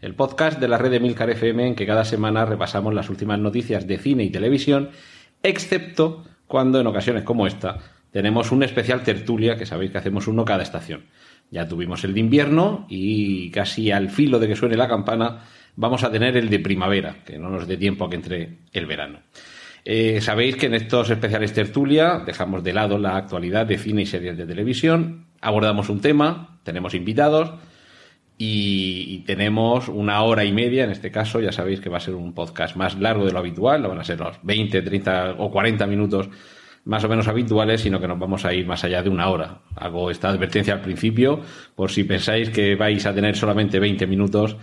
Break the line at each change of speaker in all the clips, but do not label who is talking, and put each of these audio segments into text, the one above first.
el podcast de la red de Milcar FM en que cada semana repasamos las últimas noticias de cine y televisión, excepto cuando en ocasiones como esta tenemos un especial tertulia, que sabéis que hacemos uno cada estación. Ya tuvimos el de invierno y casi al filo de que suene la campana vamos a tener el de primavera, que no nos dé tiempo a que entre el verano. Eh, sabéis que en estos especiales tertulia dejamos de lado la actualidad de cine y series de televisión, abordamos un tema, tenemos invitados y, tenemos una hora y media, en este caso ya sabéis que va a ser un podcast más largo de lo habitual, no van a ser los 20, 30 o 40 minutos más o menos habituales, sino que nos vamos a ir más allá de una hora. Hago esta advertencia al principio por si pensáis que vais a tener solamente 20 minutos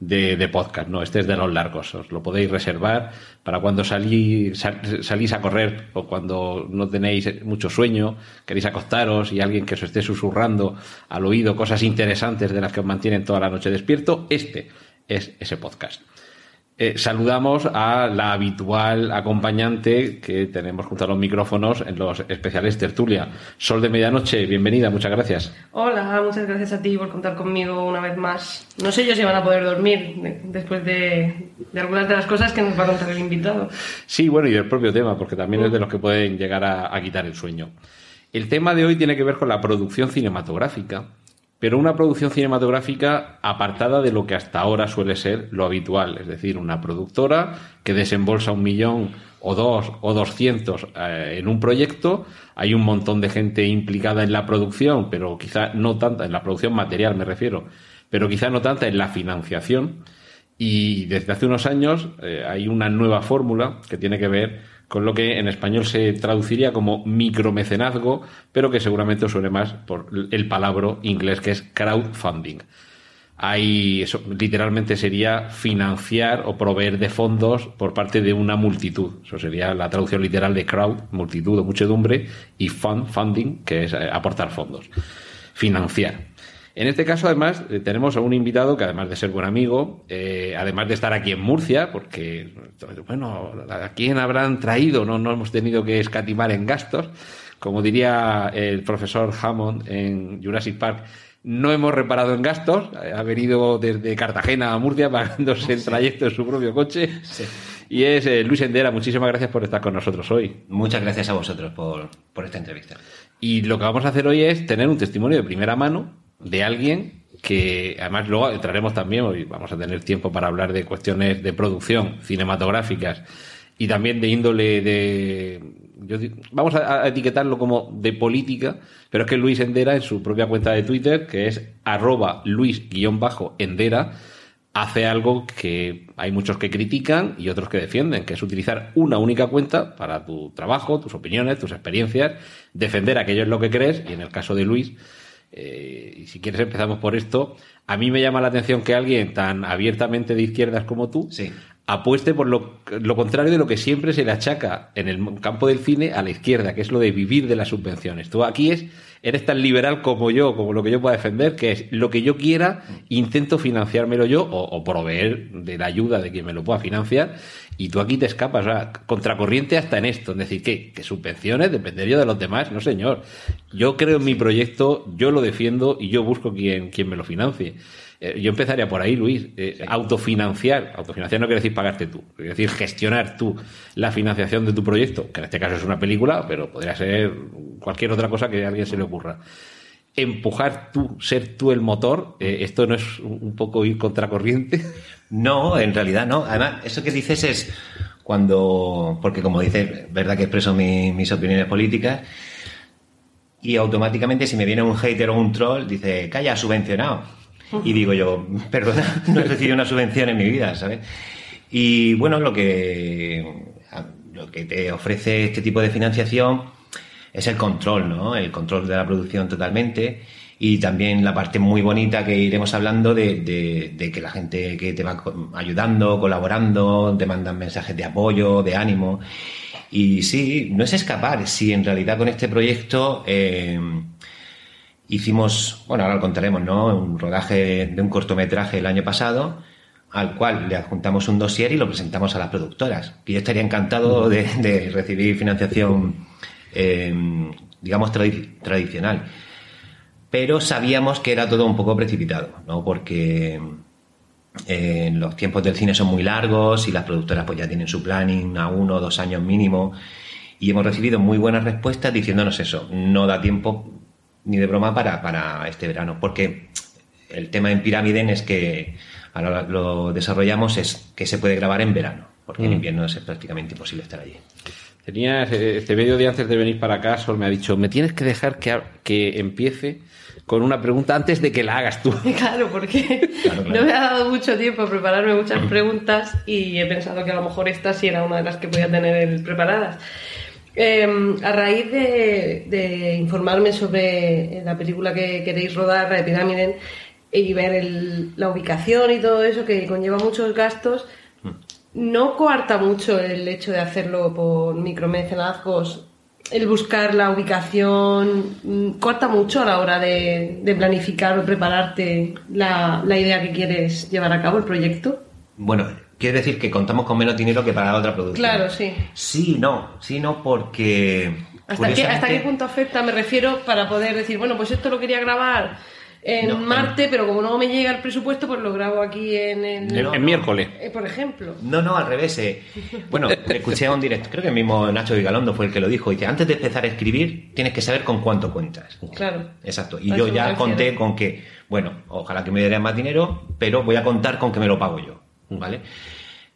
de, podcast, no, este es de los largos, os lo podéis reservar para cuando salí, sal, salís a correr o cuando no tenéis mucho sueño, queréis acostaros y alguien que os esté susurrando al oído cosas interesantes de las que os mantienen toda la noche despierto, este es ese podcast. Eh, saludamos a la habitual acompañante que tenemos junto a los micrófonos en los especiales Tertulia. Sol de Medianoche, bienvenida, muchas gracias.
Hola, muchas gracias a ti por contar conmigo una vez más. No sé yo si van a poder dormir después de, de algunas de las cosas que nos va a contar el invitado.
Sí, bueno, y del propio tema, porque también es de los que pueden llegar a, a quitar el sueño. El tema de hoy tiene que ver con la producción cinematográfica pero una producción cinematográfica apartada de lo que hasta ahora suele ser lo habitual, es decir, una productora que desembolsa un millón o dos o doscientos eh, en un proyecto, hay un montón de gente implicada en la producción, pero quizá no tanta, en la producción material me refiero, pero quizá no tanta en la financiación, y desde hace unos años eh, hay una nueva fórmula que tiene que ver con lo que en español se traduciría como micromecenazgo, pero que seguramente suene más por el palabra inglés que es crowdfunding. Eso literalmente sería financiar o proveer de fondos por parte de una multitud. Eso sería la traducción literal de crowd, multitud o muchedumbre, y fund, funding, que es aportar fondos. Financiar. En este caso, además, eh, tenemos a un invitado que, además de ser buen amigo, eh, además de estar aquí en Murcia, porque, bueno, ¿a quién habrán traído? No, no hemos tenido que escatimar en gastos. Como diría el profesor Hammond en Jurassic Park, no hemos reparado en gastos. Ha venido desde Cartagena a Murcia pagándose el trayecto en su propio coche.
Sí.
Y es eh, Luis Endera. Muchísimas gracias por estar con nosotros hoy.
Muchas gracias a vosotros por, por esta entrevista.
Y lo que vamos a hacer hoy es tener un testimonio de primera mano de alguien que además luego entraremos también, hoy vamos a tener tiempo para hablar de cuestiones de producción cinematográficas y también de índole de... Vamos a, a, etiquetarlo como de política, pero es que Luis Endera en su propia cuenta de Twitter, que es arroba luis-endera, hace algo que hay muchos que critican y otros que defienden, que es utilizar una única cuenta para tu trabajo, tus opiniones, tus experiencias, defender aquello en lo que crees y en el caso de Luis, eh, y si quieres empezamos por esto, a mí me llama la atención que alguien tan abiertamente de izquierdas como tú
sí.
apueste por lo, lo, contrario de lo que siempre se le achaca en el campo del cine a la izquierda, que es lo de vivir de las subvenciones. Tú aquí es, eres tan liberal como yo, como lo que yo pueda defender, que es lo que yo quiera, intento financiármelo yo o, o proveer de la ayuda de quien me lo pueda financiar y tú aquí te escapas, o sea, contracorriente hasta en esto, es decir, que, que subvenciones dependería de los demás, no señor. Yo creo en mi proyecto, yo lo defiendo y yo busco quien, quien me lo financie. Eh, yo empezaría por ahí, Luis, eh, sí. autofinanciar, autofinanciar no quiere decir pagarte tú, quiere decir gestionar tú la financiación de tu proyecto, que en este caso es una película, pero podría ser cualquier otra cosa que a alguien se le ocurra empujar tú, ser tú el motor, eh, ¿esto no es un poco ir contracorriente?
No, en realidad no. Además, eso que dices es cuando, porque como dices, verdad que expreso mi, mis opiniones políticas, y automáticamente si me viene un hater o un troll, dice, calla, subvencionado. Y digo yo, perdona, no he recibido una subvención en mi vida, ¿sabes? Y bueno, lo que, lo que te ofrece este tipo de financiación es el control, ¿no? El control de la producción totalmente y también la parte muy bonita que iremos hablando de, de, que la gente que te va ayudando, colaborando, te mandan mensajes de apoyo, de ánimo. Y sí, no es escapar, si en realidad con este proyecto eh, hicimos, bueno, ahora lo contaremos, ¿no? Un rodaje de un cortometraje el año pasado, al cual le adjuntamos un dossier y lo presentamos a las productoras. Y yo estaría encantado de, de recibir financiación, eh, digamos, tradi- tradicional. Pero sabíamos que era todo un poco precipitado, ¿no? Porque eh, los tiempos del cine son muy largos y las productoras pues ya tienen su planning a uno o dos años mínimo. Y hemos recibido muy buenas respuestas diciéndonos eso, no da tiempo ni de broma para, para este verano. Porque el tema en Pirámiden es que ahora lo desarrollamos es que se puede grabar en verano, porque en
Mm.
invierno es prácticamente imposible estar allí.
Tenía eh, este medio día antes de venir para acá, Sol me ha dicho, me tienes que dejar que, que empiece con una pregunta antes de que la hagas tú.
Claro, porque
Claro, claro.
no me ha dado mucho tiempo a prepararme muchas preguntas y he pensado que a lo mejor esta sí era una de las que podía tener preparadas. Eh, a raíz de, de informarme sobre la película que queréis rodar, la de Pirámiden, y ver el- la ubicación y todo eso, que conlleva muchos gastos, ¿no coarta mucho el hecho de hacerlo por micromecenazgos? El buscar la ubicación mm, corta mucho a la hora de, de planificar o prepararte la, la idea que quieres llevar a cabo, el proyecto.
Bueno, quiere decir que contamos con menos dinero que para la otra producción.
Claro, sí.
Sí, no, sí, no, porque...
¿Hasta qué, ¿Hasta
curiosamente-
qué punto afecta? Me refiero para poder decir, bueno, pues esto lo quería grabar en
No,
Marte, pero como no me llega el presupuesto, pues lo grabo aquí en el...
En miércoles.
Eh, por ejemplo.
No, no, al revés. eh. Bueno, escuché a un directo, creo que el mismo Nacho Vigalondo fue el que lo dijo. Dice, antes de empezar a escribir, tienes que saber con cuánto cuentas.
Claro.
Exacto. Y yo ya conté con que, bueno, ojalá que me dieran más dinero, pero voy a contar con que me lo pago yo. ¿Vale?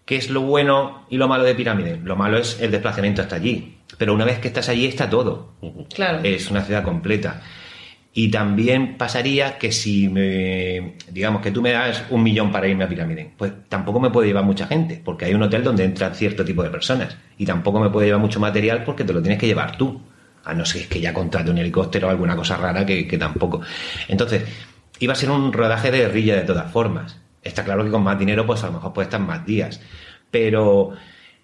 ¿Qué es lo bueno y lo malo de Pirámide? Lo malo es el desplazamiento hasta allí. Pero una vez que estás allí está todo.
Claro.
Es una ciudad completa. Y también pasaría que si me, digamos que tú me das un millón para irme a Pirámide, pues tampoco me puede llevar mucha gente, porque hay un hotel donde entran cierto tipo de personas. Y tampoco me puede llevar mucho material porque te lo tienes que llevar tú. A no ser que ya contrate un helicóptero o alguna cosa rara que, que tampoco. Entonces, iba a ser un rodaje de guerrilla de todas formas. Está claro que con más dinero, pues a lo mejor puede estar más días. Pero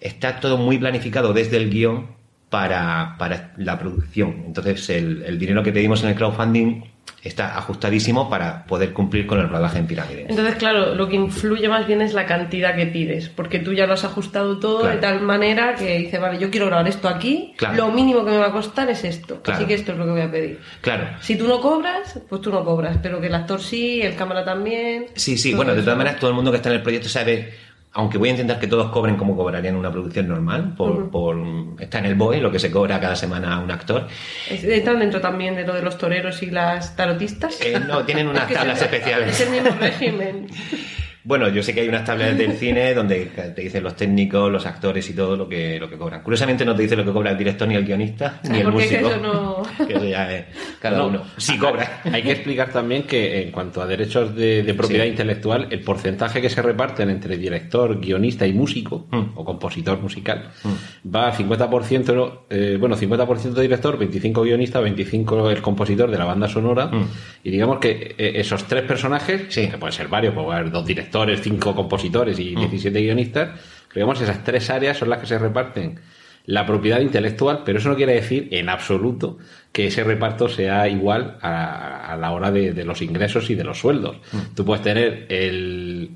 está todo muy planificado desde el guion para, para la producción. Entonces, el, el dinero que pedimos en el crowdfunding está ajustadísimo para poder cumplir con el rodaje en pirámide.
Entonces, claro, lo que influye más bien es la cantidad que pides, porque tú ya lo has ajustado todo
Claro.
de tal manera que dices, vale, yo quiero grabar esto aquí,
Claro.
lo mínimo que me va a costar es esto,
Claro.
así que esto es lo que voy a pedir.
Claro.
Si tú no cobras, pues tú no cobras, pero que el actor sí, el cámara también.
Sí, sí, bueno, de todas maneras, todo el mundo que está en el proyecto sabe, aunque voy a intentar que todos cobren como cobrarían una producción normal, por, por está en el BOE, lo que se cobra cada semana un actor.
Es- Entran dentro también de lo de los toreros y las tarotistas.
Eh, no, tienen unas tablas
es-
especiales.
Es el mismo régimen.
Bueno, yo sé que hay unas tablas del cine donde te dicen los técnicos, los actores y todo lo que, lo que cobran. Curiosamente no te dice lo que cobra el director ni el guionista, ni el
Porque
músico.
eso no-
Que eso ya es cada
No,
uno. Sí cobra.
Hay que explicar también que en cuanto a derechos de, de propiedad
Sí.
intelectual, el porcentaje que se reparten entre director, guionista y músico,
Mm.
o compositor musical, va a 50%, eh, bueno, 50% director, 25 guionista, 25 el compositor de la banda sonora,
Mm.
y digamos que eh, esos tres personajes,
Sí.
que pueden ser varios, puede haber dos directores, cinco compositores y
Mm.
17 guionistas, digamos esas tres áreas son las que se reparten la propiedad intelectual, pero eso no quiere decir en absoluto que ese reparto sea igual a, a la hora de, de los ingresos y de los sueldos. Tú puedes tener el,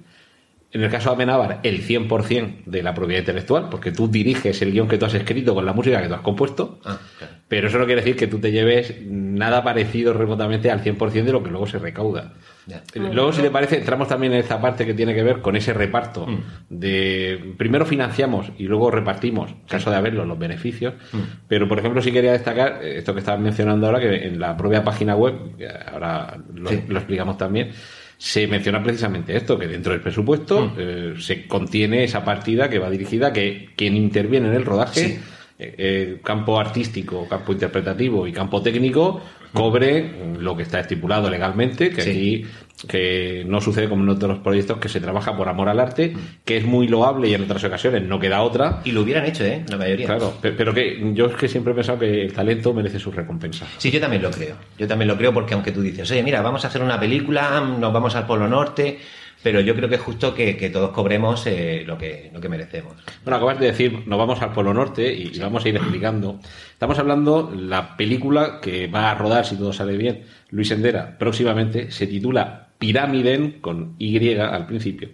en el caso de Amenábar, el 100% de la propiedad intelectual, porque tú diriges el guion que tú has escrito con la música que tú has compuesto,
Ah, claro.
pero eso no quiere decir que tú te lleves nada parecido remotamente al 100% de lo que luego se recauda.
Ya.
Luego, si te parece, entramos también en esta parte que tiene que ver con ese reparto
Mm.
de primero financiamos y luego repartimos, en caso de haberlo, los beneficios.
Mm.
Pero, por ejemplo, sí quería destacar eh, esto que estabas mencionando ahora, que en la propia página web, que ahora lo,
Sí.
lo explicamos también, se menciona precisamente esto, que dentro del presupuesto
Mm.
eh, se contiene esa partida que va dirigida a que quien interviene en el rodaje
Sí.
eh, eh, campo artístico, campo interpretativo y campo técnico cobre mm, lo que está estipulado legalmente, que
Sí.
aquí que no sucede como en otros proyectos que se trabaja por amor al arte, que es muy loable y en otras ocasiones no queda otra.
Y lo hubieran hecho, ¿eh? La mayoría.
Claro, pe- pero que yo es que siempre he pensado que el talento merece su recompensa.
Sí, yo también lo creo. Yo también lo creo porque aunque tú dices, oye, mira, vamos a hacer una película, nos vamos al Polo Norte, pero yo creo que es justo que, que todos cobremos eh, lo, que, lo que merecemos.
Bueno, acabas de decir, nos vamos al Polo Norte y, y vamos a ir explicando. Estamos hablando, la película que va a rodar, si todo sale bien, Luis Endera, próximamente, se titula Pirámiden, con Y al principio.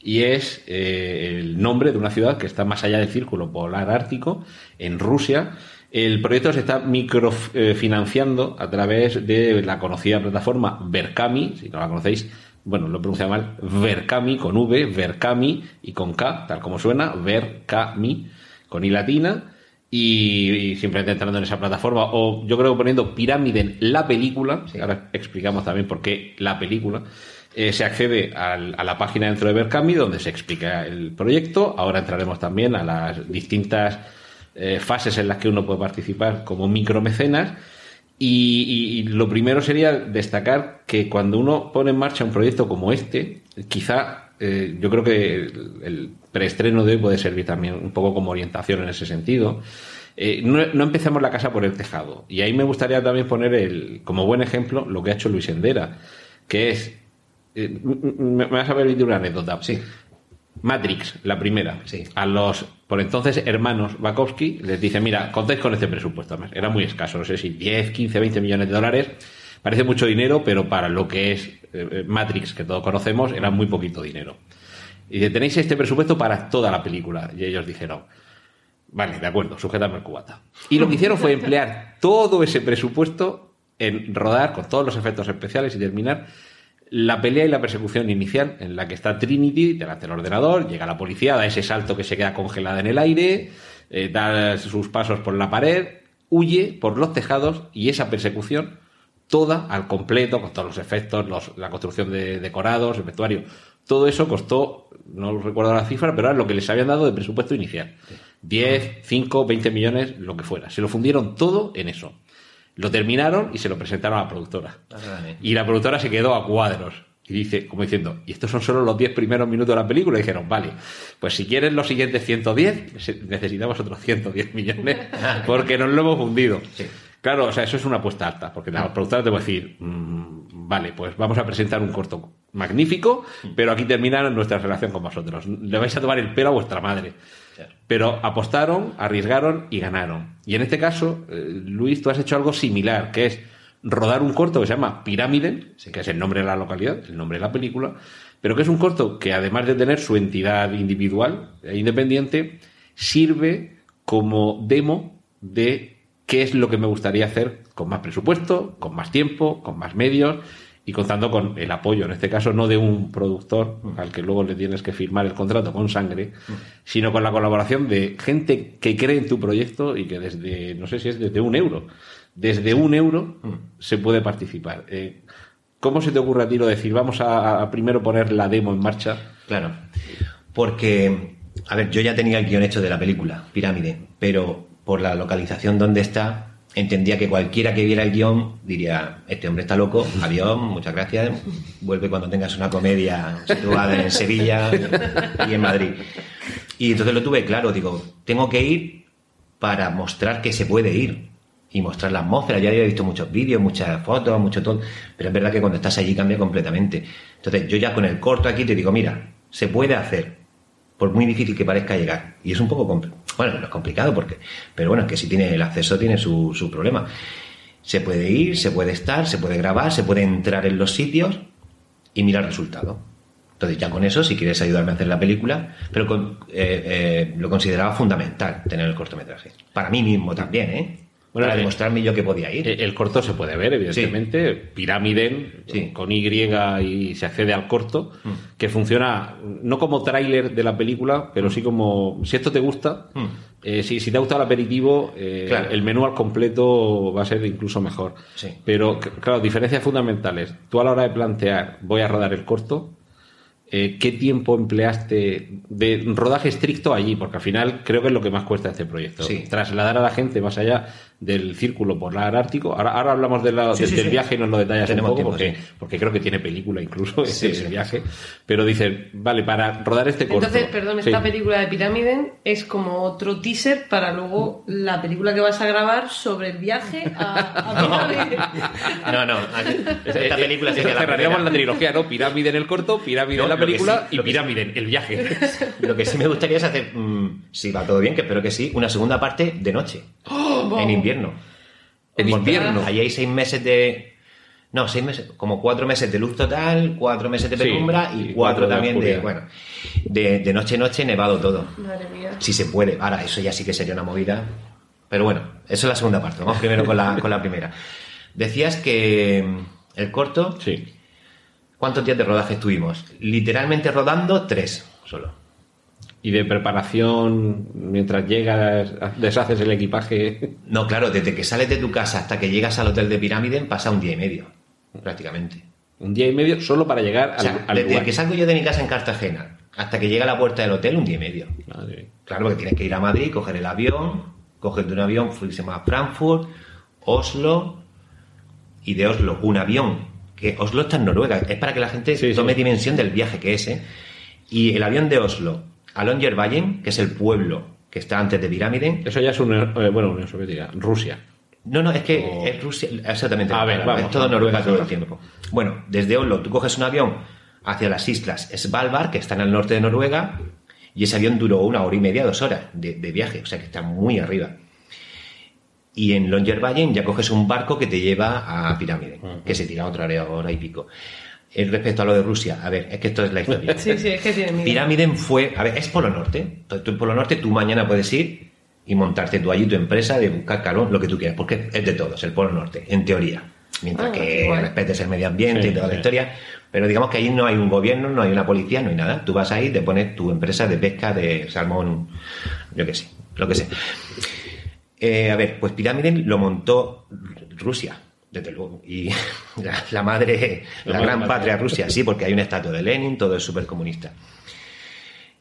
Y es eh, el nombre de una ciudad que está más allá del círculo polar ártico, en Rusia. El proyecto se está microfinanciando a través de la conocida plataforma Verkami, si no la conocéis, bueno, lo pronuncia mal, Verkami con V, Verkami y con K, tal como suena, Verkami con I latina. Y, y simplemente entrando en esa plataforma, o yo creo que poniendo Pirámide la película, ahora explicamos también por qué la película, eh, se accede al- a la página dentro de Verkami donde se explica el proyecto. Ahora entraremos también a las distintas eh, fases en las que uno puede participar como micromecenas. Y, y- y lo primero sería destacar que cuando uno pone en marcha un proyecto como este, quizá eh, yo creo que el, el preestreno de hoy puede servir también un poco como orientación en ese sentido. Eh, no, no empecemos la casa por el tejado. Y ahí me gustaría también poner el, como buen ejemplo lo que ha hecho Luis Endera, que es. eh, me vas a permitir una anécdota.
Sí.
Matrix, la primera.
Sí.
A los, por entonces, hermanos Wachowski les dice, mira, contáis con este presupuesto. Además, Era muy escaso, no sé si 10, 15, 20 millones de dólares. Parece mucho dinero, pero para lo que es eh, Matrix, que todos conocemos, era muy poquito dinero. Y dice, tenéis este presupuesto para toda la película. Y ellos dijeron, vale, de acuerdo, sujétame el cubata. Y lo que hicieron fue emplear todo ese presupuesto en rodar con todos los efectos especiales y terminar la pelea y la persecución inicial en la que está Trinity delante del ordenador, llega la policía, da ese salto que se queda congelada en el aire, eh, da sus pasos por la pared, huye por los tejados y esa persecución toda al completo, con todos los efectos, la construcción de decorados, el vestuario, todo eso costó, no recuerdo la cifra, pero era lo que les habían dado de presupuesto inicial. 10, 5, 20 millones, lo que fuera. Se lo fundieron todo en eso. Lo terminaron y se lo presentaron a la productora. Y la productora se quedó a cuadros. Y dice, como diciendo, y estos son solo los 10 primeros minutos de la película. Y dijeron, vale, pues si quieres los siguientes 110, se- necesitamos otros 110 millones porque nos lo hemos fundido. Claro, o sea, eso es una apuesta alta, porque la productora te va a decir, mm, vale, pues vamos a presentar un corto magnífico, pero aquí termina nuestra relación con vosotros. Le vais a tomar el pelo a vuestra madre. Pero apostaron, arriesgaron y ganaron. Y en este caso, eh, Luis, tú has hecho algo similar, que es rodar un corto que se llama Pirámide, que es el nombre de la localidad, el nombre de la película, pero que es un corto que además de tener su entidad individual e independiente, sirve como demo de qué es lo que me gustaría hacer con más presupuesto, con más tiempo, con más medios y contando con el apoyo, en este caso no de un productor al que luego le tienes que firmar el contrato con sangre, sino con la colaboración de gente que cree en tu proyecto y que desde, no sé si es desde un euro, desde un euro se puede participar. Eh, ¿Cómo se te ocurre a ti lo de decir, vamos a, a primero poner la demo en marcha?
Claro. Porque, a ver, yo ya tenía el guion hecho de la película, Pirámide, pero por la localización donde está, entendía que cualquiera que viera el guion diría, este hombre está loco, adiós, muchas gracias, vuelve cuando tengas una comedia situada en Sevilla y en Madrid. Y entonces lo tuve claro, digo, tengo que ir para mostrar que se puede ir y mostrar la atmósfera. Ya había visto muchos vídeos, muchas fotos, mucho todo, pero es verdad que cuando estás allí cambia completamente. Entonces yo ya con el corto aquí te digo, mira, se puede hacer, por muy difícil que parezca llegar. Y es un poco complicado. Bueno, no es complicado porque, pero bueno, es que si tiene el acceso tiene su, su problema. Se puede ir, se puede estar, se puede grabar, se puede entrar en los sitios y mirar el resultado. Entonces ya con eso, si quieres ayudarme a hacer la película, pero con- eh, eh, lo consideraba fundamental tener el cortometraje. Para mí mismo también, ¿eh?
Bueno,
Para demostrarme yo que podía ir.
El corto se puede ver, evidentemente. Pirámide
Sí.
con Y y se accede al corto, que funciona no como tráiler de la película, pero sí como si esto te gusta,
Mm.
eh, si, si te ha gustado el aperitivo, eh,
Claro.
el menú al completo va a ser incluso mejor.
Sí.
Pero, claro, diferencias fundamentales. Tú a la hora de plantear, voy a rodar el corto, eh, ¿qué tiempo empleaste de rodaje estricto allí? Porque al final creo que es lo que más cuesta este proyecto. Trasladar a la gente más allá del círculo polar ártico. Ahora, ahora hablamos de la-
Sí,
de-
sí,
del
sí.
viaje y nos lo detallas
Tenemos
un poco
tiempo,
porque,
sí.
porque creo que tiene película incluso
Sí,
ese
sí.
viaje. Pero dice, vale, para rodar este corto.
Entonces, perdón,
Sí.
esta película de Pirámide es como otro teaser para luego la película que vas a grabar sobre el viaje a, a Pirámide.
No, no. Esta película
Eh,
sería la
cerraríamos
primera.
la trilogía, ¿no? Pirámide en el corto, pirámide
No,
en la película
sí-
y pirámide, el viaje.
Lo que sí me gustaría es hacer, mm, si va todo bien, que espero que sí, una segunda parte de noche. En invierno.
En invierno.
Ahí hay seis meses de. No, seis meses, como cuatro meses de luz total, cuatro meses de
Sí,
penumbra
y
y,
cuatro
cuatro
de
también de, bueno, de, de noche noche nevado todo.
Madre mía.
Si se puede. Ahora, eso ya sí que sería una movida. Pero bueno, eso es la segunda parte. Vamos primero con la, con la primera. Decías que mm, el corto,
Sí.
¿cuántos días de rodaje estuvimos? Literalmente rodando tres solo.
Y de preparación, mientras llegas, deshaces el equipaje.
No, claro, desde que sales de tu casa hasta que llegas al hotel de Pirámide pasa un día y medio, prácticamente.
Un día y medio solo para llegar
O
al,
sea,
al
desde
lugar.
que salgo yo de mi casa en Cartagena hasta que llega a la puerta del hotel, un día y medio.
Madre mía.
Claro, porque tienes que ir a Madrid, coger el avión, cogerte un avión, fuimos a Frankfurt, Oslo, y de Oslo un avión, que Oslo está en Noruega, es para que la gente
Sí,
tome
sí.
dimensión del viaje que es, ¿eh? Y el avión de Oslo a Longyearbyen, que es el pueblo que está antes de Pirámide,
Eso ya es una, eh, bueno, Unión Soviética, Rusia.
No, no, es que
O-
es Rusia, exactamente.
A ver,
claro,
vamos,
es todo. Noruega todo el tiempo. Bueno, desde Oslo tú coges un avión hacia las islas Svalbard, que están al norte de Noruega, y ese avión duró una hora y media, dos horas de, de viaje, o sea que está muy arriba. Y en Longyearbyen ya coges un barco que te lleva a Pirámide, que se tira otra hora y pico. Eh, respecto a lo de Rusia, a ver, es que esto es la historia.
Sí, sí, es que tiene miedo.
Pirámide fue, a ver, es Polo Norte. Entonces, tú en Polo Norte, tú mañana puedes ir y montarte tú allí tu empresa de buscar carbón, lo que tú quieras, porque es de todos, el Polo Norte, en teoría. Mientras
Ah,
que respetes el medio ambiente
Sí,
y toda
sí.
la historia. Pero digamos que allí no hay un gobierno, no hay una policía, no hay nada. Tú vas ahí, te pones tu empresa de pesca de salmón, yo qué sé, lo que sé. Eh, a ver, pues Pirámide lo montó Rusia, desde luego. Y la, la madre,
La
la,
madre
gran
patria.
patria Rusia, sí, porque hay una estatua de Lenin, todo es súper comunista.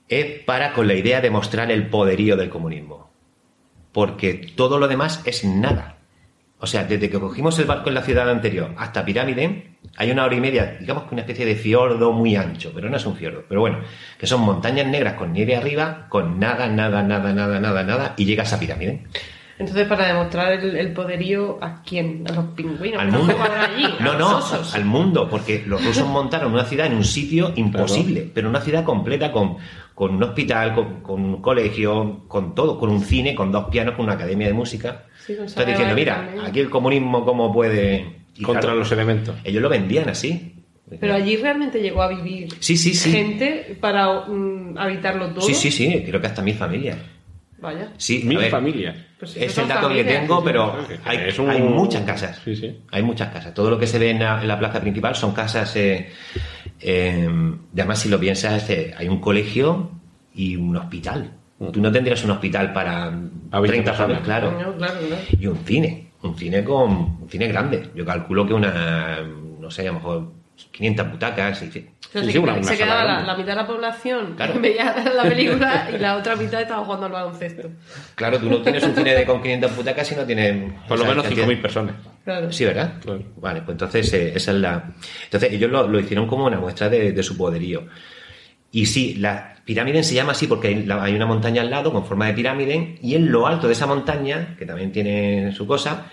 Es para con la idea de mostrar el poderío del comunismo. Porque todo lo demás es nada. O sea, desde que cogimos el barco en la ciudad anterior hasta Pirámide, hay una hora y media, digamos que una especie de fiordo muy ancho, pero no es un fiordo. Pero bueno, que son montañas negras con nieve arriba, con nada, nada, nada, nada, nada, nada, y llegas a Pirámide.
Entonces, para demostrar el, el poderío, ¿a quién? ¿A los pingüinos?
Al mundo.
allí? ¿A
No, no,
osos?
al mundo, porque los rusos montaron una ciudad en un sitio imposible, pero una ciudad completa con, con un hospital, con, con un colegio, con todo, con un cine, con dos pianos, con una academia de música.
Sí,
diciendo, mira,
también.
aquí el comunismo cómo puede... y
Contra
claro,
los elementos.
Ellos lo vendían así.
Pero allí realmente llegó a vivir
Sí, sí, sí.
gente para mm, habitarlo todo.
Sí, sí, sí, creo que hasta mi familia.
Vaya.
Sí,
Mil
ver,
familias.
Pues
es el dato que tengo, pero hay,
Es un-
hay muchas casas.
Sí, sí.
Hay muchas casas. Todo lo que se ve en la, en la plaza principal son casas. Eh, eh, y además, si lo piensas, eh, hay un colegio y un hospital. Tú no tendrías un hospital para 30
personas.
claro,
claro.
Y un cine. Un cine con. Un cine grande. Yo calculo que una. No sé, a lo mejor 500 butacas. y-
Pero
Sí,
se,
una-
se quedaba la, mitad de la población
Claro.
veía la película y la otra mitad estaba jugando al baloncesto.
Claro, tú no tienes un cine de con 500 butacas y no tienes.
Por lo menos
cantidad-
5.000 personas.
Claro.
Sí, ¿verdad?
Claro.
Vale, pues entonces eh, esa es la. Entonces ellos lo, lo hicieron como una muestra de, de su poderío. Y sí, la pirámide se llama así porque hay, la- hay una montaña al lado con forma de pirámide y en lo alto de esa montaña, que también tiene su cosa,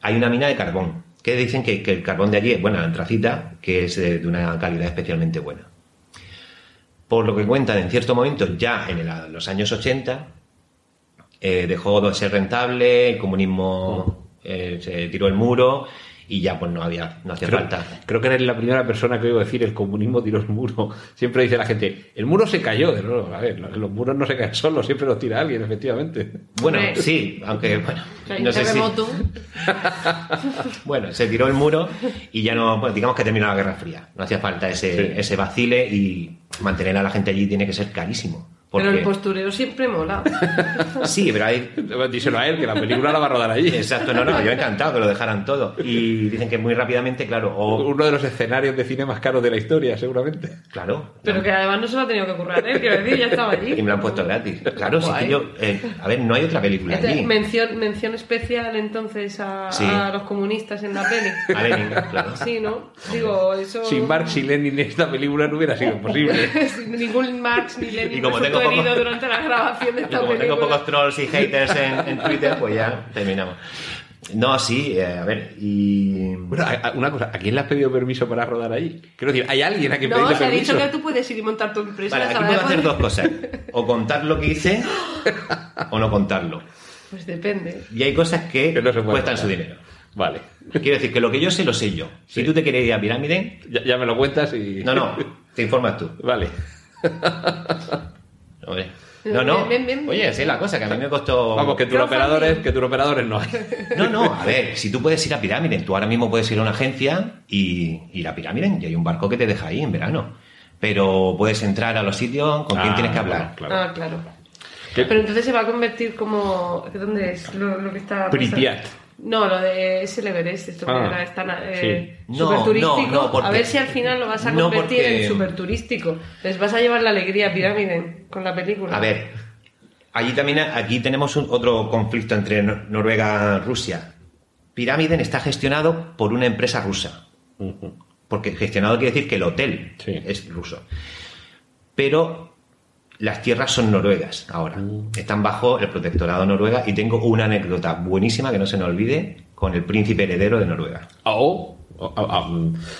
hay una mina de carbón. Que dicen que, que el carbón de allí es, bueno, la antracita, que es eh, de una calidad especialmente buena. Por lo que cuentan, en cierto momento, ya en el- los años 80, eh, dejó de ser rentable, el comunismo eh, se tiró el muro y ya pues no había no hacía
Creo,
falta.
creo que eres la primera persona que oigo decir el comunismo tiró el muro. Siempre dice la gente, el muro se cayó. De nuevo, a ver, los muros no se caen solos, siempre los tira alguien, efectivamente.
Bueno, sí, aunque bueno, no sé si bueno, se tiró el muro y ya no, pues, digamos que terminó la Guerra Fría. No hacía falta ese,
Sí.
ese vacile y mantener a la gente allí tiene que ser carísimo.
Pero el postureo siempre mola.
sí, pero hay
Díselo a él, que la película la va a rodar allí.
Exacto, no, no, yo encantado que lo dejaran todo. Y dicen que muy rápidamente, claro, o
Uno de los escenarios de cine más caros de la historia, seguramente.
claro,
Pero que además no se lo ha tenido que currar, ¿eh? Quiero decir, ya estaba
y
allí.
me lo han puesto gratis. Claro, sí que yo, eh, a ver, no hay otra película
Este,
allí.
mención, mención especial entonces a,
Sí.
a los comunistas en la peli.
A Lenin, claro.
Sí, ¿no? Digo, eso...
Sin Marx y Lenin esta película no hubiera sido posible.
Sin ningún Marx ni Lenin
Y como tengo poco-
herido durante la grabación de esta
como tengo
película.
pocos trolls y haters en, en Twitter, pues ya terminamos. No, sí, eh, a ver, y...
Bueno, a- a- una cosa, ¿a quién le has pedido permiso para rodar ahí? Quiero decir, ¿hay alguien a quien
No,
pedirle
se ha
permiso?
dicho que tú puedes ir y montar tu empresa.
Vale, aquí puedo hacer dos cosas. O contar lo que hice o no contarlo.
Pues depende.
Y hay cosas que,
Que no se
cuestan
contar.
su dinero.
Vale.
Quiero decir que lo que yo sé, lo sé yo. Si
Sí.
tú te quieres ir a Pirámide,
Ya, ya me lo cuentas y...
no, no, te informas tú.
Vale.
Hombre. No, no.
Bien, bien, bien.
Oye, así es la cosa, que a mí me costó...
Vamos, que
Crowdfunding.
turoperadores, que turoperadores no hay.
No, no, a ver, si tú puedes ir a Pirámide, tú ahora mismo puedes ir a una agencia y ir a Pirámide y hay un barco que te deja ahí en verano. Pero puedes entrar a los sitios con quien
Ah,
tienes que hablar.
claro.
Ah, claro.
¿Qué?
Pero entonces se va a convertir como... ¿Dónde es lo, lo que está...?
Pripyat.
No, lo de es el Everest, esto que
Ah,
era tan eh,
sí. No,
turístico.
no, no, porque-
A ver si al final lo vas a
no,
convertir
porque-
en súper turístico. Les vas a llevar la alegría a Pirámide con la película.
A ver, allí también, aquí tenemos un- otro conflicto entre Nor- Noruega y Rusia. Pirámiden está gestionado por una empresa rusa. Porque gestionado quiere decir que el hotel
Sí.
es ruso. Pero las tierras son noruegas ahora.
Mm.
Están bajo el protectorado noruega y tengo una anécdota buenísima que no se me olvide con el príncipe heredero de Noruega.
O, o- o- o-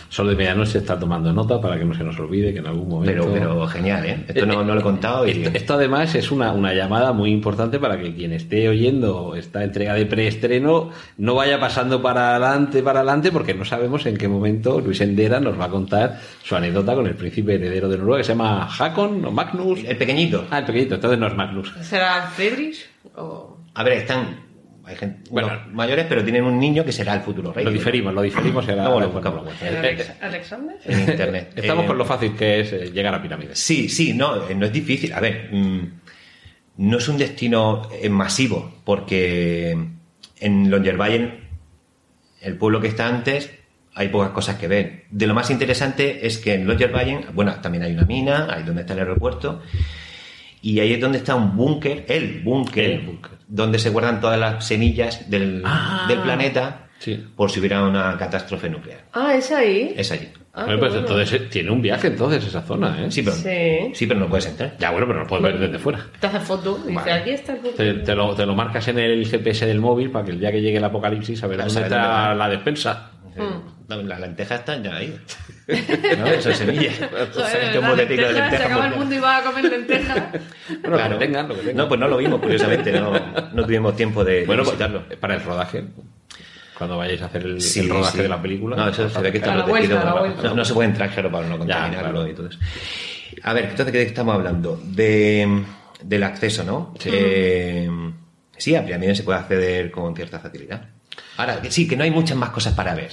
Sol de Medianoche está tomando nota para que no se nos olvide que en algún momento...
Pero, pero genial, ¿eh? Esto no, no lo he contado y...
Esto, esto además es una, una llamada muy importante para que quien esté oyendo esta entrega de preestreno no vaya pasando para adelante, para adelante, porque no sabemos en qué momento Luis Endera nos va a contar su anécdota con el príncipe heredero de Noruega, que se llama Hakon o Magnus.
El pequeñito.
Ah, el pequeñito, entonces no es Magnus.
¿Será Friedrich? O...
A ver, están... Hay gente,
Bueno.
unos mayores, pero tienen un niño que será el futuro rey.
Lo diferimos, lo diferimos. Era,
Luego lo buscamos.
bueno.
¿El
Eh,
Alex- ¿Alexander?
En internet.
Estamos
Eh,
con lo fácil que es eh, llegar a pirámides.
Sí, sí, no, eh, no es difícil. A ver, mm, no es un destino eh, masivo, porque en Longyearbyen, el pueblo que está antes, hay pocas cosas que ver. De lo más interesante es que en Longyearbyen, bueno, también hay una mina, ahí donde está el aeropuerto, y ahí es donde está un búnker, el búnker, donde se guardan todas las semillas del,
Ah.
del planeta
Sí.
por si hubiera una catástrofe nuclear.
Ah, ¿es ahí?
Es allí.
Ah,
Bueno, pues
bueno.
entonces eh, tiene un viaje entonces esa zona, ¿eh?
Sí, pero,
Sí.
sí, pero no puedes entrar.
Ya, bueno, pero lo puedes ver desde fuera.
Te hace foto y dice,
Vale.
aquí está el.
Te, te lo, te lo marcas en el GPS del móvil para que el día que llegue el apocalipsis a ver dónde
sabes dónde
está la despensa.
No, las lentejas están ya ahí. ¿No? Eso es semilla. De
lenteja, se acaba el
muy-
mundo y va a comer lentejas.
Bueno, lo que tengan, lo que tengan.
No, pues no lo vimos, curiosamente. No, no tuvimos tiempo de, de
Bueno, pues,
visitarlo.
para el rodaje, cuando vayáis a hacer el,
Sí,
el rodaje
sí.
de la película.
No, eso se ve que está protegido. no, se puede entrar, claro, para no contaminarlo
claro.
y todo eso. A ver, entonces, ¿de qué estamos hablando? De, del acceso, ¿no? Eh, sí, a se puede acceder con cierta facilidad. Ahora, que sí, que no hay muchas más cosas para ver.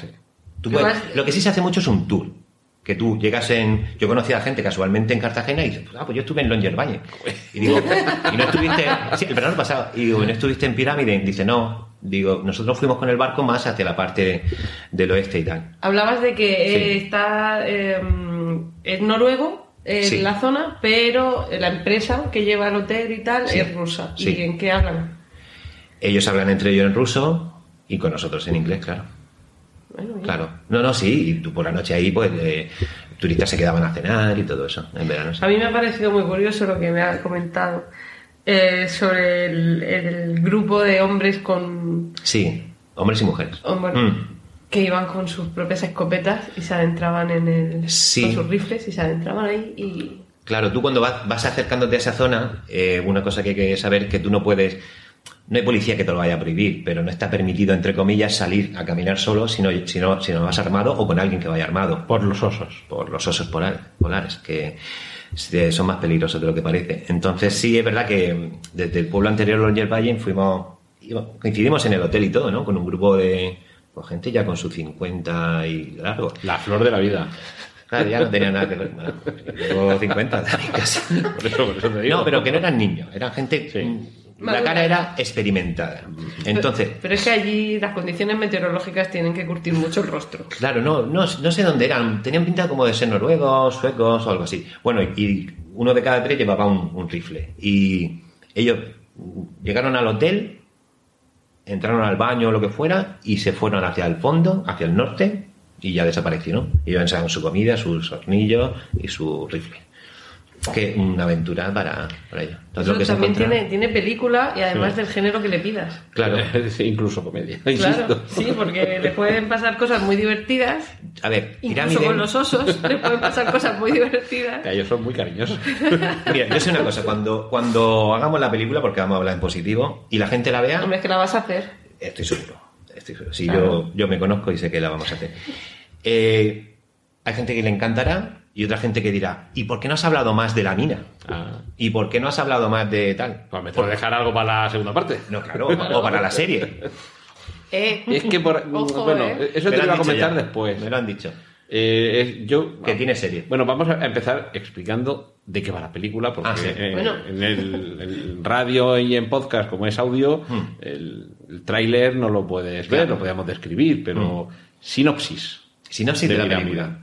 Tú
¿Qué
puedes-
más?
lo que sí se hace mucho es un tour. Que tú llegas en. Yo conocí a gente casualmente en Cartagena y dices, ah, pues yo estuve en Longyearbyen. Y digo, ¿y no estuviste.? Sí, el verano pasado. Y digo, ¿y no estuviste en Pirámide? Y dice, no. Digo, nosotros fuimos con el barco más hacia la parte del oeste y tal.
Hablabas de que eh,
Sí.
está eh, es noruego en
Sí.
la zona, pero la empresa que lleva el hotel y tal
Sí.
es rusa.
Sí.
¿Y en qué hablan?
Ellos hablan entre ellos en ruso y con nosotros en inglés, claro.
Bueno.
Claro. No, no, sí. Y tú por la noche ahí, pues, eh, turistas se quedaban a cenar y todo eso, en verano. sí.
A mí me ha parecido muy curioso lo que me ha comentado eh, sobre el, el grupo de hombres con
Sí, hombres y mujeres.
oh, bueno,
Mm.
que iban con sus propias escopetas y se adentraban en el
Sí.
con sus rifles y se adentraban ahí y
Claro, tú cuando vas, vas acercándote a esa zona, eh, una cosa que hay que saber es que tú no puedes, no hay policía que te lo vaya a prohibir, pero no está permitido, entre comillas, salir a caminar solo si no, si no, si no vas armado o con alguien que vaya armado.
Por los osos.
por los osos polares, polares que eh, son más peligrosos de lo que parece. Entonces sí es verdad que desde el pueblo anterior, Longyearbyen, fuimos, coincidimos en el hotel y todo, ¿no? Con un grupo de pues, gente ya con sus 50 y largo.
La flor de la vida.
Claro, ya no tenía nada que ver. Bueno, luego 50 casi.
Por eso, por eso te digo.
No, pero que no eran niños, eran gente...
Sí.
La cara era experimentada. Entonces,
pero es que allí las condiciones meteorológicas tienen que curtir mucho el rostro.
Claro, no, no, no sé dónde eran. Tenían pinta como de ser noruegos, suecos o algo así. Bueno, y uno de cada tres llevaba un, un rifle. Y ellos llegaron al hotel, entraron al baño o lo que fuera, y se fueron hacia el fondo, hacia el norte, y ya desaparecieron. Y ellos enseñaron su comida, sus hornillos y su rifle. Que una aventura para, para ello. Entonces,
Eso
lo que
también
encuentra-
tiene, tiene película y además del género que le pidas.
Claro.
Sí, incluso comedia.
Claro,
Insisto.
sí, porque le pueden pasar cosas muy divertidas.
A ver,
Incluso
pirámide.
con los osos le pueden pasar cosas muy divertidas.
Que ellos son muy cariñosos.
Mira, yo sé una cosa, cuando, cuando hagamos la película, porque vamos a hablar en positivo, y la gente la vea,
Hombre, es que la vas a hacer.
estoy seguro. Estoy seguro. Si
Claro.
yo, yo me conozco y sé que la vamos a hacer. Eh, hay gente que le encantará y otra gente que dirá, ¿y por qué no has hablado más de la mina?
Ah.
¿Y por qué no has hablado más de tal?
Pues me tengo que dejar algo para la segunda parte.
No, claro, o para la serie.
Eh,
Es que por,
Ojo,
bueno,
eh.
eso
Me
te
lo
iba a comentar
ya.
después.
Me lo han dicho.
Eh, es- yo
Que tiene serie.
Bueno, vamos a empezar explicando de qué va la película, porque
Ah, sí.
eh,
Bueno.
en el, radio y en podcast, como es audio,
Hmm.
el, el tráiler no lo puedes ver,
Claro.
lo podemos describir, pero sinopsis.
Sinopsis de,
De
la
Pirámide.
película.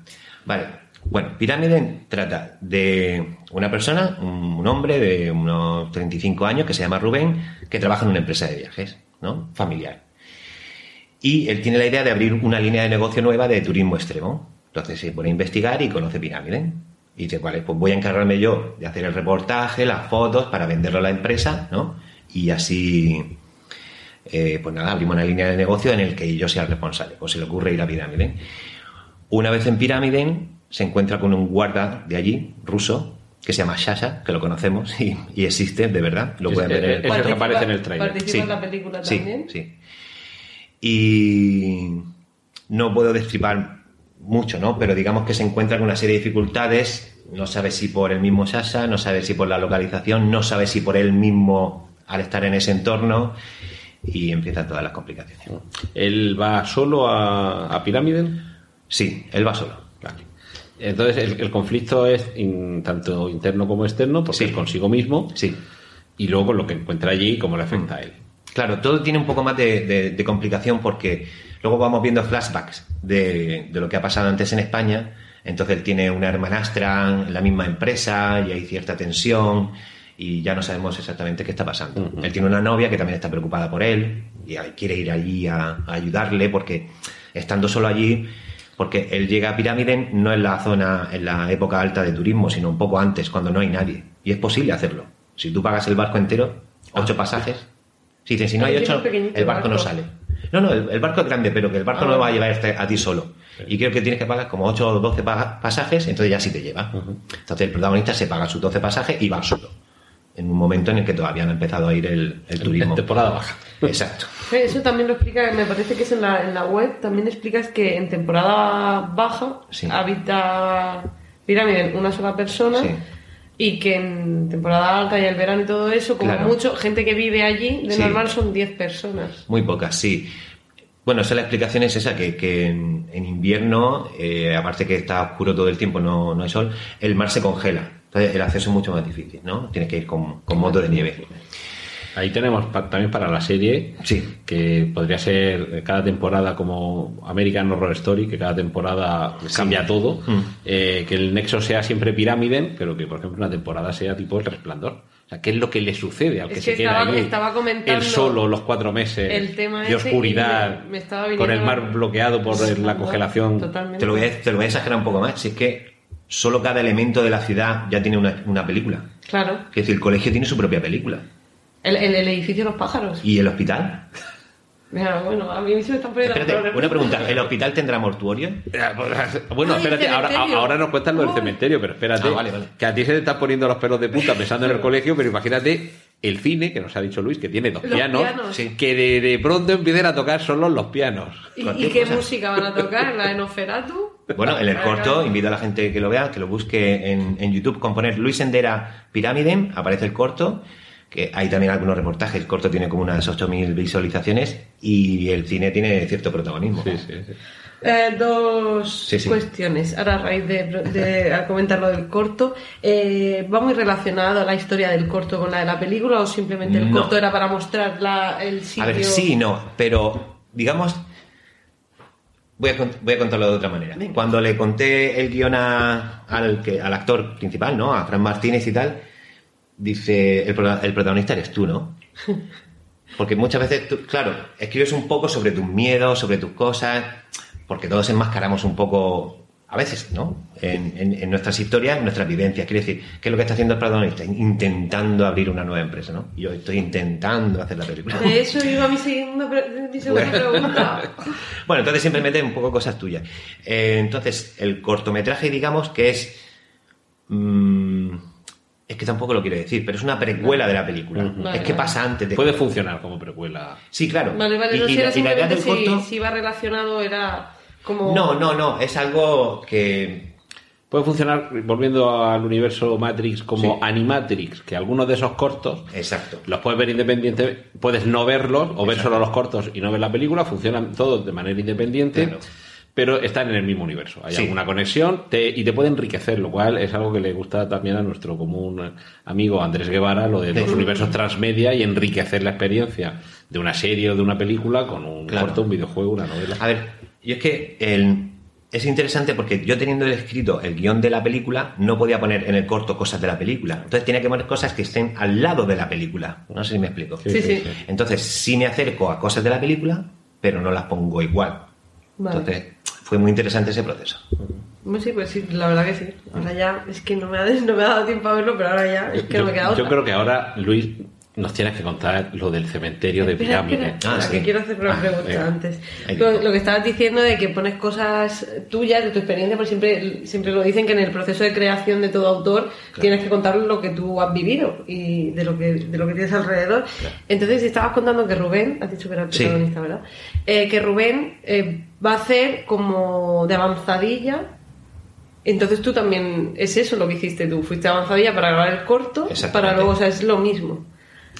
Vale. Bueno, Pirámide trata de una persona, un hombre de unos 35 años que se llama Rubén, que trabaja en una empresa de viajes, ¿no? Familiar. Y él tiene la idea de abrir una línea de negocio nueva de turismo extremo. Entonces se pone a investigar y conoce Pirámide. Y dice, vale, pues voy a encargarme yo de hacer el reportaje, las fotos, para venderlo a la empresa, ¿no? Y así, eh, pues nada, abrimos una línea de negocio en el que yo sea el responsable. Pues se le ocurre ir a Pirámide. Una vez en Pirámide, se encuentra con un guarda de allí, ruso, que se llama Shasha, que lo conocemos y, y existe, de verdad. Lo
Es-
pueden ver en el
es- es el que aparece en el tráiler.
Participa en la película
sí,
también.
Sí, Y no puedo destripar mucho, ¿no? Pero digamos que se encuentra con una serie de dificultades. No sabe si por el mismo Sasha, no sabe si por la localización, no sabe si por él mismo al estar en ese entorno. Y empiezan todas las complicaciones.
Él va solo a, a Pirámide.
Sí, él va solo.
Entonces, el, el conflicto es in- tanto interno como externo, porque
Sí.
es consigo mismo,
Sí.
y luego con lo que encuentra allí y cómo le afecta a él.
Claro, todo tiene un poco más de, de- de complicación porque luego vamos viendo flashbacks de, de lo que ha pasado antes en España. Entonces él tiene una hermanastra en la misma empresa y hay cierta tensión y ya no sabemos exactamente qué está pasando. Él tiene una novia que también está preocupada por él y quiere ir allí a, a ayudarle porque estando solo allí, porque él llega a Pirámide no en la zona, en la época alta de turismo, sino un poco antes, cuando no hay nadie. Y es posible hacerlo. Si tú pagas el barco entero, ocho pasajes, si dicen, si no hay ocho, el barco no sale. No, no, el, el barco es grande, pero que el barco
Ah.
no va a llevarte a ti solo. Y creo que tienes que pagar como 8 o 12 pa- pasajes, entonces ya sí te lleva. Entonces el protagonista se paga sus 12 pasajes y va solo. En un momento en el que todavía no ha empezado a ir el, el turismo.
En temporada baja.
Exacto.
Eso también lo explica, me parece que es en la, en la web, también explicas que en temporada baja
Sí.
habita Pirámide una sola persona
Sí.
y que en temporada alta y el verano y todo eso, como
Claro.
mucho, gente que vive allí, de
Sí.
normal son 10 personas.
Muy pocas, sí. Bueno, esa la explicación es esa, que, que en, en invierno, eh, aparte que está oscuro todo el tiempo, no, no hay sol, el mar se congela. Entonces el acceso es mucho más difícil, ¿no? Tienes que ir con, con moto de nieve.
Ahí tenemos pa- también para la serie,
Sí.
que podría ser cada temporada como American Horror Story, que cada temporada cambia todo,
Mm.
eh, que el nexo sea siempre pirámide, pero que por ejemplo una temporada sea tipo el resplandor. O sea, ¿qué es lo que le sucede al que
Es
se queda
estaba- estaba comentando
Él solo los cuatro meses
el tema
de oscuridad,
me-
con el mar bloqueado por la congelación.
Totalmente.
Te lo, voy a, te lo voy a exagerar un poco más. Si es que solo cada elemento de la ciudad ya tiene una, una película.
Claro.
Es decir, el colegio tiene su propia película.
El, el, el edificio de los pájaros.
¿Y el hospital?
Mira, bueno, a mí se me están poniendo
Espérate, una pregunta. ¿El hospital tendrá mortuorio?
Bueno, espérate, ahora, ahora nos cuentan lo del cementerio, pero espérate,
Ah, vale, vale.
que a ti se te están poniendo los pelos de punta pensando en el colegio, pero imagínate el cine, que nos ha dicho Luis, que tiene dos
Los
pianos,
pianos.
Sí.
que de, de pronto empiecen a tocar solo los pianos.
¿Y, qué música van a tocar? ¿La de Noferatu?
Bueno, en el corto, invito a la gente que lo vea, que lo busque en, en YouTube con poner Luis Endera Pirámide, aparece el corto, que hay también algunos reportajes, el corto tiene como unas 8.000 visualizaciones y el cine tiene cierto protagonismo.
Sí, sí, sí.
Eh, dos
Sí, sí.
cuestiones. Ahora, a raíz de, de- comentar lo del corto, eh, ¿va muy relacionado la historia del corto con la de la película o simplemente el
No.
corto era para mostrar la, el sitio?
A ver, sí y no, pero digamos, voy a, voy a contarlo de otra manera.
Venga.
Cuando le conté el guion a- al, que, al actor principal, ¿no? A Fran Martínez y tal, dice, el, el protagonista eres tú, ¿no? Porque muchas veces, tú, claro, escribes un poco sobre tus miedos, sobre tus cosas, porque todos enmascaramos un poco a veces, ¿no? En, en- en nuestras historias, en nuestras vivencias. Quiere decir, ¿qué es lo que está haciendo el protagonista? Intentando abrir una nueva empresa, ¿no? Yo estoy intentando hacer la película.
De eso iba mi segunda, pre- mi segunda pregunta.
Bueno, entonces siempre meten un poco cosas tuyas. Eh, entonces, el cortometraje, digamos que es. mm, es que tampoco lo quiero decir, pero es una precuela de la película.
Vale,
es que pasa antes de.
Puede funcionar como precuela.
Sí, claro.
Vale, vale,
Y-
no
y
sé,
y la idea del
si,
corto-
si iba relacionado, era como...
No, no, no. Es algo que.
Puede funcionar, volviendo al universo Matrix, como
Sí.
Animatrix, que algunos de esos cortos
Exacto.
los puedes ver independientes, puedes no verlos o ver solo los cortos y no ver la película, funcionan todos de manera independiente,
Claro.
pero están en el mismo universo. Hay
Sí.
alguna conexión te- y te puede enriquecer, lo cual es algo que le gusta también a nuestro común amigo Andrés Guevara, lo de los
Sí.
universos transmedia y enriquecer la experiencia de una serie o de una película con un
Claro.
corto, un videojuego, una novela.
A ver, y es que el- es interesante porque yo teniendo el escrito el guion de la película, no podía poner en el corto cosas de la película. Entonces tenía que poner cosas que estén al lado de la película. No sé si me explico.
Sí, sí.
Entonces sí me acerco a cosas de la película, pero no las pongo igual.
Vale.
Entonces fue muy interesante ese proceso.
Pues sí, pues sí, la verdad que sí. Ahora ya, es que no me ha, no me ha dado tiempo a verlo, pero ahora ya, es que
yo,
no me queda
yo
otra.
creo que ahora, Luis, nos tienes que contar lo del cementerio de
Espera,
pirámide.
espera,
Ah,
espera,
sí.
que quiero hacer una
Ah,
pregunta
venga.
antes. Lo, que estabas diciendo de que pones cosas tuyas, de tu experiencia, porque siempre, siempre lo dicen que en el proceso de creación de todo autor tienes que contar lo que tú has vivido y de lo que, de lo que tienes alrededor. Entonces, estabas contando que Rubén, has dicho que era el
Sí.
protagonista, ¿verdad? Eh, que Rubén eh, va a hacer como de avanzadilla. Entonces tú también, es eso lo que hiciste tú, fuiste avanzadilla para grabar el corto, para luego, o sea, es lo mismo.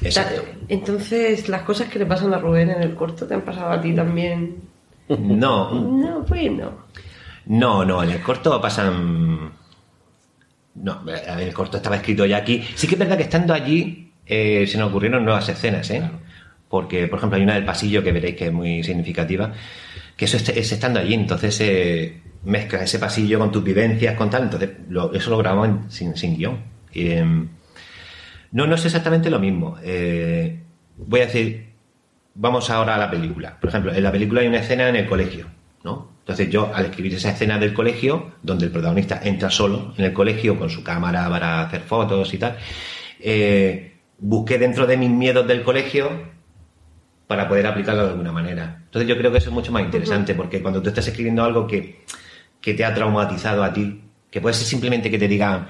Exacto.
Entonces, las cosas que le pasan a Rubén en el corto te han pasado a ti también.
No,
No, pues no.
no, no, en el corto pasan... No, en el corto estaba escrito ya aquí. Sí que es verdad que estando allí eh, se nos ocurrieron nuevas escenas, ¿eh? Porque, por ejemplo, hay una del pasillo que veréis que es muy significativa, que eso es, es estando allí, entonces eh, mezclas ese pasillo con tus vivencias, con tal, entonces lo- eso lo grabamos en- sin, sin guion. Y, em, no, no es exactamente lo mismo. Eh, voy a decir, vamos ahora a la película. Por ejemplo, en la película hay una escena en el colegio, ¿no? Entonces yo, al escribir esa escena del colegio, donde el protagonista entra solo en el colegio con su cámara para hacer fotos y tal, eh, busqué dentro de mis miedos del colegio para poder aplicarlo de alguna manera. Entonces yo creo que eso es mucho más interesante, porque cuando tú estás escribiendo algo que, que te ha traumatizado a ti, que puede ser simplemente que te digan,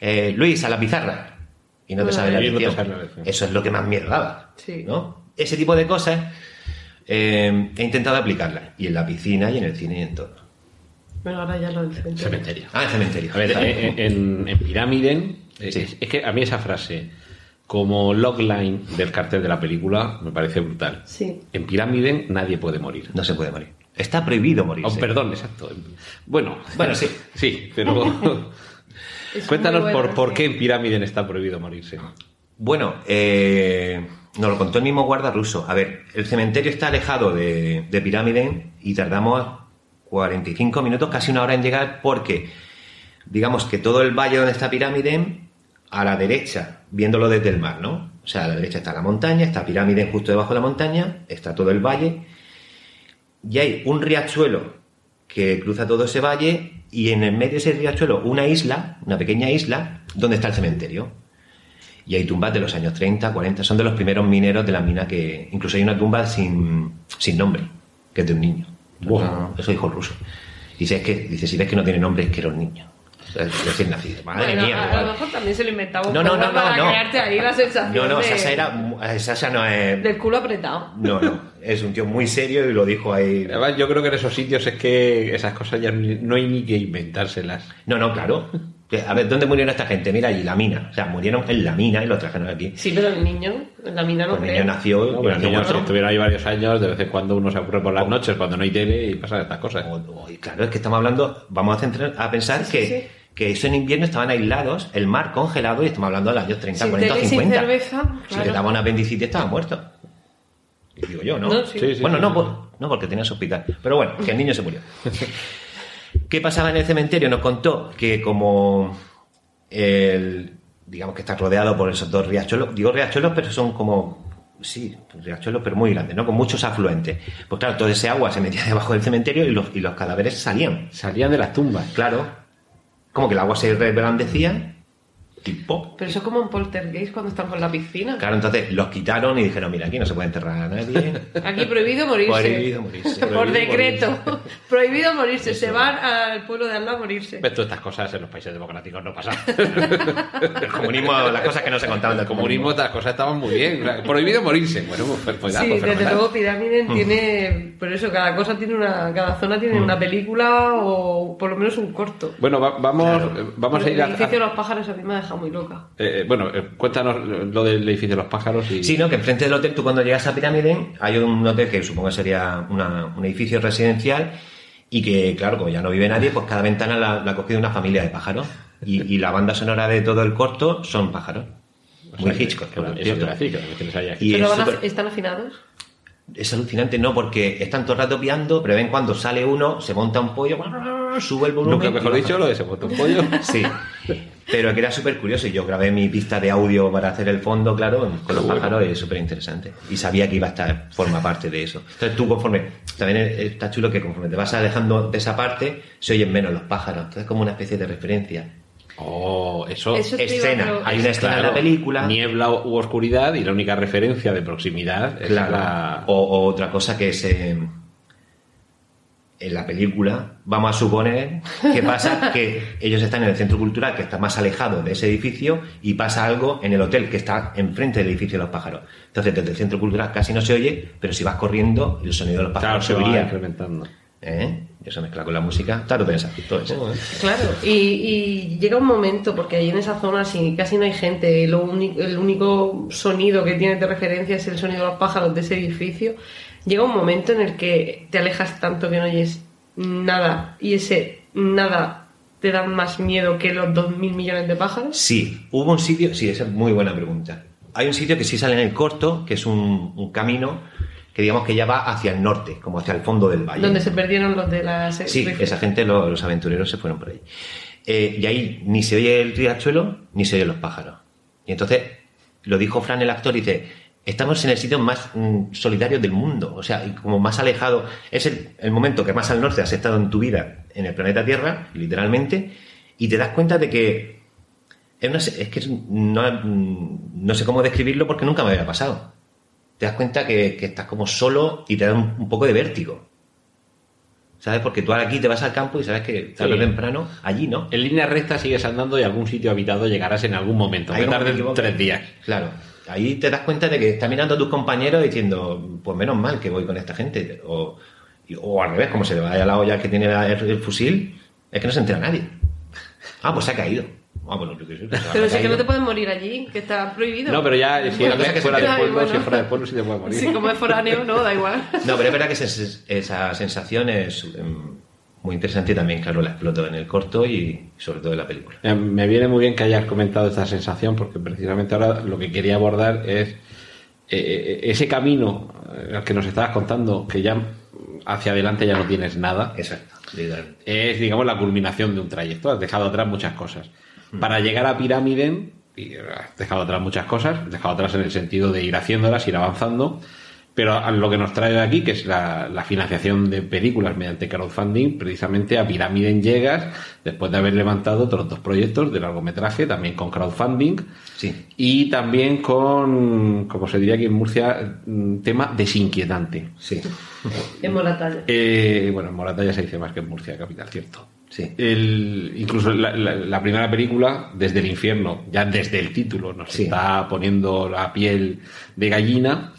eh, Luis, a la pizarra, y no te sabes la
Y no te
lección.
sabes la lección.
Eso es lo que más miedo daba.
Sí.
¿no? Ese tipo de cosas eh, he intentado aplicarlas, y en la piscina, y en el cine, y en todo.
Bueno, ahora ya lo del cementerio.
Cementerio.
Ah, el cementerio.
A ver, en, en, en Pirámide, es,
Sí.
es que a mí esa frase, como logline del cartel de la película, me parece brutal.
Sí.
En Pirámide nadie puede morir.
No se puede morir. Está prohibido morir.
Oh, perdón, exacto. Bueno,
Bueno, sí.
Sí, pero
Es
cuéntanos por, por qué en Pirámide está prohibido morirse.
Bueno, eh, nos lo contó el mismo guarda ruso. A ver, el cementerio está alejado de, de Pirámide y tardamos 45 minutos, casi una hora en llegar, porque digamos que todo el valle donde está Pirámide, a la derecha, viéndolo desde el mar, ¿no? O sea, a la derecha está la montaña, está Pirámide justo debajo de la montaña, está todo el valle, y hay un riachuelo que cruza todo ese valle, y en el medio de ese riachuelo una isla, una pequeña isla, donde está el cementerio. Y hay tumbas de los años 30, 40, son de los primeros mineros de la mina que... Incluso hay una tumba sin, sin nombre, que es de un niño. Eso dijo el ruso. Dice, es que, dice, si ves que no tiene nombre, es que era un niño. Recién nacido. Madre
Bueno,
mía.
a, lo mejor también se lo inventaba un
No, no, no,
para
no, no.
crearte ahí la sensación
No, no,
de-
Sasha era... Sasha no es...
del culo apretado.
No, no. Es un tío muy serio y lo dijo ahí...
Además, yo creo que en esos sitios es que esas cosas ya no hay ni que inventárselas.
No, no, claro. A ver, ¿dónde murieron esta gente? Mira, allí, la mina. O sea, murieron en la mina y lo trajeron aquí.
Sí, pero el niño, en la mina no
el
creo.
niño nació...
No, pero
nació
niños
muerto.
estuvieron ahí varios años, de vez en cuando uno se ocurre por las noches cuando no hay tele y pasan estas cosas.
O- o- y claro, es que estamos hablando, vamos a, centrar, a pensar
Sí,
que,
sí, sí.
Que eso en invierno estaban aislados, el mar congelado, y estamos hablando de los años 30,
Sin
40,
tele y sin
50.
cerveza,
Si le daban apendicitis, estaba muerto. Y digo yo, ¿no?
No, sí.
Sí, sí,
bueno,
sí,
no,
sí.
por- no, porque tenía su hospital. Pero bueno, que el niño se murió. ¿Qué pasaba en el cementerio? Nos contó que como el, digamos que está rodeado por esos dos riachuelos, digo riachuelos, pero son como Sí, un riachuelo, pero muy grande, ¿no? Con muchos afluentes. Pues claro, todo ese agua se metía debajo del cementerio y los, y los cadáveres salían.
Salían de las tumbas.
Claro. Como que el agua se reblandecía tipo.
Pero eso es como un poltergeist cuando están por la piscina.
Claro, entonces los quitaron y dijeron, mira, aquí no se puede enterrar a nadie.
Aquí prohibido morirse.
Prohibido morirse.
Por decreto. prohibido morirse. Se van al pueblo de al lado a morirse.
Tú, estas cosas en los países democráticos no pasan.
El comunismo, las cosas que no se contaban del
El comunismo, estas cosas estaban muy bien. Prohibido morirse. Bueno, pues, pues, ya,
Sí,
pues
desde luego Pirámide tiene, por eso cada cosa tiene una, cada zona tiene una película o por lo menos un corto.
Bueno, va- vamos,
Claro.
vamos a
el
ir a...
edificio de los pájaros a mí me muy loca.
eh, bueno, eh, cuéntanos lo del edificio de los pájaros y...
Sí, ¿no? Que enfrente del hotel, tú cuando llegas a Pirámide, hay un hotel que supongo que sería una- un edificio residencial y que, claro, como ya no vive nadie, pues cada ventana la, la ha cogido una familia de pájaros. Y, y la banda sonora de todo el corto son pájaros.
O sea,
Muy
que-
Hitchcock, por
eso
cierto.
decir, que
Y
Pero
es
¿Están afinados?
Es alucinante, no, porque están todo el rato piando, pero ven cuando sale uno, se monta un pollo, sube el volumen.
Nunca mejor dicho lo de ese botón pollo.
Sí, pero que era súper curioso y yo grabé mi pista de audio para hacer el fondo, claro, con los
bueno.
pájaros y es súper interesante. Y sabía que iba a estar, forma parte de eso. Entonces tú conforme, también está chulo que conforme te vas alejando de esa parte, se oyen menos los pájaros. Entonces como una especie de referencia.
Oh, eso...
Eso
Escena, hay una escena en la película.
Niebla u oscuridad y la única referencia de proximidad es
Claro.
la...
O, o otra cosa que es eh, en la película, vamos a suponer que pasa que ellos están en el centro cultural que está más alejado de ese edificio y pasa algo en el hotel que está enfrente del edificio de los pájaros. Entonces desde el centro cultural casi no se oye, pero si vas corriendo el sonido de los
Claro,
pájaros
se va
subiría.
incrementando.
¿Eh? Y Eso mezcla con la música. Claro, todo eso.
Claro, y, y llega un momento, porque ahí en esa zona si casi no hay gente, lo único, el único sonido que tienes de referencia es el sonido de los pájaros de ese edificio, llega un momento en el que te alejas tanto que no oyes nada, y ese nada te da más miedo que los dos mil millones de pájaros.
Sí, hubo un sitio, sí, esa es muy buena pregunta. Hay un sitio que sí sale en el corto, que es un, un camino que digamos que ya va hacia el norte, como hacia el fondo del valle.
Donde se perdieron los de las...
Sí, esa gente, lo- los aventureros se fueron por ahí. Eh, y ahí ni se oye el riachuelo ni se oyen los pájaros. Y entonces lo dijo Fran, el actor, dice, estamos en el sitio más mm, solidario del mundo, o sea, y como más alejado, es el, el momento que más al norte has estado en tu vida en el planeta Tierra, literalmente, y te das cuenta de que es, una es que no, mm, no sé cómo describirlo porque nunca me había pasado. Te das cuenta que, que estás como solo y te da un, un poco de vértigo. ¿Sabes? Porque tú ahora aquí te vas al campo y sabes que tarde o
Sí.
temprano, allí no.
En línea recta sigues andando y a algún sitio habitado llegarás en algún momento.
Ahí no
tres días.
Claro. Ahí te das cuenta de que estás mirando a tus compañeros diciendo, pues menos mal que voy con esta gente. O, y- o al revés, como se le vaya la olla que tiene la- el, el fusil, es que no se entera nadie. Ah, pues se ha caído. Ah, bueno, yo qué sé. pues
Pero sí
ha
que no te puedes morir allí, que está prohibido.
No, pero ya si
Bueno,
fuera del
Ay,
pueblo,
bueno.
si es fuera del pueblo sí te puedes morir.
Sí, como es foráneo, no, da igual.
No, pero es verdad que esa, esa sensación es em, muy interesante y también, claro, la exploto en el corto y sobre todo en la película.
Eh, Me viene muy bien que hayas comentado esta sensación porque precisamente ahora lo que quería abordar es eh, ese camino eh, al que nos estabas contando, que ya hacia adelante ya no tienes nada.
Exacto. literal.
es, digamos, la culminación de un trayecto. Has dejado atrás muchas cosas. Para llegar a Pirámide, y has dejado atrás muchas cosas, has dejado atrás en el sentido de ir haciéndolas, ir avanzando, pero a lo que nos trae aquí, que es la, la financiación de películas mediante crowdfunding, precisamente a Pirámide llegas después de haber levantado otros dos proyectos de largometraje, también con crowdfunding,
Sí.
y también con, como se diría aquí en Murcia, un tema desinquietante.
Sí.
En Moratalla.
Eh, bueno, en Moratalla se dice más que en Murcia, capital, cierto.
Sí.
El, incluso la, la- la primera película, Desde el infierno, ya desde el título, nos
Sí.
está poniendo la piel de gallina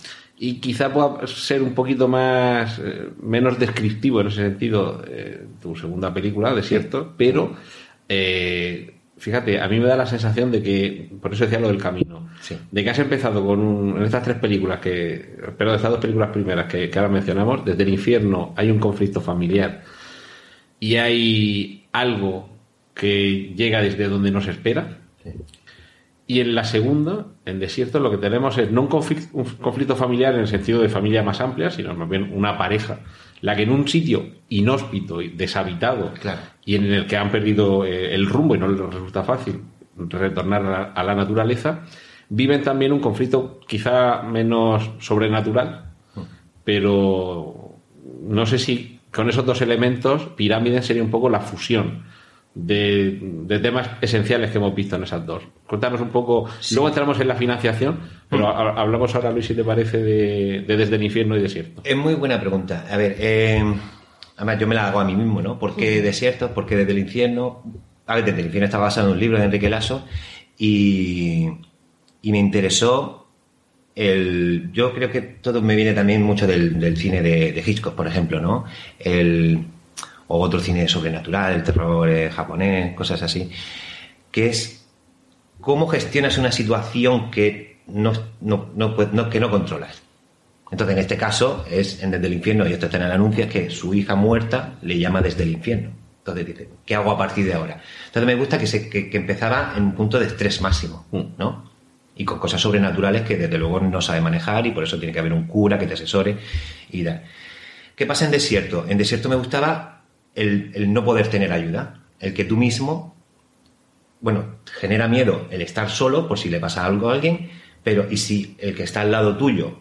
y quizá pueda ser un poquito más eh, menos descriptivo en ese sentido eh, tu segunda película, Desierto, pero eh, fíjate, a mí me da la sensación de que, por eso decía lo del camino,
Sí.
de que has empezado con un- en estas tres películas que, pero de estas dos películas primeras que, que ahora mencionamos, desde el infierno hay un conflicto familiar y hay algo que llega desde donde no se espera. Y en la segunda, en Desierto, lo que tenemos es no un conflicto, un conflicto familiar en el sentido de familia más amplia, sino más bien una pareja, la que en un sitio inhóspito y deshabitado
Claro.
y en el que han perdido eh, el rumbo y no les resulta fácil retornar a, a la naturaleza, viven también un conflicto quizá menos sobrenatural, pero no sé si con esos dos elementos Pirámide sería un poco la fusión de, de temas esenciales que hemos visto en esas dos. Cuéntanos un poco, luego entramos en la financiación, pero ha- hablamos ahora, Luis, si te parece, de, de Desde el Infierno y Desierto.
Es muy buena pregunta. A ver, eh, además yo me la hago a mí mismo, ¿no? ¿Por qué desiertos? Porque desde el infierno. A ver, desde el infierno está basado en un libro de Enrique Lasso y, y me interesó el. Yo creo que todo me viene también mucho del, del cine de, de Hitchcock, por ejemplo, ¿no? El, o otro cine sobrenatural, el terror eh, japonés, cosas así. Que es cómo gestionas una situación que no, no, no, puede- no- que no controlas. Entonces, en este caso, es en Desde el Infierno, y esto está en el anuncio, es que su hija muerta le llama Desde el Infierno. Entonces dice, ¿qué hago a partir de ahora? Entonces me gusta que, se, que, que empezaba en un punto de estrés máximo, ¿no? Y con cosas sobrenaturales que desde luego no sabe manejar y por eso tiene que haber un cura que te asesore y tal. ¿Qué pasa en desierto? En desierto me gustaba el, el no poder tener ayuda, el que tú mismo, bueno, genera miedo el estar solo por si le pasa algo a alguien, pero y si el que está al lado tuyo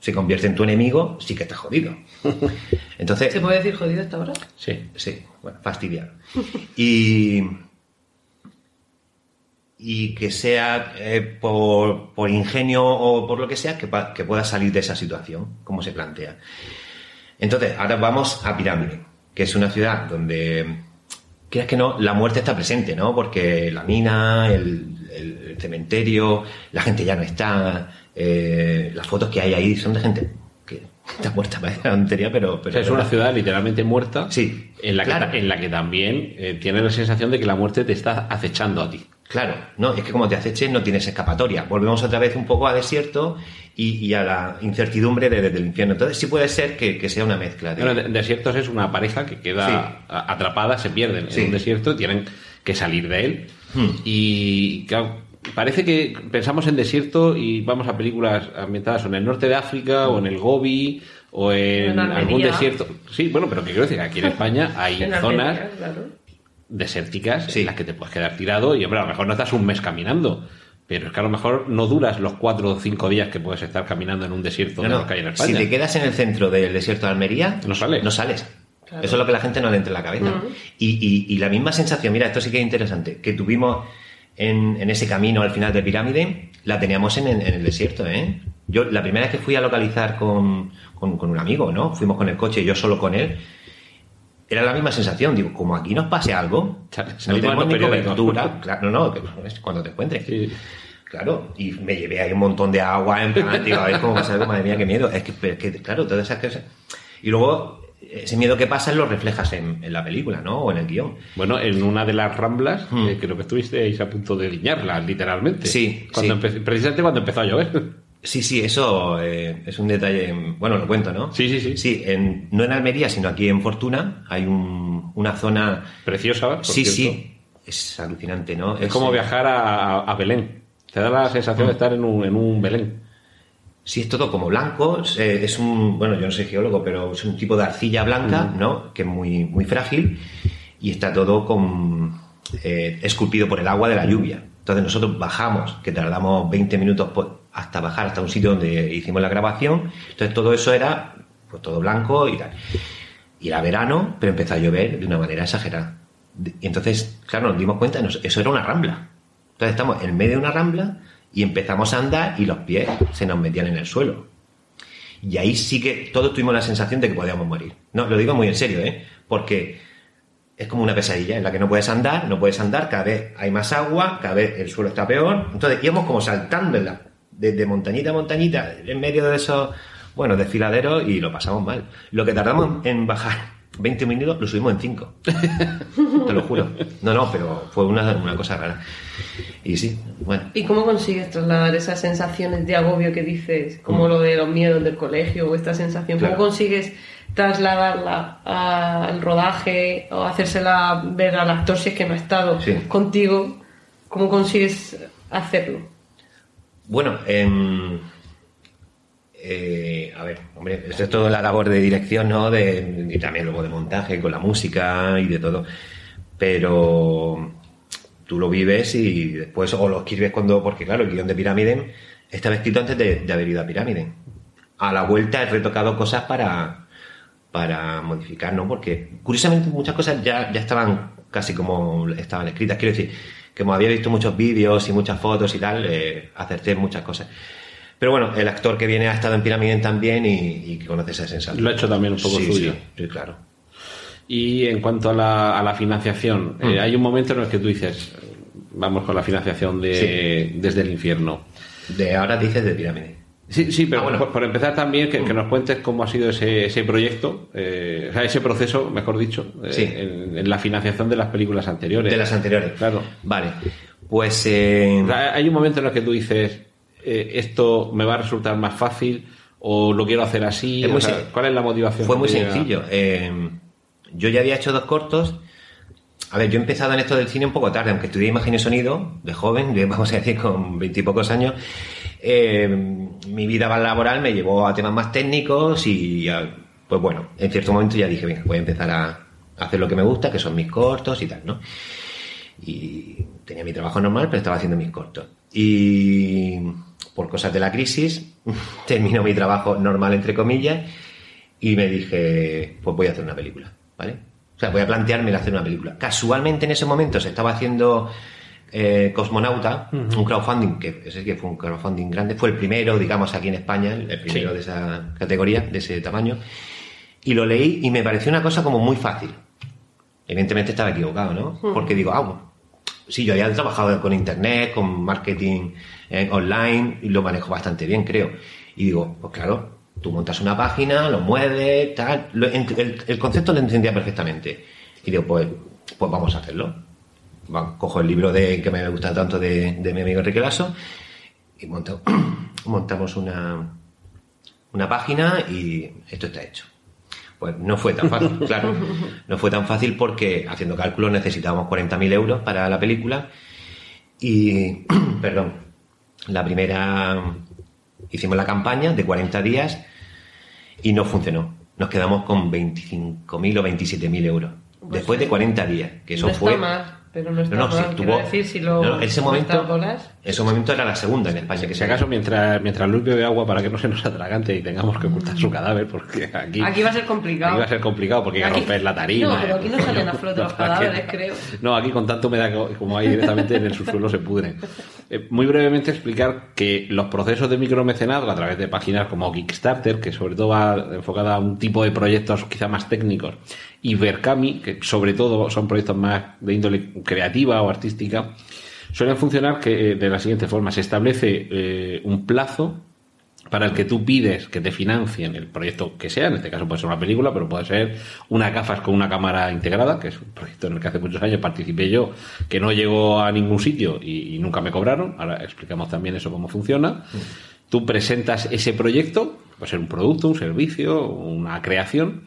se convierte en tu enemigo, sí que estás jodido. Entonces,
¿Se puede decir jodido hasta ahora?
Sí.
Sí, bueno, fastidiar. Y, y que sea eh, por, por ingenio o por lo que sea, que, que pueda salir de esa situación, como se plantea. Entonces, ahora vamos a Pirámide, que es una ciudad donde, creas que no, la muerte está presente, ¿no? Porque la mina, el, el- el cementerio, la gente ya no está, eh, las fotos que hay ahí son de gente que está muerta, parece una tontería, pero...
O
pero
sea, es una ciudad literalmente muerta,
Sí,
en la,
claro.
que, en la que también eh, tienes la sensación de que la muerte te está acechando a ti.
Claro, no, es que como te aceches no tienes escapatoria. Volvemos otra vez un poco a desierto y, y a la incertidumbre de- desde el infierno. Entonces sí puede ser que, que sea una mezcla. De,
Bueno, de- desiertos es una pareja que queda
Sí.
atrapada, se pierden
Sí.
en un desierto, tienen que salir de él.
Hmm.
Y claro, parece que pensamos en desierto y vamos a películas ambientadas o en el norte de África o en el Gobi o en, algún desierto. Sí, bueno, pero que quiero decir que aquí en España hay
En
zonas
claro.
Desérticas
Sí.
en las que te puedes quedar tirado y, hombre, a lo mejor no estás un mes caminando. Pero es que a lo mejor no duras los cuatro o cinco días que puedes estar caminando en un desierto
No,
de
no,
los que hay en
si te quedas en el centro del desierto de Almería,
No sales.
No sales.
Claro.
Eso es lo que la gente no le entra en la cabeza. y, y- y la misma sensación, mira, esto sí que es interesante, que tuvimos en, en ese camino al final de Pirámide, la teníamos en, en- en el desierto, ¿eh? Yo, la primera vez que fui a localizar con, con- con un amigo, ¿no? Fuimos con el coche, yo solo con él, era la misma sensación, digo, como aquí nos pase algo, no tenemos
en
ni cobertura, claro, no, no, es cuando te encuentres.
Sí.
Claro, y me llevé ahí un montón de agua, en plan, tío, a ver cómo pasa algo, madre mía, qué miedo. Es que, es que, claro, todas esas cosas. Y luego, ese miedo que pasa lo reflejas en, en la película, ¿no? O en el guion.
Bueno, en una de las ramblas,
Hmm.
eh, creo que estuvisteis a punto de diñarla, literalmente.
Sí,
Cuando
sí.
precisamente cuando empezó a llover.
Sí, sí, eso eh, es un detalle. Bueno, lo cuento, ¿no?
Sí, sí, sí.
Sí, en- no en Almería, sino aquí en Fortuna, hay un- una zona.
Preciosa, por
sí,
cierto.
sí, es alucinante, ¿no?
Es como viajar a, a Belén. Te da la sensación de estar en un, en un Belén.
Sí, es todo como blanco. Es, un, bueno, yo no soy geólogo, pero es un tipo de arcilla blanca, ¿no? Que es muy, muy frágil y está todo con, eh, esculpido por el agua de la lluvia. Entonces nosotros bajamos, que tardamos 20 minutos por- hasta bajar hasta un sitio donde hicimos la grabación. Entonces todo eso era, pues todo blanco y tal. Y era verano, pero empezó a llover de una manera exagerada. Y entonces, claro, nos dimos cuenta, eso era una rambla. Entonces estamos en medio de una rambla y empezamos a andar y los pies se nos metían en el suelo. Y ahí sí que todos tuvimos la sensación de que podíamos morir. No, lo digo muy en serio, ¿eh? Porque es como una pesadilla en la que no puedes andar, no puedes andar, cada vez hay más agua, cada vez el suelo está peor. Entonces íbamos como saltando en la, de, de montañita a montañita en medio de esos, bueno, desfiladeros y lo pasamos mal. Lo que tardamos en bajar 20 minutos lo subimos en 5. Te lo juro. No, no, pero fue una, una cosa rara. Y sí, bueno.
¿Y cómo consigues trasladar esas sensaciones de agobio que dices, como lo de los miedos del colegio o esta sensación?
Claro.
¿Cómo consigues trasladarla al rodaje o hacérsela ver al actor si es que no ha estado
Sí.
contigo? ¿Cómo consigues hacerlo?
Bueno, eh, a ver, hombre, esto es todo la labor de dirección, ¿no? De, y también luego de montaje, con la música y de todo. Pero tú lo vives y después o lo escribes cuando, porque claro, el guion de Pirámide estaba escrito antes de, de haber ido a Pirámide. A la vuelta he retocado cosas para, para modificar, ¿no? Porque curiosamente muchas cosas ya, ya estaban casi como estaban escritas. Quiero decir, que como había visto muchos vídeos y muchas fotos y tal, eh, acerté muchas cosas. Pero bueno, el actor que viene ha estado en Pirámide también y, que conoce esa sensación.
Lo ha hecho también un poco
Sí,
suyo.
Sí, sí, claro.
Y en cuanto a la, a la financiación, eh,
Mm.
hay un momento en el que tú dices, vamos con la financiación de, desde el infierno.
De ahora dices de Pirámide.
Sí, sí, pero
Ah, bueno.
por, por empezar también que, que nos cuentes cómo ha sido ese, ese proyecto, eh, o sea, ese proceso, mejor dicho, eh,
Sí.
en, en la financiación de las películas anteriores.
De las anteriores.
Claro.
Vale. Pues. eh,
O sea, hay un momento en el que tú dices, eh, esto me va a resultar más fácil o lo quiero hacer así.
Es
o
muy
sea,
sen-
¿Cuál es la motivación?
Fue muy sencillo. Eh, yo ya había hecho dos cortos. A ver, yo he empezado en esto del cine un poco tarde, aunque estudié imagen y sonido de joven, vamos a decir con veintipocos años. Eh, mi vida laboral me llevó a temas más técnicos y, pues bueno, en cierto momento ya dije, venga, voy a empezar a hacer lo que me gusta, que son mis cortos y tal, ¿no? Y tenía mi trabajo normal, pero estaba haciendo mis cortos. Y por cosas de la crisis, terminó mi trabajo normal, entre comillas, y me dije, pues voy a hacer una película, ¿vale? O sea, voy a plantearme hacer una película. Casualmente en ese momento se estaba haciendo eh, Cosmonauta, un crowdfunding, que ese que fue un crowdfunding grande, fue el primero, digamos, aquí en España, el primero
Sí.
de esa categoría, de ese tamaño. Y lo leí y me pareció una cosa como muy fácil. Evidentemente estaba equivocado, ¿no? Porque digo, ah, bueno, sí, yo ya he trabajado con internet, con marketing eh, online y lo manejo bastante bien, creo. Y digo, pues claro, tú montas una página, lo mueves, tal. lo- el, el concepto lo entendía perfectamente. Y digo, pues, pues vamos a hacerlo. Cojo el libro de que me gusta tanto de, de mi amigo Enrique Lasso y monto- montamos una, una página y esto está hecho. Pues no fue tan fácil, claro. No fue tan fácil porque, haciendo cálculos, necesitábamos 40.000 euros para la película. Y, perdón, la primera hicimos la campaña de 40 días y no funcionó. Nos quedamos con 25.000 o 27.000 euros.
Pues
Después de 40 días, que eso
no
fue...
mal, pero no está
No, no, sí,
mal.
tuvo-
Quiero decir, si lo
no, ese momento, ese momento era la segunda en España que
Que
se
si acaso, mientras, mientras Luis bebe agua para que no se nos atragante y tengamos que ocultar su cadáver, porque aquí,
Aquí va a ser complicado.
aquí va a ser complicado porque hay que romper la tarima.
No, pero aquí no
Coño,
salen a flote los cadáveres, creo.
No, aquí con tanta humedad co- como hay directamente en el subsuelo se pudren. Eh, muy brevemente explicar que los procesos de micromecenazgo a través de páginas como Kickstarter, que sobre todo va enfocada a un tipo de proyectos quizá más técnicos, y Berkami, que sobre todo son proyectos más de índole creativa o artística, suelen funcionar que, eh, de la siguiente forma. Se establece eh, un plazo para el que tú pides que te financien el proyecto que sea, en este caso puede ser una película, pero puede ser unas gafas con una cámara integrada, que es un proyecto en el que hace muchos años participé yo, que no llegó a ningún sitio y, y nunca me cobraron. Ahora explicamos también eso cómo funciona. Tú presentas ese proyecto, puede ser un producto, un servicio, una creación,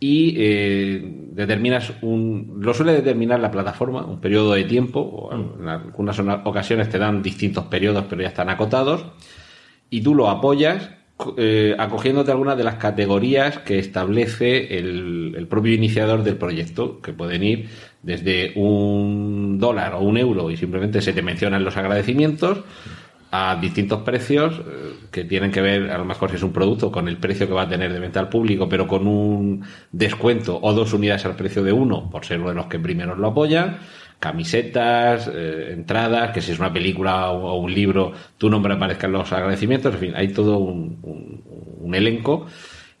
y eh, determinas un lo suele determinar la plataforma un periodo de tiempo o en algunas ocasiones te dan distintos periodos pero ya están acotados y tú lo apoyas eh, acogiéndote a algunas de las categorías que establece el, el propio iniciador del proyecto, que pueden ir desde un dólar o un euro y simplemente se te mencionan los agradecimientos a distintos precios eh, que tienen que ver, a lo mejor si es un producto, con el precio que va a tener de venta al público, pero con un descuento o dos unidades al precio de uno, por ser uno de los que primero lo apoyan, camisetas, eh, entradas, que si es una película o, o un libro, tu nombre aparezca en los agradecimientos, en fin, hay todo un, un- un elenco.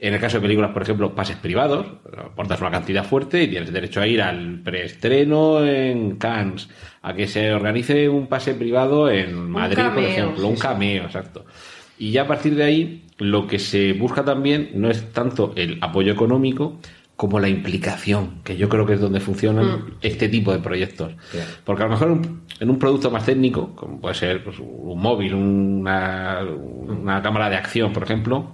En el caso de películas, por ejemplo, pases privados, aportas una cantidad fuerte y tienes derecho a ir al preestreno en Cannes, a que se organice un pase privado en Madrid, por ejemplo,
sí,
un
sí.
cameo, exacto. Y ya a partir de ahí, lo que se busca también no es tanto el apoyo económico como la implicación, que yo creo que es donde funcionan
Mm.
este tipo de proyectos. Porque a lo mejor un- en un producto más técnico, como puede ser pues, un móvil, una, una cámara de acción, por ejemplo,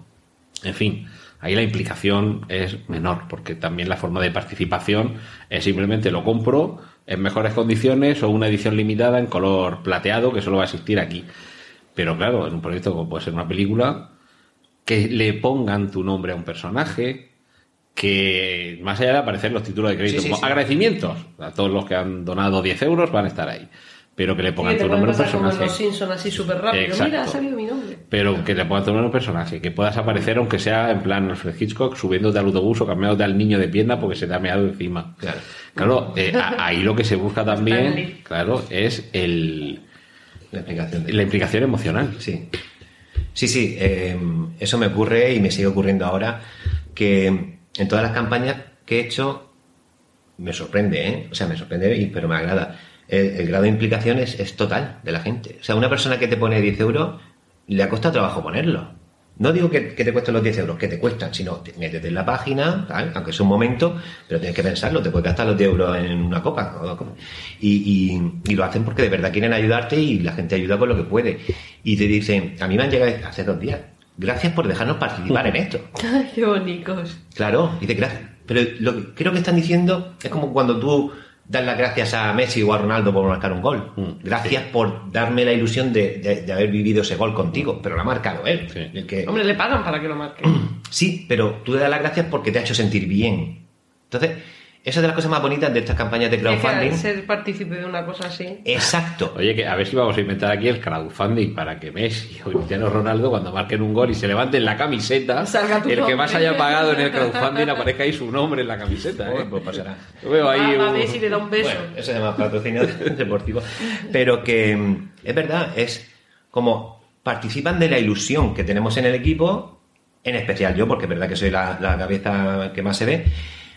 en fin, ahí la implicación es menor, porque también la forma de participación es simplemente lo compro en mejores condiciones o una edición limitada en color plateado que solo va a existir aquí. Pero claro, en un proyecto como puede ser una película, que le pongan tu nombre a un personaje, que más allá de aparecer los títulos de crédito
Sí, sí,
como
sí.
agradecimientos a todos los que han donado 10 euros van a estar ahí. Pero que le pongan tu nombre a un
pasar como
personaje.
los Simpsons así súper rápido.
Exacto.
Mira, ha salido mi nombre.
Pero que te pongan tu nombre a un personaje. Que puedas aparecer aunque sea en plan Alfred Hitchcock subiéndote al autobús o cambiándote al niño de pierna porque se te ha meado encima.
Claro.
Claro, eh, a- ahí lo que se busca también, claro, es el,
La explicación de
la implicación emocional.
Sí. Sí, sí, eh, eso me ocurre y me sigue ocurriendo ahora que en todas las campañas que he hecho me sorprende, ¿eh? O sea, me sorprende, y- pero me agrada. El, el grado de implicación es, es total de la gente. O sea, una persona que te pone 10 euros le ha costado trabajo ponerlo. No digo que, que te cuesten los 10 euros, que te cuestan, sino te métete en la página, tal, aunque sea un momento, pero tienes que pensarlo, te puedes gastar los 10 euros en una copa. o. Y, y- y lo hacen porque de verdad quieren ayudarte y la gente ayuda con lo que puede. Y te dicen, a mí me han llegado hace dos días, gracias por dejarnos participar en esto.
Qué bonitos.
Claro, dice gracias. Pero lo que creo que están diciendo es como cuando tú das las gracias a Messi o a Ronaldo por marcar un gol.
Mm,
Gracias por darme la ilusión de, de- de haber vivido ese gol contigo, pero lo ha marcado él.
Sí.
El que-
Hombre, le pagan para que lo marque.
Sí, pero tú le das las gracias porque te ha hecho sentir bien. Entonces, esa es de las cosas más bonitas de estas campañas de
Es que
crowdfunding.
ser partícipe de una cosa así.
Exacto.
Oye, que a ver si vamos a inventar aquí el crowdfunding para que Messi o Cristiano Ronaldo, cuando marquen un gol y se levanten la camiseta,
Salga tu
el que más haya pagado en el crowdfunding aparezca ahí su nombre en la camiseta. ¿eh?
Pues, pasará.
Yo veo ahí un-
Messi le da un beso.
Bueno, eso se llama patrocinio deportivo. Pero que mm, es verdad, es como participan de la ilusión que tenemos en el equipo, en especial yo, porque es verdad que soy la, la cabeza que más se ve,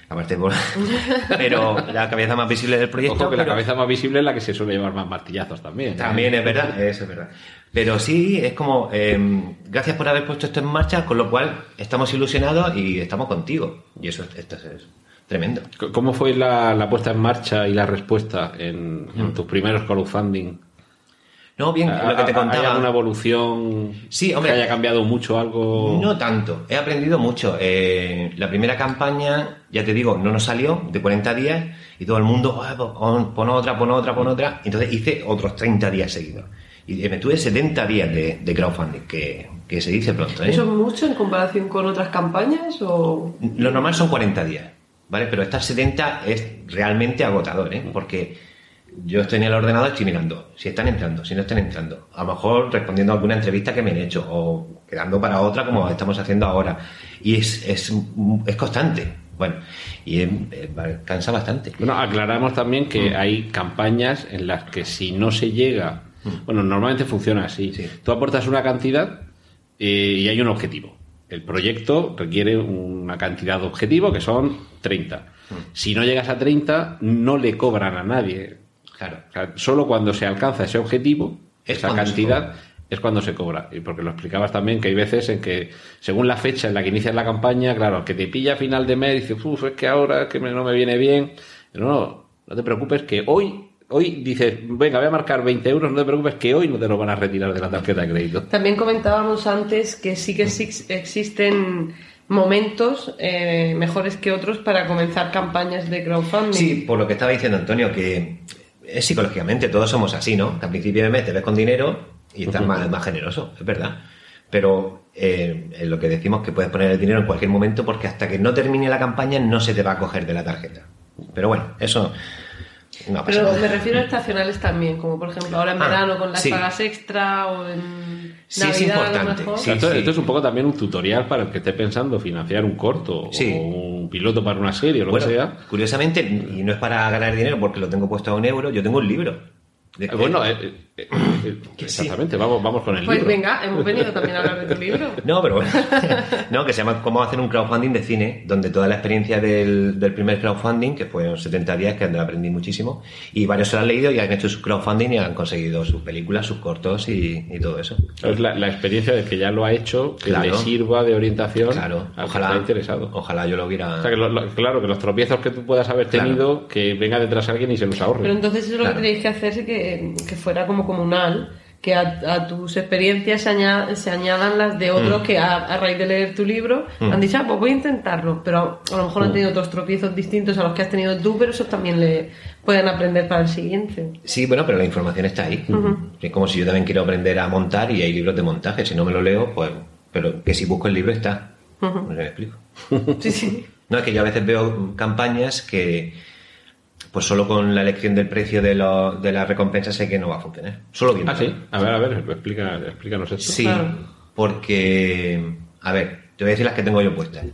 aparte pero la cabeza más visible del proyecto.
Ojo que la
pero-
cabeza más visible es la que se suele llevar más martillazos también. ¿eh?
También es verdad, eso es verdad. Pero sí, es como, eh, gracias por haber puesto esto en marcha, con lo cual estamos ilusionados y estamos contigo. Y eso esto es, es tremendo.
¿Cómo fue la, la puesta en marcha y la respuesta en,
Mm.
en tus primeros crowdfunding?
No, bien, lo que te
¿Hay
contaba.
alguna evolución
Sí, hombre.
que haya cambiado mucho algo?
No tanto, he aprendido mucho. Eh, la primera campaña, ya te digo, no nos salió de 40 días y todo el mundo, "Ah, pues, pon, pon otra, pon otra, pon otra. Entonces hice otros 30 días seguidos. Y me tuve 70 días de, de crowdfunding, que, que se dice pronto. ¿eh?
¿Eso es mucho en comparación con otras campañas? o
Lo normal son 40 días, ¿vale? Pero estas 70 es realmente agotador, ¿eh? Porque yo estoy en el ordenador, estoy mirando si están entrando, si no están entrando. A lo mejor respondiendo a alguna entrevista que me han hecho o quedando para otra como estamos haciendo ahora. Y es, es, es constante. Bueno, y es- es- cansa bastante.
Bueno, aclaramos también
Mm.
que hay campañas en las que si no se llega, bueno, normalmente funciona así.
Mm. Sí.
Tú aportas una cantidad eh, y hay un objetivo. El proyecto requiere una cantidad de objetivo que son 30.
Mm.
Si no llegas a 30, no le cobran a nadie.
Claro.
Solo cuando se alcanza ese objetivo,
Es
esa cantidad, es cuando se cobra. Y porque lo explicabas también que hay veces en que, según la fecha en la que inicias la campaña, claro, que te pilla a final de mes, dices, uff, es que ahora es que me- no me viene bien. Pero no, no te preocupes que hoy, hoy dices, venga, voy a marcar 20 euros, no te preocupes que hoy no te lo van a retirar de la tarjeta de crédito.
También comentábamos antes que sí que sí existen momentos eh, mejores que otros para comenzar campañas de crowdfunding.
Sí, por lo que estaba diciendo Antonio, que es psicológicamente, todos somos así, ¿no? Que al principio de mes te ves con dinero y estás más, más generoso, es verdad. Pero eh, en lo que decimos que puedes poner el dinero en cualquier momento porque hasta que no termine la campaña no se te va a coger de la tarjeta. Pero bueno, eso no
Pero
nada.
me refiero a estacionales también, como por ejemplo ahora en
Ah,
verano con las
sí.
pagas extra o en
Sí, es
Navidad a lo
importante,
mejor.
sí.
esto, esto es un poco también un tutorial para el que esté pensando financiar un corto
Sí.
o un piloto para una serie o lo
Bueno,
que sea.
curiosamente, y no es para ganar dinero porque lo tengo puesto a un euro, yo tengo un libro. De-
Eh, Bueno, eh, eh,
Que sí.
exactamente, vamos, vamos con el
Pues
libro.
venga, hemos venido también a hablar de tu libro.
No, pero bueno. no, que se llama Cómo hacer un crowdfunding de cine, donde toda la experiencia del, del primer crowdfunding, que fueron 70 días, que aprendí muchísimo, y varios se lo han leído y han hecho su crowdfunding y han conseguido sus películas, sus cortos y, y todo eso.
Es la, la experiencia de que ya lo ha hecho, que
Claro.
le sirva de orientación
Claro,
al que
ojalá,
interesado.
ojalá yo lo hubiera...
O sea, que lo- lo- claro, que los tropiezos que tú puedas haber
Claro.
tenido, que venga detrás alguien y se los ahorre.
Pero entonces eso es lo que tenéis que hacer es que, que fuera como comunal, que a, a tus experiencias se, se añadan las de
Mm.
otros que a, a raíz de leer tu libro han dicho, ah, pues voy a intentarlo, pero a lo mejor
Mm.
han tenido otros tropiezos distintos a los que has tenido tú, pero esos también le pueden aprender para el siguiente.
Sí, bueno, pero la información está ahí. Es como si yo también quiero aprender a montar y hay libros de montaje. Si no me lo leo, pues... Pero que si busco el libro está. No me explico.
Sí, sí.
No, es que yo a veces veo campañas que, pues solo con la elección del precio de, lo- de la recompensa sé que no va a funcionar. Solo viendo.
Ah, sí. A ver, a ver, explica, explícanos esto.
Sí,
Claro.
porque, a ver, te voy a decir las que tengo yo puestas.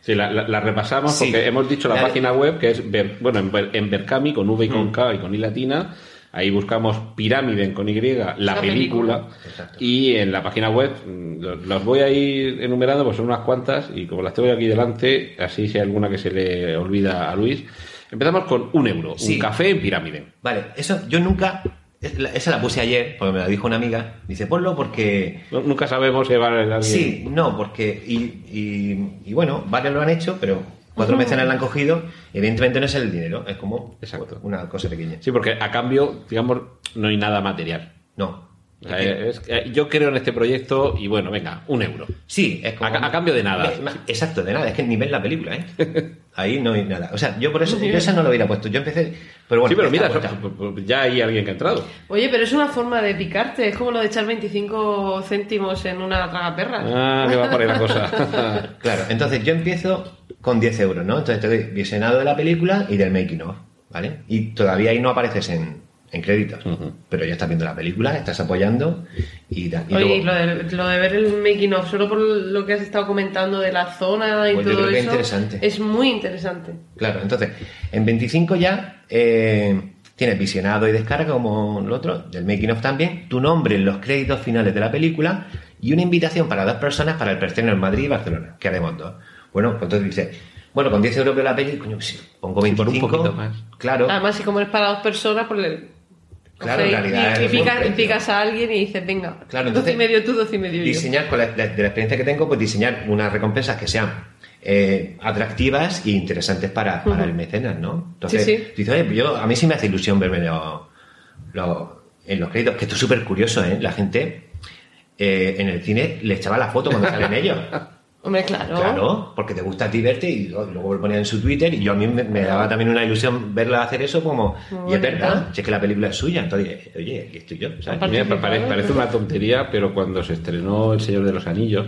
Sí, la, la- la repasamos
Sí.
porque hemos dicho la
La-
página web que es, Ver- bueno, en, Ver- en Berkami con V y con K y con I latina. Ahí buscamos Pirámide con Y, la,
La
película.
película.
Exacto.
Y en la página web, mm, lo- las voy a ir enumerando, pues son unas cuantas. Y como las tengo yo aquí delante, así si hay alguna que se le olvida a Luis. Empezamos con un euro,
Sí.
un café en Pirámide.
Vale, eso yo nunca, es- la- esa la puse ayer, porque me la dijo una amiga, dice, ponlo porque...
No- Nunca sabemos si va a alguien.
Sí, no, porque... Y, y- y bueno, varios lo han hecho, pero cuatro mecenas la han cogido, evidentemente no es el dinero, es como
Exacto.
una cosa pequeña.
Sí, porque a cambio, digamos, no hay nada material.
No.
O sea, es- yo creo en este proyecto y bueno, venga, un euro.
Sí, es como...
A ca- a cambio de nada.
Exacto, de nada, es que ni ves la película, ¿eh? Ahí no hay nada. O sea, yo por eso, yo esa no lo hubiera puesto. Yo empecé... Pero bueno,
sí, pero mira,
puesta.
pues, pues, ya hay alguien que ha entrado.
Oye, pero es una forma de picarte. Es como lo de echar 25 céntimos en una tragaperra.
Ah, que va por ahí la cosa.
Claro, entonces yo empiezo con 10 euros, ¿no? Entonces te doy visionado de la película y del making of, ¿vale? Y todavía ahí no apareces en, en créditos, pero ya estás viendo la película, estás apoyando y tal. Y
Oye, y
luego-
lo de, lo de ver el making of, solo por lo que has estado comentando de la zona y
Pues yo
todo
creo que es
eso,
interesante.
es muy interesante.
Claro, entonces, en 25 ya eh, tienes visionado y descarga como el otro, del making of también, tu nombre en los créditos finales de la película y una invitación para dos personas para el preestreno en Madrid y Barcelona, que haremos dos. Bueno, pues entonces dices, bueno, con 10 euros veo la peli, coño, sí, pongo
Sí, por un
25.
poquito más.
Claro.
Además, si como es para dos personas, pues le...
Claro, en realidad
y, y picas,
precio.
picas a alguien y dices, venga,
Claro, entonces,
y medio tú, doce y medio yo.
diseñar con la, de la experiencia que tengo, pues diseñar unas recompensas que sean eh, atractivas e interesantes para, para el mecenas, ¿no? Entonces,
Sí, sí.
dices, oye, yo, a mí sí me hace ilusión verme lo- lo- en los créditos, que esto es súper curioso, ¿eh? La gente eh, en el cine le echaba la foto cuando salen ellos.
Hombre, claro.
Claro, porque te gusta a ti verte y luego lo ponían en su Twitter y yo a mí me, me daba también una ilusión verla hacer eso como,
Muy
y es verdad, si es que la película es suya, entonces, oye, aquí estoy yo, ¿sabes?
Mira, pa- pare- parece una tontería, pero cuando se estrenó El Señor de los Anillos,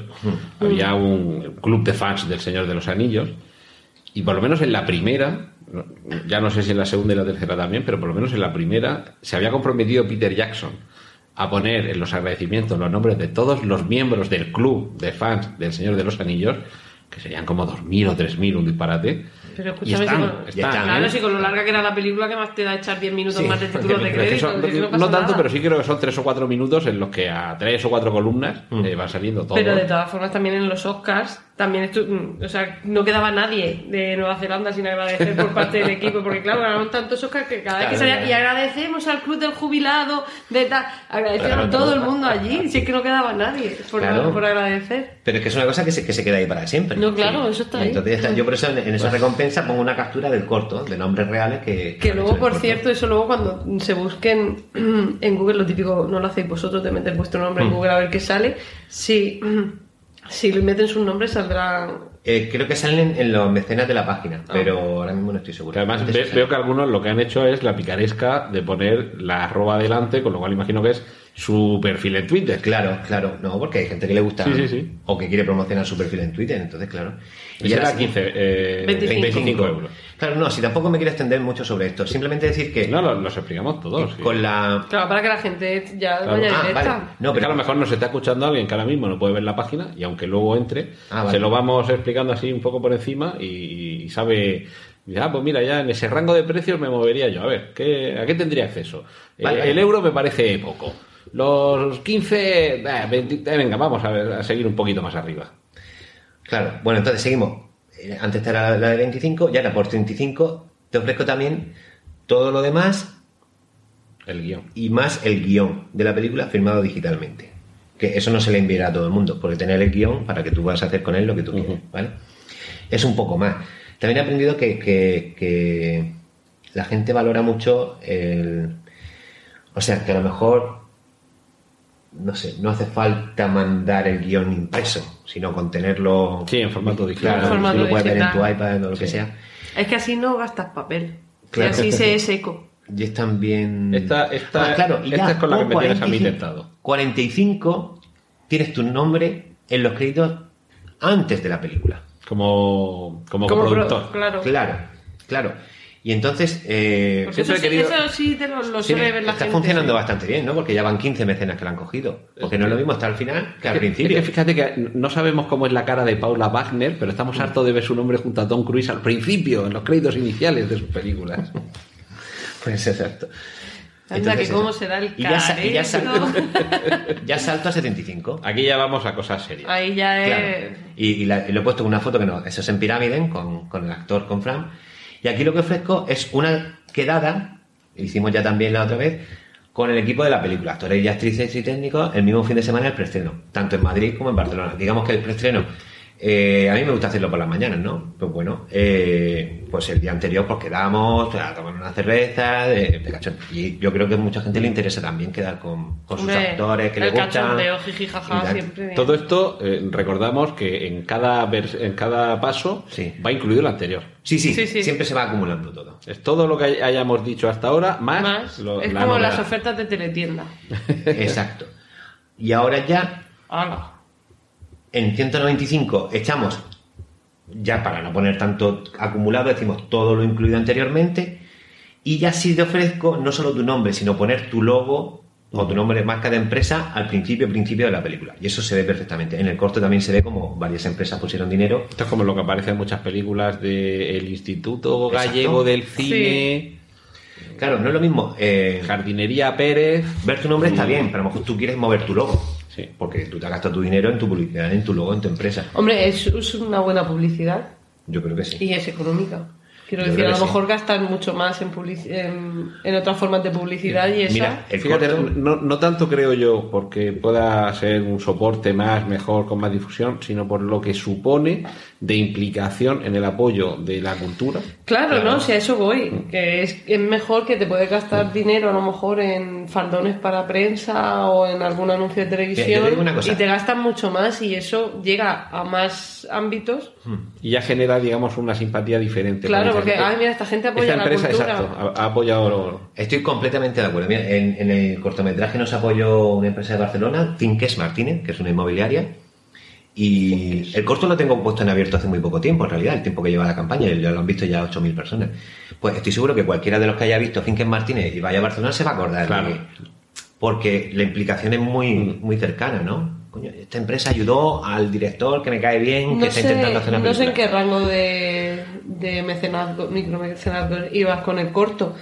había un club de fans del Señor de los Anillos, y por lo menos en la primera, ya no sé si en la segunda y la tercera también, pero por lo menos en la primera, se había comprometido Peter Jackson a poner en los agradecimientos los nombres de todos los miembros del club de fans del Señor de los Anillos, que serían como 2.000 o 3.000, un disparate.
Pero escúchame,
están,
si con,
están,
claro,
¿eh?
si con lo larga que era la película, que más te da echar 10 minutos
Sí,
más de títulos de crédito?
son- no, tanto,
nada.
pero sí creo que son tres o cuatro minutos en los que a tres o cuatro columnas
Mm.
eh, va saliendo todo.
Pero de todas formas, también en los Oscars, también estu- mm, o sea, no quedaba nadie de Nueva Zelanda sin agradecer por parte del equipo, porque claro, ganaron tantos Oscars que cada vez que salía, y agradecemos al club del jubilado, de tal, agradecieron a todo el mundo allí, si es que no quedaba nadie por,
Claro.
por agradecer.
Pero es que es una cosa que se, que se queda ahí para siempre.
No, claro, eso está ahí.
Entonces, yo por eso en, en esa recompensa pongo una captura del corto, de nombres reales que...
Que luego, por
corto.
cierto, eso luego cuando se busquen en Google, lo típico, no lo hacéis vosotros de meter vuestro nombre en
Mm.
Google a ver qué sale, si, si le meten sus nombres saldrá...
Eh, creo que salen en los mecenas de la página,
Ah.
pero ahora mismo no estoy seguro.
Que además ve- veo que algunos lo que han hecho es la picaresca de poner la arroba adelante, con lo cual imagino que es su perfil en Twitter.
Claro, claro, no, porque hay gente que le gusta
Sí, sí, sí.
o que quiere promocionar su perfil en Twitter, entonces claro.
Y era
sí.
15, eh,
25.
25 euros.
Claro, no, si tampoco me quiero extender mucho sobre esto, simplemente decir que
No, lo- los explicamos todos. sí.
con la...
Claro, para que la gente ya
Claro.
vaya
Ah,
directa.
vale. No,
Es que
pero
a lo mejor nos está escuchando alguien que ahora mismo no puede ver la página y aunque luego entre,
Ah, vale.
se lo vamos explicando así un poco por encima y, y sabe, dice, ah, pues mira, ya en ese rango de precios me movería yo. A ver, ¿qué, ¿a qué tendría acceso? Eh,
Vale.
El euro me parece poco. Los 15, eh, 20, eh, venga, vamos a, ver, a seguir un poquito más arriba.
Claro, bueno, entonces seguimos. Eh, Antes era la, la de 25, ya era por 35. Te ofrezco también todo lo demás
El guion.
y más el guion de la película firmado digitalmente. Que eso no se le enviará a todo el mundo, porque tener el guion para que tú puedas hacer con él lo que tú quieras,
Ujú.
¿vale? Es un poco más. También he aprendido que, que- que la gente valora mucho el... O sea, que a lo mejor, no sé, no hace falta mandar el guion impreso, sino con tenerlo...
Sí, en formato digital.
Claro,
En formato
lo puedes ver en tu
digital.
iPad o lo que sea.
Es que así no gastas papel.
Claro.
Y así se es eco.
Y es también...
Esta- esta-
Ah, claro, y
esta
ya
es con la que me tienes a mí
45
tentado.
45 tienes tu nombre en los créditos antes de la película.
Como, como,
Como pro-
productor.
claro.
Claro, claro. Y entonces, eh,
Siempre
eso, sí,
querido-
eso sí te lo, lo
sí,
suele ver la
está
gente.
funcionando
sí.
bastante bien, ¿no? Porque ya van 15 mecenas que la han cogido. Porque no es lo mismo estar al final que al
que-
principio.
es que fíjate que no sabemos cómo es la cara de Paula Wagner, pero estamos
Mm.
hartos de ver su nombre junto a Tom Cruise al principio, en los créditos iniciales de sus películas.
Pues exacto.
Anda, que cómo será el
Y ya, y ya salto, ya salto a 75.
Aquí ya vamos a cosas serias.
Ahí ya
Claro.
es...
Y, y la- y lo he puesto en una foto que no, eso es en Pirámide, con, con el actor, con Fran. Y aquí lo que ofrezco es una quedada, hicimos ya también la otra vez, con el equipo de la película, actores y actrices y técnicos, el mismo fin de semana el preestreno, tanto en Madrid como en Barcelona. Digamos que el preestreno, eh, a mí me gusta hacerlo por las mañanas, ¿no? Pues bueno, eh, pues el día anterior pues quedamos a tomar una cerveza, de, de cachón. Y yo creo que a mucha gente le interesa también quedar con, con sus
Hombre,
actores que le gustan.
cachondeo, jiji, jaja, siempre bien.
Todo esto, eh, recordamos que en cada, vers- en cada paso
Sí.
va incluido el anterior.
Sí, sí,
Sí, sí.
siempre se va acumulando todo.
Es todo lo que hay- hayamos dicho hasta ahora, más,
Más.
lo-
es
la
como
novedad.
las ofertas de teletienda.
Exacto. Y ahora ya,
Hala.
En 195, echamos, ya para no poner tanto acumulado, decimos todo lo incluido anteriormente. Y ya sí te ofrezco no solo tu nombre, sino poner tu logo o tu nombre de marca de empresa al principio, principio de la película. Y eso se ve perfectamente. En el corto también se ve como varias empresas pusieron dinero.
Esto es como lo que aparece en muchas películas del Instituto
Exacto.
Gallego del Cine,
Claro, no es lo mismo. eh,
Jardinería Pérez.
ver tu nombre está bien, pero a lo mejor tú quieres mover tu logo.
Sí.
Porque tú te has gastado tu dinero en tu publicidad, en tu logo, en tu empresa.
Hombre, es, es una buena publicidad
Yo creo que sí.
y es económica. Quiero
Yo
decir, a lo
sí.
mejor gastan mucho más en, en, en otras formas de publicidad y esa...
Mira, el
Fíjate,
corto-
no, no tanto creo yo porque pueda ser un soporte más, mejor, con más difusión, sino por lo que supone de implicación en el apoyo de la cultura.
Claro, ¿no? Si a eso voy, que es, es mejor que te puedes gastar dinero a lo mejor en faldones para prensa o en algún anuncio de televisión
te
y te gastan mucho más y eso llega a más ámbitos.
Y ya genera, digamos, una simpatía diferente.
Claro, porque, ay, mira, esta gente apoya
esta
la
empresa,
cultura.
exacto, ha, ha apoyado lo-
Estoy completamente de acuerdo. Mira, en, en el cortometraje nos apoyó una empresa de Barcelona, Finques Martínez, que es una inmobiliaria. Y el corto lo tengo puesto en abierto hace muy poco tiempo, en realidad, el tiempo que lleva la campaña, ya lo han visto ya 8.000 personas. Pues estoy seguro que cualquiera de los que haya visto Finques Martínez y vaya a Barcelona se va a acordar. de
Claro.
que- porque la implicación es muy, muy cercana, ¿no? Coño, esta empresa ayudó al director que me cae bien, que está
sé,
intentando hacer una
no sé en
película.
qué rango de, de mecenazgo, micromecenazgo ibas con el corto,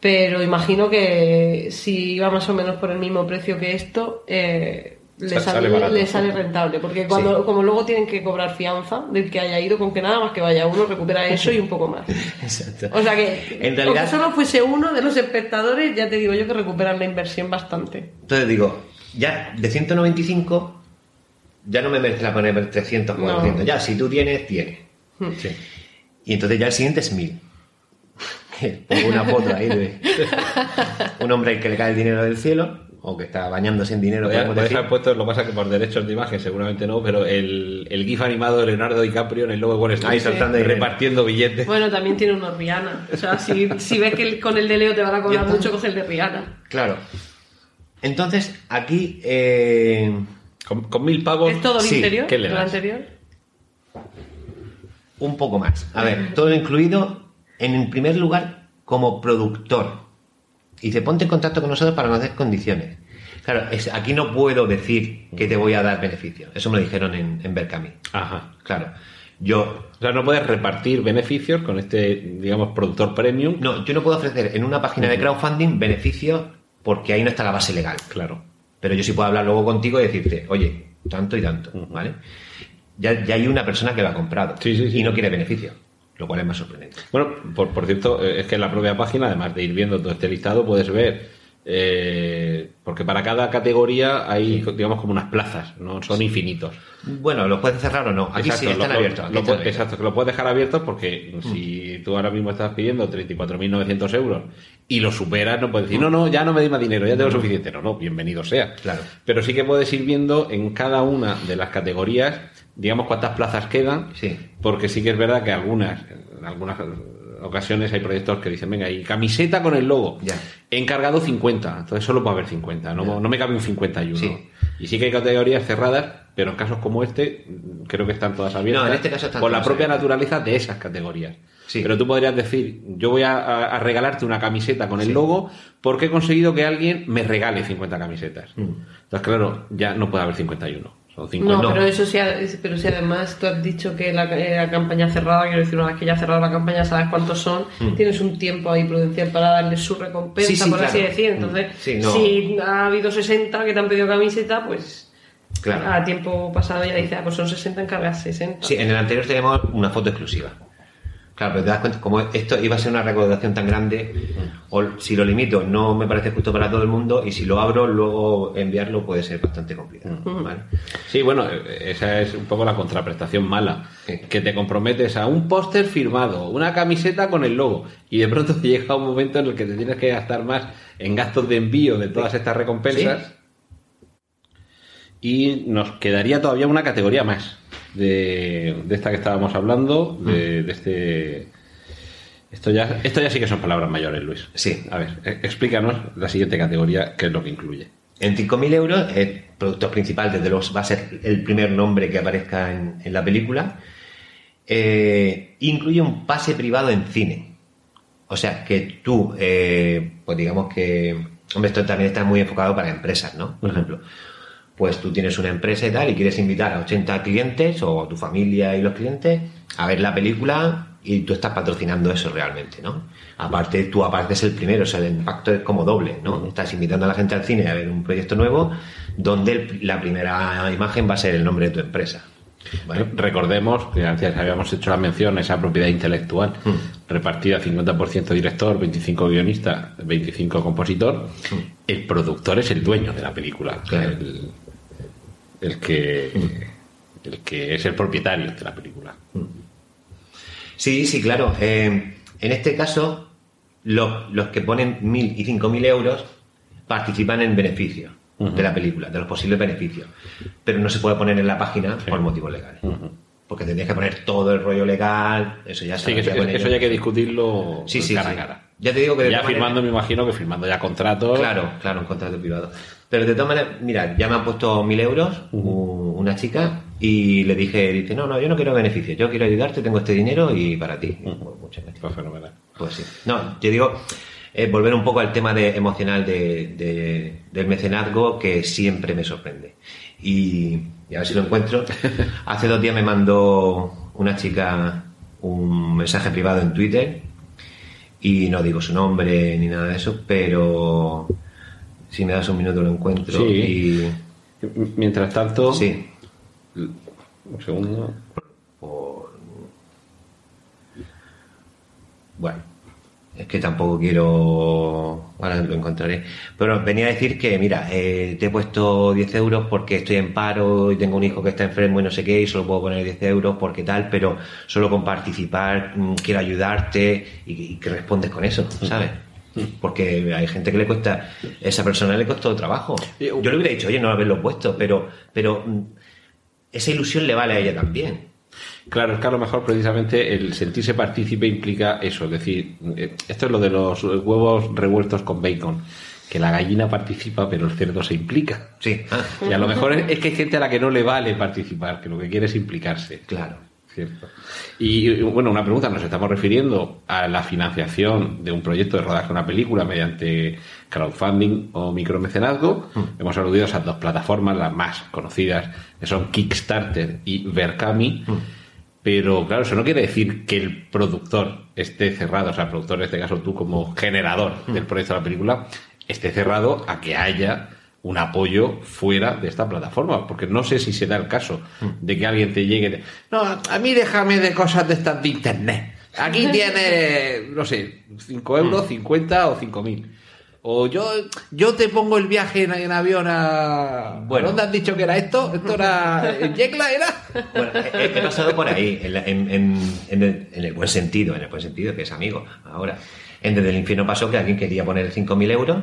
pero imagino que si iba más o menos por el mismo precio que esto, eh, le,
Sa-
sale, le sale rentable. Porque cuando,
Sí.
como luego tienen que cobrar fianza del que haya ido, con que nada más que vaya uno, recupera eso y un poco más.
Exacto.
O sea que,
En realidad-
aunque solo fuese uno de los espectadores, ya te digo yo que recuperan la inversión bastante.
Entonces digo, ya de 195, ya no me merece la poner 300,
No.
400. Ya, si tú tienes, tienes.
Hmm.
Sí.
Y entonces ya el siguiente es 1000. Que Pongo una foto ahí de un hombre al que le cae el dinero del cielo, o que está bañándose en dinero,
Podría-
podemos
podrías
decir.
puesto, lo que pasa que por derechos de imagen seguramente no, pero el, el GIF animado de Leonardo DiCaprio en el logo de Wall Street
soltando dinero.
repartiendo billetes.
Bueno, también tiene uno Rihanna. O sea, si, si ves que el- con el de Leo te van a cobrar mucho, coge el de Rihanna.
Claro. Entonces, aquí. eh,
Con, con mil pavos.
¿Es todo el
sí,
interior?
¿qué le
anterior?
un poco más. A ver, todo incluido, en el primer lugar, como productor. Y te ponte en contacto con nosotros para des condiciones. Claro, es- aquí no puedo decir que te voy a dar beneficios. Eso me lo dijeron en, en Berkami.
Ajá.
Claro. Yo,
O sea, no puedes repartir beneficios con este, digamos, productor premium.
no, yo no puedo ofrecer en una página de crowdfunding beneficios porque ahí no está la base legal.
Claro.
Pero yo sí puedo hablar luego contigo y decirte, oye, tanto y tanto, ¿vale? Ya, ya hay una persona que lo ha comprado
Sí, sí, sí.
y no quiere beneficios, lo cual es más sorprendente.
Bueno, por, por cierto, eh, es que en la propia página, además de ir viendo todo este listado, puedes ver, eh, porque para cada categoría hay, digamos, como unas plazas, no son infinitos.
Bueno, ¿lo puedes cerrar o no? Aquí sí, están
lo-
abiertos.
lo exacto, que lo puedes dejar abiertos porque si tú ahora mismo estás pidiendo 34.900 euros y lo superas, no puedes decir, no, no, ya no me di más dinero, ya tengo suficiente. No, no, bienvenido sea.
Claro.
Pero sí que puedes ir viendo en cada una de las categorías, digamos, cuántas plazas quedan,
Sí.
Porque sí que es verdad que algunas, en algunas ocasiones hay proyectos que dicen, venga, y camiseta con el logo.
Ya.
He encargado 50, entonces solo puede haber 50, no, no me cabe un 51.
Sí.
Y sí que hay categorías cerradas, pero en casos como este, creo que están todas abiertas.
No, en este caso están
Por la propia
abiertas.
naturaleza de esas categorías.
Sí.
Pero tú podrías decir, yo voy a, a- a regalarte una camiseta con el logo porque he conseguido que alguien me regale 50 camisetas.
Mm.
Entonces, claro, ya no puede haber 51. Son
No,
50.
pero eso sí, pero si además tú has dicho que la, eh, la campaña cerrada, quiero decir, una vez que ya ha cerrado la campaña, sabes cuántos son, tienes un tiempo ahí prudencial para darle su recompensa,
Mm. Sí, sí,
por así decir.
Mm.
Entonces,
Sí, no.
si ha habido 60 que te han pedido camiseta, pues
Claro.
a tiempo pasado ya dices, ah, pues son 60, encargas 60.
Sí, en el anterior tenemos una foto exclusiva. Claro, pero te das cuenta, como esto iba a ser una recaudación tan grande, o si lo limito no me parece justo para todo el mundo, y si lo abro, luego enviarlo puede ser bastante complicado. ¿vale?
Sí, bueno, eh, esa es un poco la contraprestación mala. Que te comprometes a un póster firmado, una camiseta con el logo, y de pronto llega un momento en el que te tienes que gastar más en gastos de envío de todas estas recompensas. Y nos quedaría todavía una categoría más de, de esta que estábamos hablando, de, de este. Esto ya, esto ya sí que son palabras mayores, Luis.
Sí.
A ver, eh, explícanos la siguiente categoría, qué es lo que incluye.
En 5.000 euros, el productor principal, desde luego, va a ser el primer nombre que aparezca en, en la película. Eh, incluye un pase privado en cine. O sea, que tú, eh, pues digamos que. Hombre, esto también está muy enfocado para empresas, ¿no? Por ejemplo, pues tú tienes una empresa y tal, y quieres invitar a 80 clientes o a tu familia y los clientes a ver la película y tú estás patrocinando eso realmente, ¿no? Aparte, tú aparte es el primero, o sea, el impacto es como doble, ¿no? Estás invitando a la gente al cine a ver un proyecto nuevo donde el- la primera imagen va a ser el nombre de tu empresa. ¿vale?
Recordemos que antes habíamos hecho la mención a esa propiedad intelectual
Mm.
repartida 50% director, 25 guionista, 25 compositor. El productor es el dueño de la película.
Mm. Claro.
El, el que, el que es el propietario de la película.
Sí, sí, claro. Eh, en este caso, los, los que ponen 1.000 y 5.000 euros participan en beneficio de la película, de los posibles beneficios. Pero no se puede poner en la página por motivos legales. Porque tendrías que poner todo el rollo legal, eso ya
Sí, que
se
eso, eso ya hay que discutirlo
Sí, sí,
cara
sí.
a cara.
Ya te digo que de
Ya firmando, me imagino que firmando ya contratos.
Claro, claro, un contrato privado. Pero de todas maneras, mira, ya me han puesto mil euros una chica y le dije, dice, no, no, yo no quiero beneficios, yo quiero ayudarte, tengo este dinero y para ti. Bueno, muchas gracias.
Pues fenomenal.
Pues sí. No, yo digo, eh, volver un poco al tema de, emocional de, de- del mecenazgo que siempre me sorprende. Y, y a ver si lo encuentro. Hace dos días me mandó una chica un mensaje privado en Twitter y no digo su nombre ni nada de eso, pero si me das un minuto lo encuentro
Sí. Mientras tanto,
y sí.
un segundo.
por- Bueno, es que tampoco quiero. Ahora lo encontraré. Pero venía a decir que, mira, eh, te he puesto 10 euros porque estoy en paro y tengo un hijo que está enfermo y no sé qué, y solo puedo poner 10 euros porque tal, pero solo con participar mm, quiero ayudarte y, y que respondes con eso, ¿sabes? Porque hay gente que le cuesta, esa persona le costó trabajo. Yo le hubiera dicho, oye, no haberlo puesto, pero, pero mm, esa ilusión le vale a ella también.
Claro, es que a lo mejor precisamente el sentirse partícipe implica eso, es decir, eh, esto es lo de los huevos revueltos con bacon, que la gallina participa pero el cerdo se implica.
Sí, ah,
Y a lo mejor es, es que hay gente a la que no le vale participar, que lo que quiere es implicarse.
claro.
Cierto. Y bueno, una pregunta, nos estamos refiriendo a la financiación de un proyecto de rodaje de una película mediante crowdfunding o micromecenazgo. Hemos aludido a esas dos plataformas, las más conocidas, que son Kickstarter y Verkami. Pero claro, eso no quiere decir que el productor esté cerrado, o sea, el productor en este caso tú como generador del proyecto de la película, esté cerrado a que haya un apoyo fuera de esta plataforma, porque no sé si se da el caso de que alguien te llegue, de, no, a mí déjame de cosas de estas de internet. Aquí tiene, no sé, 5 euros, 50 o 5 mil. O yo, yo te pongo el viaje en, en avión a...
Bueno.
¿Dónde has dicho que era esto? ¿Esto era... ¿En Yecla era?
Bueno, he, he pasado por ahí, en, la- en- en- en el, en el buen sentido, en el buen sentido, que es amigo. Ahora, en Desde el Infierno pasó que alguien quería poner 5.000 euros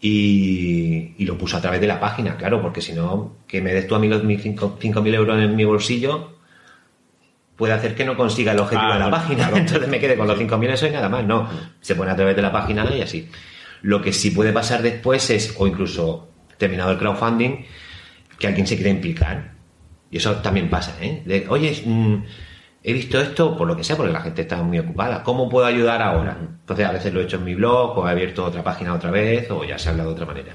y, y lo puso a través de la página, claro, porque si no, que me des tú a mí los 5.000 euros en mi bolsillo puede hacer que no consiga el objetivo
Ah,
de la
bueno,
página.
claro.
Entonces me quede con los 5.000 eso y nada más. No, se pone a través de la página y así. Lo que sí puede pasar después es, o incluso terminado el crowdfunding, que alguien se quiera implicar Y eso también pasa, ¿eh? De, Oye, mm, he visto esto por lo que sea, porque la gente está muy ocupada. ¿Cómo puedo ayudar ahora? Entonces, a veces lo he hecho en mi blog, o he abierto otra página otra vez, o ya se habla de otra manera.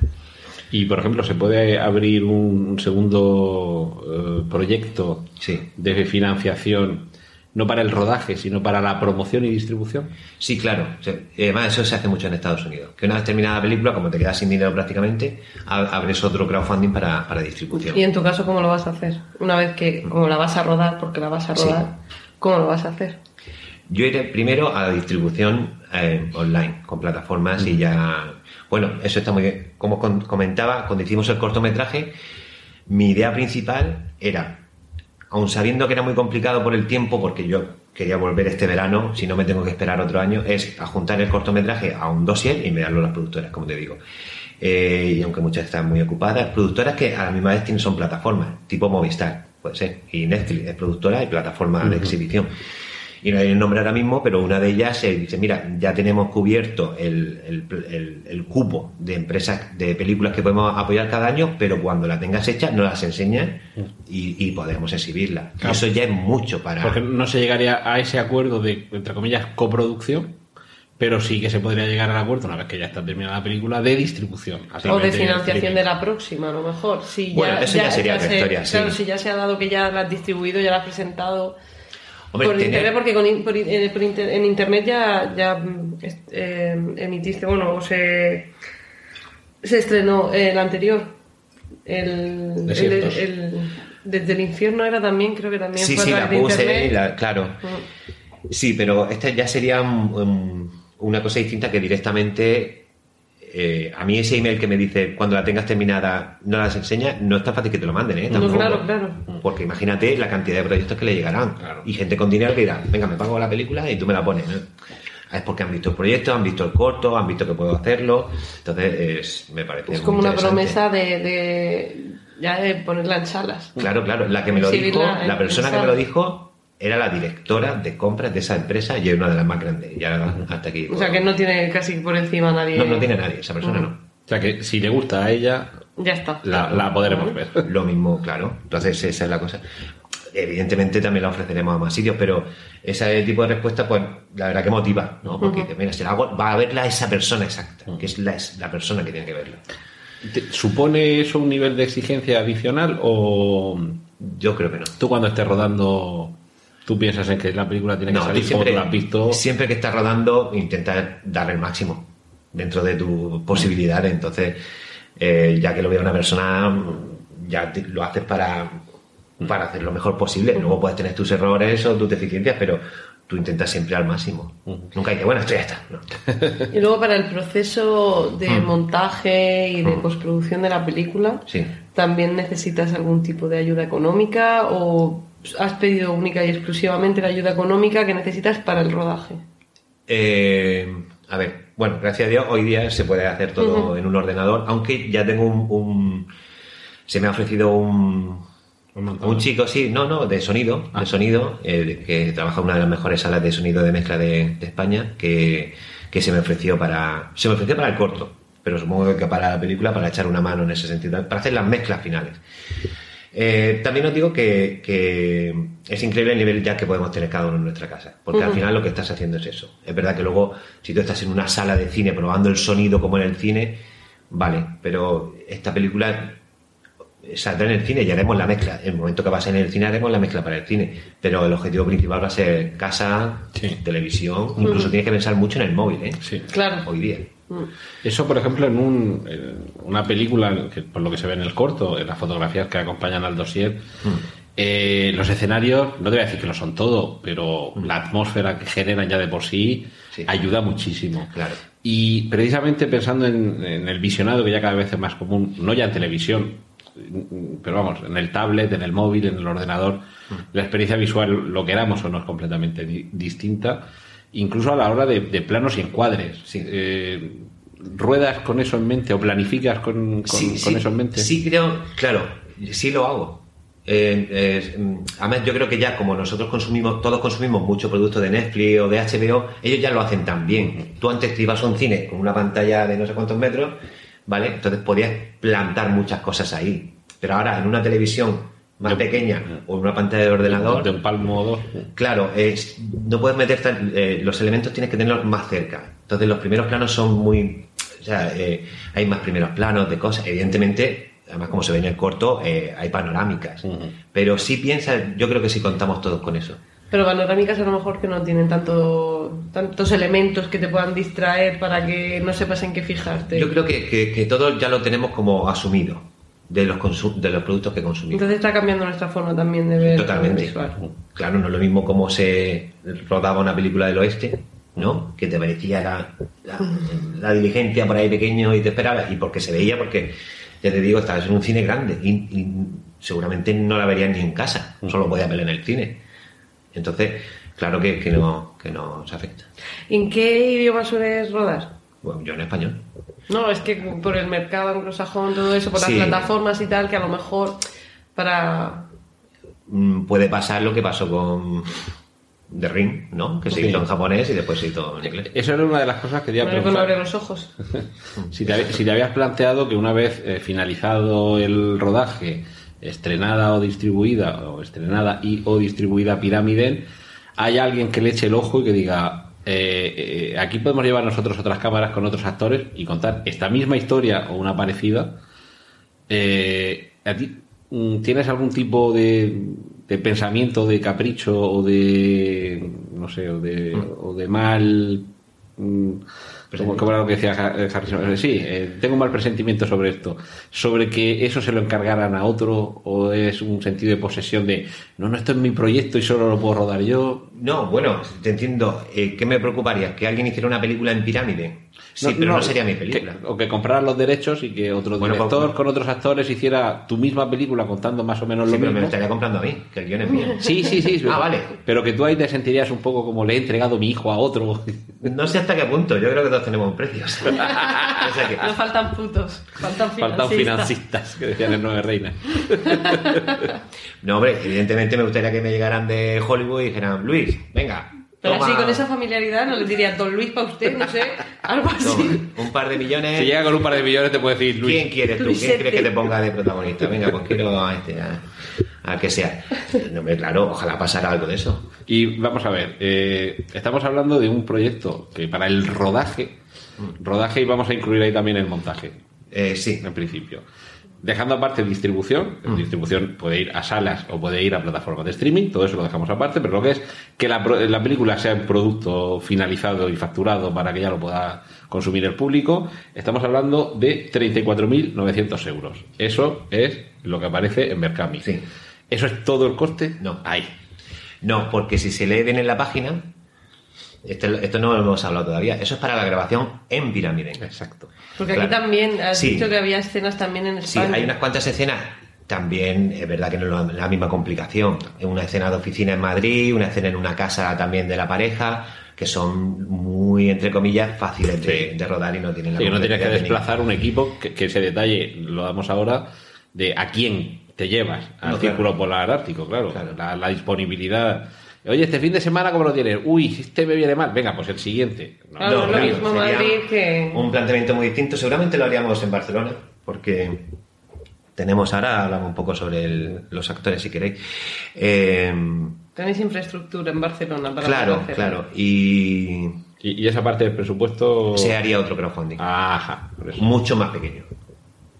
Y, por ejemplo, ¿se puede abrir un segundo eh, proyecto
Sí.
de financiación, no para el rodaje, sino para la promoción y distribución?
Sí, claro. Además, eso se hace mucho en Estados Unidos. Que una vez terminada la película, como te quedas sin dinero prácticamente, abres otro crowdfunding para, para distribución.
¿Y en tu caso cómo lo vas a hacer? Una vez que, como la vas a rodar, porque la vas a rodar, ¿cómo lo vas a hacer?
Yo iré primero a la distribución eh, online, con plataformas y ya... Bueno, eso está muy bien. Como comentaba, cuando hicimos el cortometraje, mi idea principal era, aun sabiendo que era muy complicado por el tiempo, porque yo quería volver este verano, si no me tengo que esperar otro año, es a juntar el cortometraje a un dossier y enviarlo a las productoras, como te digo. Eh, y aunque muchas están muy ocupadas, productoras que a la misma vez tienen, son plataformas, tipo Movistar, puede ser, y Netflix es productora y plataforma de exhibición. Y no hay el nombre ahora mismo, pero una de ellas se dice, mira, ya tenemos cubierto el, el, el- el cupo de empresas, de películas que podemos apoyar cada año, pero cuando la tengas hecha nos las enseñas y, y podemos exhibirla.
Claro.
Eso ya es mucho para...
Porque no se llegaría a ese acuerdo de, entre comillas, coproducción, pero sí que se podría llegar al acuerdo, una vez que ya está terminada la película, de distribución.
O de financiación de la próxima, a lo mejor. Si
Bueno, eso ya sería otra
se-
historia, sí.
Claro, si ya se ha dado que ya la has distribuido, ya la has presentado
Hombre,
por
tener-
internet, porque con in- por in- eh, por inter- en internet ya, ya eh, emitiste, bueno, o se, se estrenó el anterior. El, el,
Desiertos.
el- Desde el infierno era también, creo que también
Sí,
fue
sí, la
de
puse,
internet.
la- claro.
Mm.
Sí, pero esta ya sería un- un- una cosa distinta que directamente eh, a mí ese email que me dice cuando la tengas terminada no las enseña, no es tan fácil que te lo manden, ¿eh?
No,
Tampoco.
claro, claro.
Porque imagínate la cantidad de proyectos que le llegarán.
Claro.
Y gente con dinero que dirá, venga, me pago la película y tú me la pones. ¿no? Es porque han visto el proyecto, han visto el corto, han visto que puedo hacerlo. Entonces, es- me parece
Es
muy
como una promesa de, de ya de ponerla en salas.
Claro, claro. La que me lo dijo,
Exhibirla
la persona
en
que me lo dijo era la directora de compras de esa empresa y es una de las más grandes. Y ahora hasta aquí.
O sea que no tiene casi por encima nadie.
No, no tiene nadie, esa persona no.
O sea que si le gusta a ella,
Ya está.
la, la podremos ver.
Lo mismo, claro. Entonces, esa es la cosa. Evidentemente también la ofreceremos a más sitios, pero ese tipo de respuesta, pues la verdad que motiva, ¿no? Porque dices, mira, si la hago, va a verla esa persona exacta, que es la, es la persona que tiene que verla.
¿Te- ¿Supone eso un nivel de exigencia adicional o
Yo creo que no.
tú cuando estés rodando tú piensas en que la película tiene que
No,
salir
siempre,
como tú la has visto?
siempre que estás rodando, intenta dar el máximo dentro de tus posibilidades. Entonces, eh, ya que lo vea una persona, ya te- lo haces para, para hacer lo mejor posible. Luego puedes tener tus errores o tus deficiencias, pero tú intentas siempre al máximo. Nunca dices, bueno, esto ya está. No.
Y luego para el proceso de
Mm.
montaje y de postproducción de la película,
Sí.
¿también necesitas algún tipo de ayuda económica o has pedido única y exclusivamente la ayuda económica que necesitas para el rodaje?
Eh, a ver, bueno, gracias a Dios, hoy día se puede hacer todo en un ordenador, aunque ya tengo un, un- se me ha ofrecido un,
Un
chico, sí, no, no, de sonido,
Ah.
de sonido, eh, que trabaja en una de las mejores salas de sonido de mezcla de, de España, que, que se me ofreció para, se me ofreció para el corto, pero supongo que para la película, para echar una mano en ese sentido, para hacer las mezclas finales. Eh, también os digo que, que es increíble el nivel ya que podemos tener cada uno en nuestra casa, porque al final lo que estás haciendo es eso. Es verdad que luego, si tú estás en una sala de cine probando el sonido como en el cine, vale, pero esta película saldrá en el cine y haremos la mezcla. En el momento que pase en el cine haremos la mezcla para el cine, pero el objetivo principal va a ser casa,
Sí.
televisión, incluso tienes que pensar mucho en el móvil, ¿eh?
Sí.
Claro.
Hoy día.
Eso, por ejemplo, en, un, en una película, que por lo que se ve en el corto, en las fotografías que acompañan al dossier, eh, los escenarios, no te voy a decir que lo son todo, pero la atmósfera que generan ya de por sí,
Sí.
ayuda muchísimo.
Claro.
Y precisamente pensando en, en el visionado, que ya cada vez es más común, no ya en televisión, pero vamos, en el tablet, en el móvil, en el ordenador, la experiencia visual, lo queramos o no, es completamente di- distinta, incluso a la hora de, de planos y encuadres.
Sí.
Eh, ¿Ruedas con eso en mente o planificas con, con-
Sí,
con
sí,
eso en mente?
Sí, creo, claro, sí lo hago. Eh, eh, además, yo creo que ya como nosotros consumimos, todos consumimos mucho producto de Netflix o de HBO, ellos ya lo hacen también. Tú antes te ibas a un cine con una pantalla de no sé cuántos metros, ¿vale? Entonces podías plantar muchas cosas ahí. Pero ahora en una televisión más
De-
pequeña o en una pantalla de ordenador,
De un palmo o dos.
Claro, es- no puedes meter tan- eh, los elementos tienes que tenerlos más cerca. Entonces los primeros planos son muy, o sea, eh, hay más primeros planos de cosas. Evidentemente, además como se ve en el corto, eh, hay panorámicas. Pero sí piensa, yo creo que sí contamos todos con eso.
Pero panorámicas a lo mejor que no tienen tanto, tantos elementos que te puedan distraer para que no sepas en qué fijarte.
Yo creo que, que, que todos ya lo tenemos como asumido de los de los productos que consumimos.
Entonces está cambiando nuestra forma también de ver
Totalmente.
visual.
Claro, no es lo mismo como se rodaba una película del oeste, ¿no? Que te parecía la, la, la diligencia por ahí pequeño y te esperabas. Y porque se veía, porque, ya te digo, estabas en un cine grande y, y seguramente no la verías ni en casa, solo podías verla en el cine. Entonces, claro que, que, no, que nos afecta.
¿En qué idioma sueles rodar?
Bueno, yo en español.
No, es que por el mercado anglosajón, todo eso, por
Sí.
las plataformas y tal, que a lo mejor para...
Mm, Puede pasar lo que pasó con The Ring, ¿no? Que se
Sí.
hizo en japonés y después se hizo en inglés.
Eso era una de las cosas que quería preguntar.
abre los ojos.
Si te, si te habías planteado que una vez eh, finalizado el rodaje, estrenada o distribuida, o estrenada y o distribuida Pirámide, hay alguien que le eche el ojo y que diga, eh, eh, aquí podemos llevar nosotros otras cámaras con otros actores y contar esta misma historia o una parecida. Eh, ¿A ti mm, tienes algún tipo de, de pensamiento, de capricho o de, no sé, o de, o de mal... mm, como, como era lo que decía eh, Harrison. Sí, eh, tengo un mal presentimiento sobre esto. Sobre que eso se lo encargaran a otro o es un sentido de posesión de no, no, esto es mi proyecto y solo lo puedo rodar yo.
No, bueno, te entiendo. Eh, ¿Qué me preocuparía? ¿Que alguien hiciera una película en pirámide? Sí, pero no, sería mi película.
que- o que compraran los derechos y que otro
Bueno,
director
pues-
con otros actores hiciera tu misma película contando más o menos
Sí,
lo
pero me lo
mismo.
estaría comprando a mí, que el guion es mío.
Sí, sí, sí.
Ah, vale.
Pero que tú ahí te sentirías un poco como le he entregado mi hijo a otro.
No sé hasta qué punto, yo creo que todos tenemos precios. o sea que,
Nos faltan putos, faltan
Faltan
financistas.
financistas, que decían en Nueve Reinas.
no, hombre, evidentemente me gustaría que me llegaran de Hollywood y dijeran, Luis, venga.
Pero
toma-
así, con esa familiaridad, no le diría Don Luis para usted, no sé, algo
toma,
así.
un par de millones.
Si llega con un par de millones te puede decir Luis.
¿Quién quieres tú? ¿Quién crees que te ponga de protagonista? Venga, pues quiero a este, a, a que sea. No, claro, ojalá pasara algo de eso.
Y vamos a ver, eh, estamos hablando de un proyecto que para el rodaje, rodaje y vamos a incluir ahí también el montaje,
Eh, sí,
en principio. Dejando aparte distribución, distribución puede ir a salas o puede ir a plataformas de streaming, todo eso lo dejamos aparte, pero lo que es que la, la película sea un producto finalizado y facturado para que ya lo pueda consumir el público, estamos hablando de 34.900 euros. Eso es lo que aparece en Mercami.
Sí.
¿Eso es todo el coste?
No.
Ahí.
No, porque si se lee bien en la página, esto, esto no lo hemos hablado todavía, eso es para la grabación en pirámide.
Exacto.
Porque aquí
Claro.
también has
Sí.
dicho que había escenas también en
Sí,
España.
hay unas cuantas escenas. También es verdad que no es la- misma complicación. Una escena de oficina en Madrid, una escena en una casa también de la pareja, que son muy, entre comillas, fáciles de,
Sí.
de rodar y no tienen la
Sí, no tienes que desplazar un equipo, que, que ese detalle lo damos ahora, de a quién te llevas al
No, claro.
círculo polar ártico, claro.
Claro.
La, la disponibilidad. Oye, este fin de semana, ¿cómo lo tienes? Uy, este me viene mal. Venga, pues el siguiente. No, no,
lo
claro.
mismo Madrid que-
Un planteamiento muy distinto. Seguramente lo haríamos en Barcelona, porque tenemos ahora, hablamos un poco sobre el- los actores si queréis. Eh,
Tenéis infraestructura en Barcelona para
claro,
hacerlo.
claro. Y
Y, y esa parte del presupuesto.
se haría otro crowdfunding.
Ajá, por eso.
mucho más pequeño.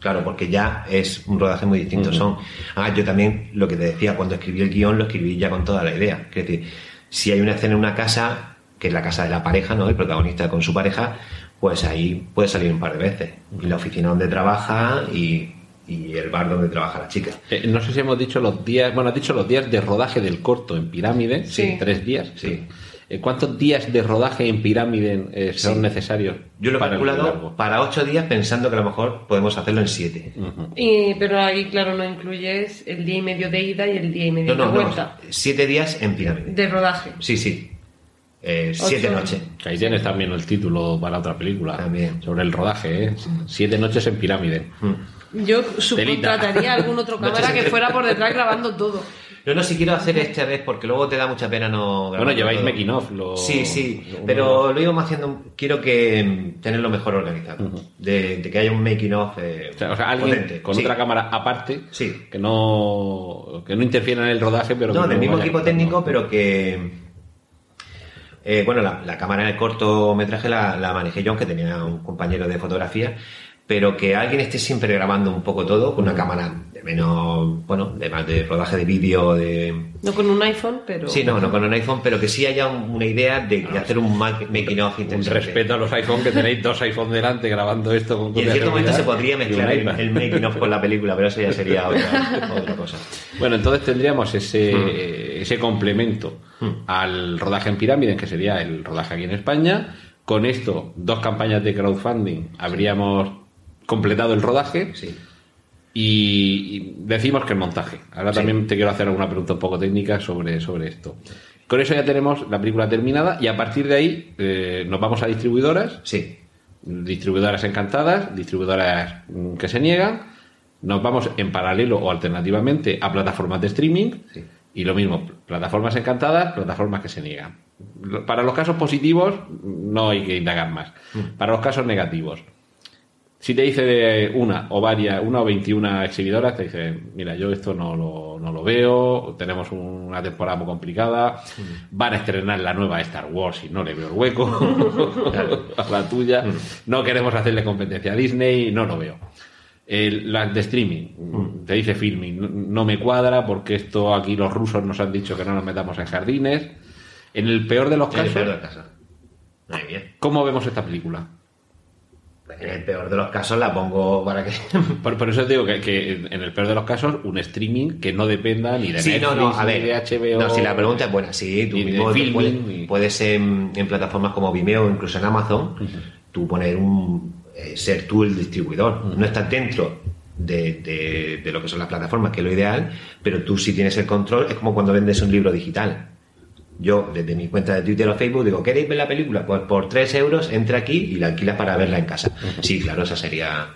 Claro, porque ya es un rodaje muy distinto. Son, ah, yo también lo que te decía, cuando escribí el guion, lo escribí ya con toda la idea. Es decir, si hay una escena en una casa, que es la casa de la pareja, ¿no? El protagonista con su pareja, pues ahí puede salir un par de veces. Y la oficina donde trabaja y, y el bar donde trabaja la chica.
Eh, no sé si hemos dicho los días. Bueno, has dicho los días de rodaje del corto en pirámide.
Sí.
Tres días.
Sí.
Eh, ¿Cuántos días de rodaje en pirámide eh, son
Sí.
necesarios?
Yo lo he calculado para ocho días pensando que a lo mejor podemos hacerlo en siete.
Y, pero ahí, claro, no incluyes el día y medio de ida y el día y medio
No, no,
de
no.
vuelta.
Siete días en pirámide.
De rodaje.
Sí, sí. Eh, siete noches.
Ahí tienes también el título para otra película.
También.
Sobre el rodaje, ¿eh? Siete noches en pirámide.
Mm.
Yo subcontrataría a algún otro cámara que fuera por detrás grabando todo.
No, no, si quiero hacer esta vez porque luego te da mucha pena no
Bueno,
grabarlo
lleváis making of. Lo...
Sí, sí,
lo-
pero lo íbamos haciendo. Quiero que mm, tenerlo mejor organizado. de, de que haya un making of eh,
O sea, o sea, alguien
potente.
con
Sí.
otra cámara aparte
Sí.
que no que no interfiera en el rodaje, pero
No,
que
del mismo equipo técnico, pero que. eh, bueno, la, la cámara en el cortometraje la, la manejé yo, aunque tenía un compañero de fotografía, pero que alguien esté siempre grabando un poco todo con una cámara menos, bueno, de más de rodaje de vídeo, de.
No con un iPhone, pero.
Sí, no, no con un iPhone, pero que sí haya un- una idea de, de hacer un ma- making of
Un
interesante.
respeto a los iPhone que tenéis dos iPhone delante grabando esto con
Y en cierto momento se podría
un
mezclar el, el making of con la película, pero eso ya sería otra, otra cosa.
Bueno, entonces tendríamos ese,
Hmm.
ese complemento al rodaje en pirámides, que sería el rodaje aquí en España. Con esto, dos campañas de crowdfunding, habríamos completado el rodaje.
Sí.
Y, decimos que el montaje. Ahora
Sí.
también te quiero hacer alguna pregunta un poco técnica sobre, sobre esto. Con eso ya tenemos la película terminada y a partir de ahí eh, nos vamos a distribuidoras,
Sí.
distribuidoras encantadas, distribuidoras mm, que se niegan, nos vamos en paralelo o alternativamente a plataformas de streaming
Sí.
y lo mismo, plataformas encantadas, plataformas que se niegan. Para los casos positivos no hay que indagar más. Para los casos negativos, si te dice de una o varias, una o 21 exhibidoras, te dice, mira, yo esto no lo, no lo veo, tenemos una temporada muy complicada, van a estrenar la nueva Star Wars y no le veo el hueco a la tuya, no queremos hacerle competencia a Disney, no lo veo. El- las de streaming, te dice filming, no, no me cuadra porque esto aquí los rusos nos han dicho que no nos metamos en jardines. En el peor de los
el
casos,
peor de los casos. Muy bien.
¿cómo vemos esta película?
En el peor de los casos la pongo para que.
Por, por eso te digo que, que en el peor de los casos, un streaming que no dependa ni de
Sí,
Netflix,
no, no, a
ni
ver.
de HBO.
No, si la pregunta es buena, sí, tú mismo
filming,
puedes,
y-
puedes en, en plataformas como Vimeo o incluso en Amazon, tú poner un. eh, ser tú el distribuidor. No estás dentro de, de- de lo que son las plataformas, que es lo ideal, pero tú sí tienes el control. Es como cuando vendes un libro digital. Yo, desde mi cuenta de Twitter o Facebook, digo, ¿queréis ver la película? Pues por 3 euros entra aquí y la alquilas para verla en casa. Sí, claro, esa sería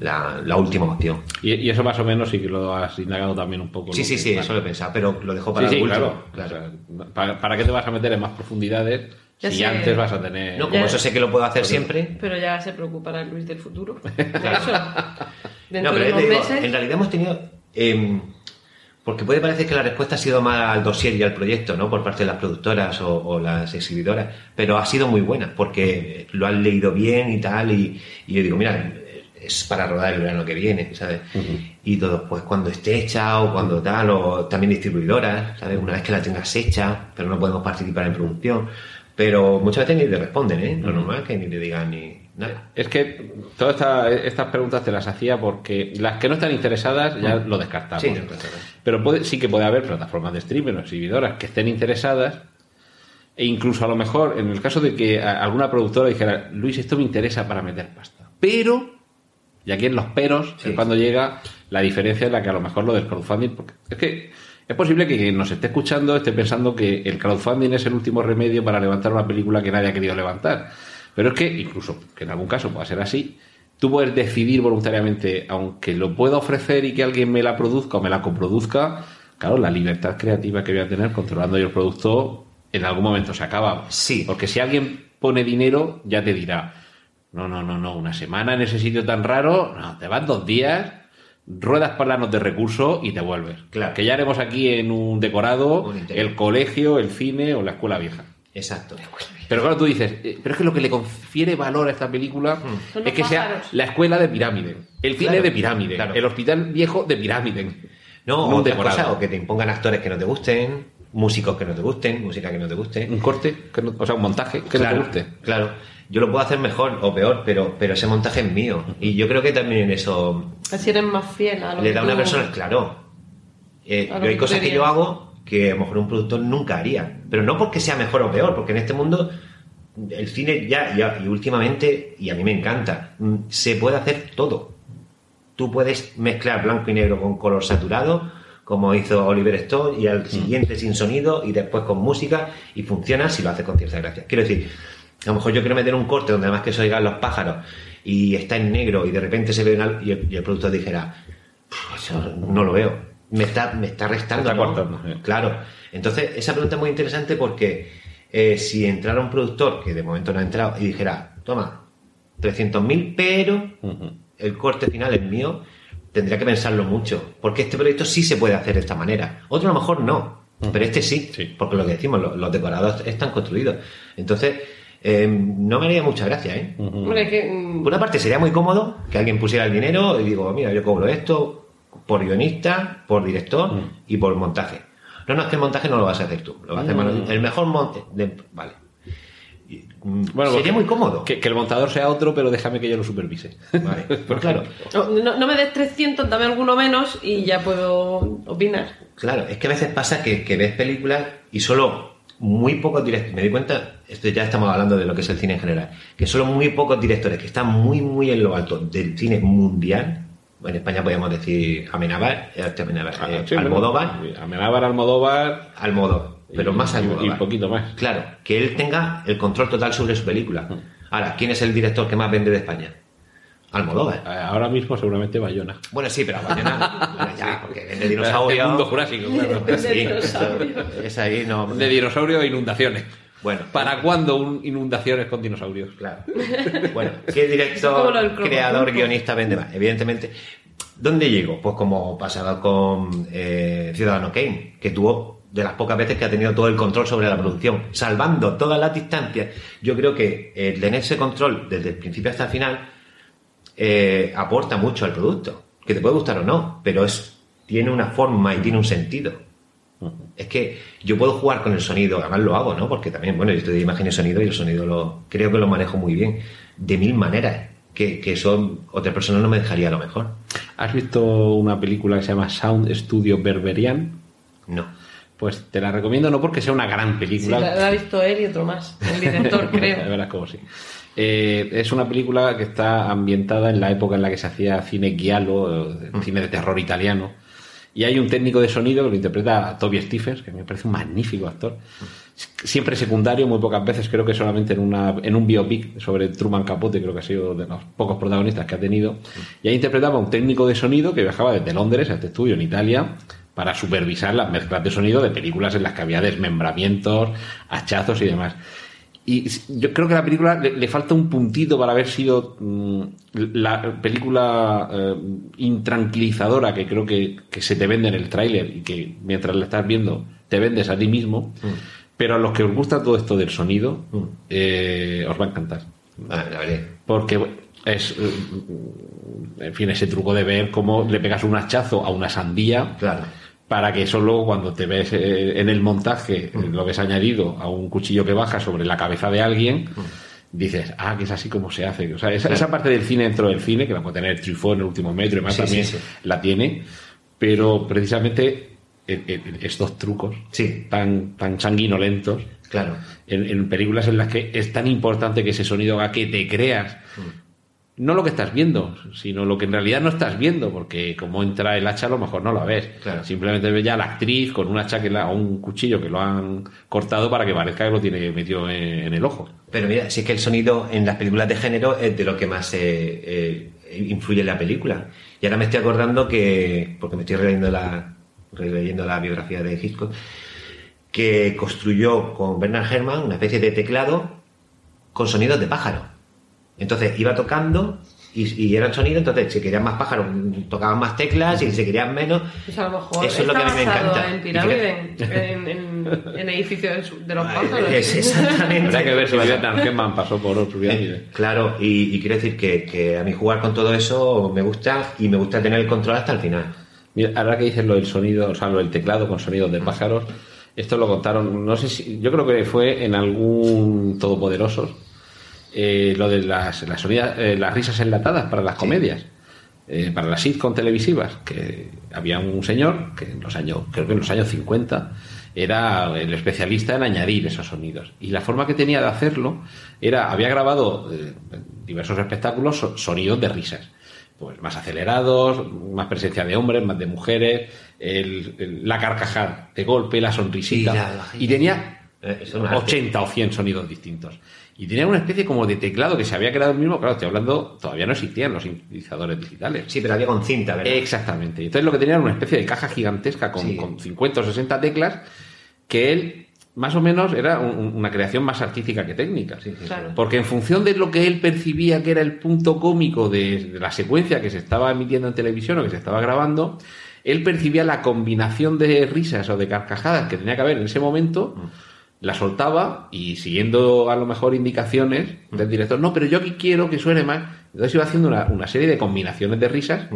la, la última opción.
Y, y eso más o menos sí que lo has indagado también un poco.
Sí, sí, sí, eso lo he pensado, pero lo dejo
Sí,
para
sí,
el último.
claro. O sea, ¿para, para qué te vas a meter en más profundidades
Ya
si
sé.
antes vas a tener...
No, como
Ya.
eso sé que lo puedo hacer siempre.
Pero ya se preocupará Luis del futuro. De eso. Dentro
No, pero
de unos
digo,
meses.
en realidad hemos tenido. em, porque puede parecer que la respuesta ha sido más al dossier y al proyecto, ¿no? Por parte de las productoras o, o las exhibidoras, pero ha sido muy buena porque lo han leído bien y tal. Y, y yo digo, mira, es para rodar el verano que viene, ¿sabes? Y todo, pues cuando esté hecha o cuando tal, o también distribuidoras, ¿sabes? Una vez que la tengas hecha, pero no podemos participar en producción. Pero muchas veces ni te responden, ¿eh? Lo normal es que ni te digan ni.
Es que todas esta- estas preguntas te las hacía porque las que no están interesadas ya lo descartamos.
Sí.
Pero puede, sí que puede haber plataformas de streaming o exhibidoras que estén interesadas e incluso a lo mejor en el caso de que alguna productora dijera, Luis, esto me interesa para meter pasta. Pero, y aquí en los peros
Sí.
es cuando llega la diferencia en la que a lo mejor lo del crowdfunding, porque es que es posible que quien nos esté escuchando esté pensando que el crowdfunding es el último remedio para levantar una película que nadie ha querido levantar. Pero es que, incluso que en algún caso pueda ser así, tú puedes decidir voluntariamente, aunque lo pueda ofrecer y que alguien me la produzca o me la coproduzca, claro, la libertad creativa que voy a tener controlando yo el producto en algún momento se acaba.
Sí.
Porque si alguien pone dinero, ya te dirá, no, no, no, no, una semana en ese sitio tan raro, no, te vas dos días, ruedas planos de recursos y te vuelves.
Claro.
Que ya haremos aquí en un decorado
Un
el colegio, el cine o la escuela vieja.
Exacto.
Pero claro, tú dices, eh, pero es que lo que le confiere valor a esta película
Son
es
los
que sea
pájaros.
la escuela de pirámide, el cine
Claro,
de pirámide,
claro.
el hospital viejo de pirámide.
No,
un
otra
decorado.
cosa, o que te impongan actores que no te gusten, músicos que no te gusten, música que no te guste.
Un corte, que no- o sea, un montaje que
claro,
no te guste.
Claro, yo lo puedo hacer mejor o peor, pero, pero ese montaje es mío. Y yo creo que también en eso
Así eres más fiel a lo
le
que
da una
tú-
persona, claro. Eh,
A lo
yo hay
que
cosas que yo hago que a lo mejor un productor nunca haría. Pero no porque sea mejor o peor, porque en este mundo el cine ya, ya y últimamente, y a mí me encanta, mm, se puede hacer todo. Tú puedes mezclar blanco y negro con color saturado, como hizo Oliver Stone, y al siguiente sin sonido, y después con música, y funciona si lo haces con cierta gracia. Quiero decir, a lo mejor yo quiero meter un corte donde además que se oigan los pájaros, y está en negro, y de repente se ve una, y el, y el productor dijera, "Puf, eso no lo veo. Me está, me está restando.
Está
¿no?
cortando, eh.
Claro. Entonces, esa pregunta es muy interesante porque eh, si entrara un productor, que de momento no ha entrado, y dijera, toma, 300.000, pero el corte final es mío, tendría que pensarlo mucho. Porque este proyecto sí se puede hacer de esta manera. Otro a lo mejor no, pero este sí,
Sí.
porque lo que decimos, lo- los, decorados están construidos. Entonces, eh, no me haría mucha gracia, ¿eh?
Mm,
Por una parte sería muy cómodo que alguien pusiera el dinero y digo, mira, yo cobro esto por guionista, por director
Mm.
y por montaje. No, no, es que el montaje no lo vas a hacer tú, lo va a hacer
Mm.
Manuel. El mejor monte, de- vale. Mm,
Bueno,
sería
porque-
muy cómodo.
Que, que el montador sea otro, pero déjame que yo lo supervise.
Vale, pues claro,
no, no me des 300, dame alguno menos y ya puedo opinar.
claro, es que a veces pasa que, que ves películas y solo muy pocos directores, me di cuenta, esto ya estamos hablando de lo que es el cine en general, que solo muy pocos directores que están muy, muy en lo alto del cine mundial, en España podríamos decir Amenábar, eh, eh,
Ah, Sí,
Almodóvar,
Amenábar, Almodóvar.
Almodóvar, pero
y-
más Almodóvar.
Y un poquito más.
Claro, que él tenga el control total sobre su película. Ahora, ¿quién es el director que más vende de España? Almodóvar.
Eh, Ahora mismo seguramente Bayona.
Bueno, sí, pero Bayona, ya, porque vende
El
dinosaurio.
mundo jurásico, claro.
De
Sí, es ahí, no.
De dinosaurio e inundaciones.
Bueno,
¿Para cuándo un inundaciones con dinosaurios?
Claro. Bueno, ¿qué director, creador, guionista vende más? Evidentemente. ¿Dónde llego? Pues como pasaba con eh, Ciudadano Kane, que tuvo de las pocas veces que ha tenido todo el control sobre la producción, salvando todas las distancias. Yo creo que el tener ese control desde el principio hasta el final eh, aporta mucho al producto. Que te puede gustar o no, pero es tiene una forma y tiene un sentido. Es que yo puedo jugar con el sonido, además lo hago, ¿no? Porque también, bueno, yo estoy de imagen y sonido y el sonido lo creo que lo manejo muy bien, de mil maneras, que, que eso otra persona no me dejaría a lo mejor.
¿Has visto una película que se llama Sound Studio Berberian?
No.
Pues te la recomiendo no porque sea una gran
Sí,
película.
la, la ha visto él y otro más, el director, creo.
verás cómo sí. Eh, es una película que está ambientada en la época en la que se hacía cine giallo, eh, cine de terror italiano. Y hay un técnico de sonido que lo interpreta Toby Stephens, que me parece un magnífico actor. Siempre secundario, muy pocas veces, creo que solamente en, una, en un biopic sobre Truman Capote, creo que ha sido de los pocos protagonistas que ha tenido. Y ahí interpretaba a un técnico de sonido que viajaba desde Londres a este estudio en Italia para supervisar las mezclas de sonido de películas en las que había desmembramientos, hachazos y demás. Y yo creo que a la película le, le falta un puntito para haber sido mm, la película eh, intranquilizadora que creo que, que se te vende en el tráiler y que mientras la estás viendo te vendes a ti mismo. Pero a los que os gusta todo esto del sonido,
Mm.
eh, os va a encantar.
Ah, la.
Porque es, eh, en fin, ese truco de ver cómo le pegas un hachazo a una sandía
Claro.
Para que eso luego cuando te ves eh, en el montaje, eh, lo ves añadido a un cuchillo que baja sobre la cabeza de alguien, dices, ah, que es así como se hace. O sea, esa, esa parte del cine dentro del cine, que la puede tener Truffaut en el último metro y más
Sí,
también
sí, sí.
la tiene, pero precisamente eh, estos trucos
Sí.
tan, tan sanguinolentos
Claro.
en, en películas en las que es tan importante que ese sonido haga que te creas no lo que estás viendo, sino lo que en realidad no estás viendo, porque como entra el hacha a lo mejor no la ves.
Claro.
Simplemente ves ya a la actriz con un hacha que la, o un cuchillo que lo han cortado para que parezca que lo tiene metido en, en el ojo.
Pero mira, si es que el sonido en las películas de género es de lo que más eh, eh, influye en la película. Y ahora me estoy acordando que, porque me estoy releyendo la, releyendo la biografía de Hitchcock, que construyó con Bernard Herrmann una especie de teclado con sonidos de pájaro. Entonces iba tocando y, y eran sonidos, entonces si querían más pájaros tocaban más teclas y si querían menos...
Pues a lo mejor
Eso es lo que a mí me encanta.
en pirámide, en, en, en edificios de los pájaros.
Es exactamente.
Habrá que ver si pasó por otro pirámide.
Eh, Claro, y, y quiero decir que, que a mí jugar con todo eso me gusta y me gusta tener el control hasta el final.
Mira, ahora que dices lo del sonido, o sea, lo del teclado con sonidos de pájaros, esto lo contaron, no sé si, yo creo que fue en algún Todopoderosos, eh, lo de las, las, sonidas- eh, las risas enlatadas para las comedias, eh, para las sitcom televisivas, que había un señor que en los años, creo que en los años 50, era el especialista en añadir esos sonidos. Y la forma que tenía de hacerlo era, había grabado diversos espectáculos so- sonidos de risas pues más acelerados, más presencia de hombres, más de mujeres, el- el- la carcajada de golpe, la sonrisita.
Y la-
y tenía
Eh, eso es un arte.
80 o 100 sonidos distintos. Y tenía una especie como de teclado que se había creado el mismo. Claro, estoy hablando, todavía no existían los sintetizadores digitales.
Sí, pero había con cinta, ¿verdad?
Exactamente. Entonces lo que tenía era una especie de caja gigantesca con,
Sí.
con 50 o 60 teclas que él, más o menos, era un- una creación más artística que técnica.
Sí, sí,
Claro.
Porque en función de lo que él percibía que era el punto cómico de, de la secuencia que se estaba emitiendo en televisión o que se estaba grabando, él percibía la combinación de risas o de carcajadas que tenía que haber en ese momento, la soltaba y siguiendo a lo mejor indicaciones del director, no, pero yo aquí quiero que suene más. Entonces iba haciendo una, una serie de combinaciones de risas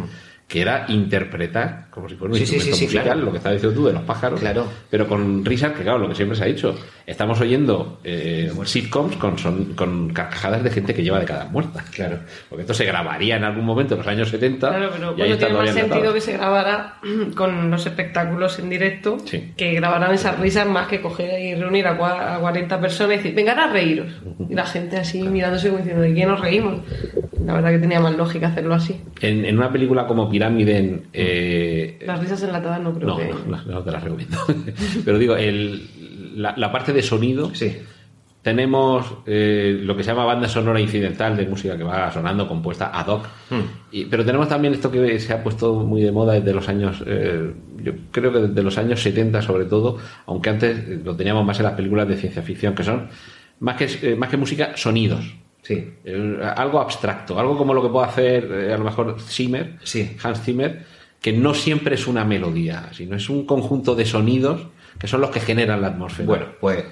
que era interpretar, como si fuera un
Sí,
instrumento
sí, sí,
musical,
claro.
lo que estaba diciendo tú de los pájaros,
Claro.
pero con risas que, claro, lo que siempre se ha dicho, estamos oyendo eh, sitcoms con, son, con carcajadas de gente que lleva décadas muerta.
Claro.
Porque esto se grabaría en algún momento en los años 70
Claro, pero
y ahí
bueno,
está
tiene más sentido que se grabara con los espectáculos en directo
Sí.
que grabaran esas risas más que coger y reunir a, cua- a 40 personas y decir, vengan a reíros. Y la gente así mirándose como diciendo, ¿de qué nos reímos? La verdad que tenía más lógica hacerlo así.
En, en una película como Pirámide, eh,
Las risas enlatadas no creo
no,
que...
no, no, no te las recomiendo. Pero digo, el, la, la parte de sonido,
Sí.
tenemos eh, lo que se llama banda sonora incidental de música que va sonando compuesta ad hoc.
Hmm.
Y- pero tenemos también esto que se ha puesto muy de moda desde los años, eh, yo creo que desde los años 70 sobre todo, aunque antes lo teníamos más en las películas de ciencia ficción, que son más que, eh, más que música, sonidos.
Sí.
Eh, algo abstracto, algo como lo que puede hacer eh, a lo mejor Zimmer,
Sí.
Hans Zimmer, que no siempre es una melodía, sino es un conjunto de sonidos que son los que generan la atmósfera.
Bueno, pues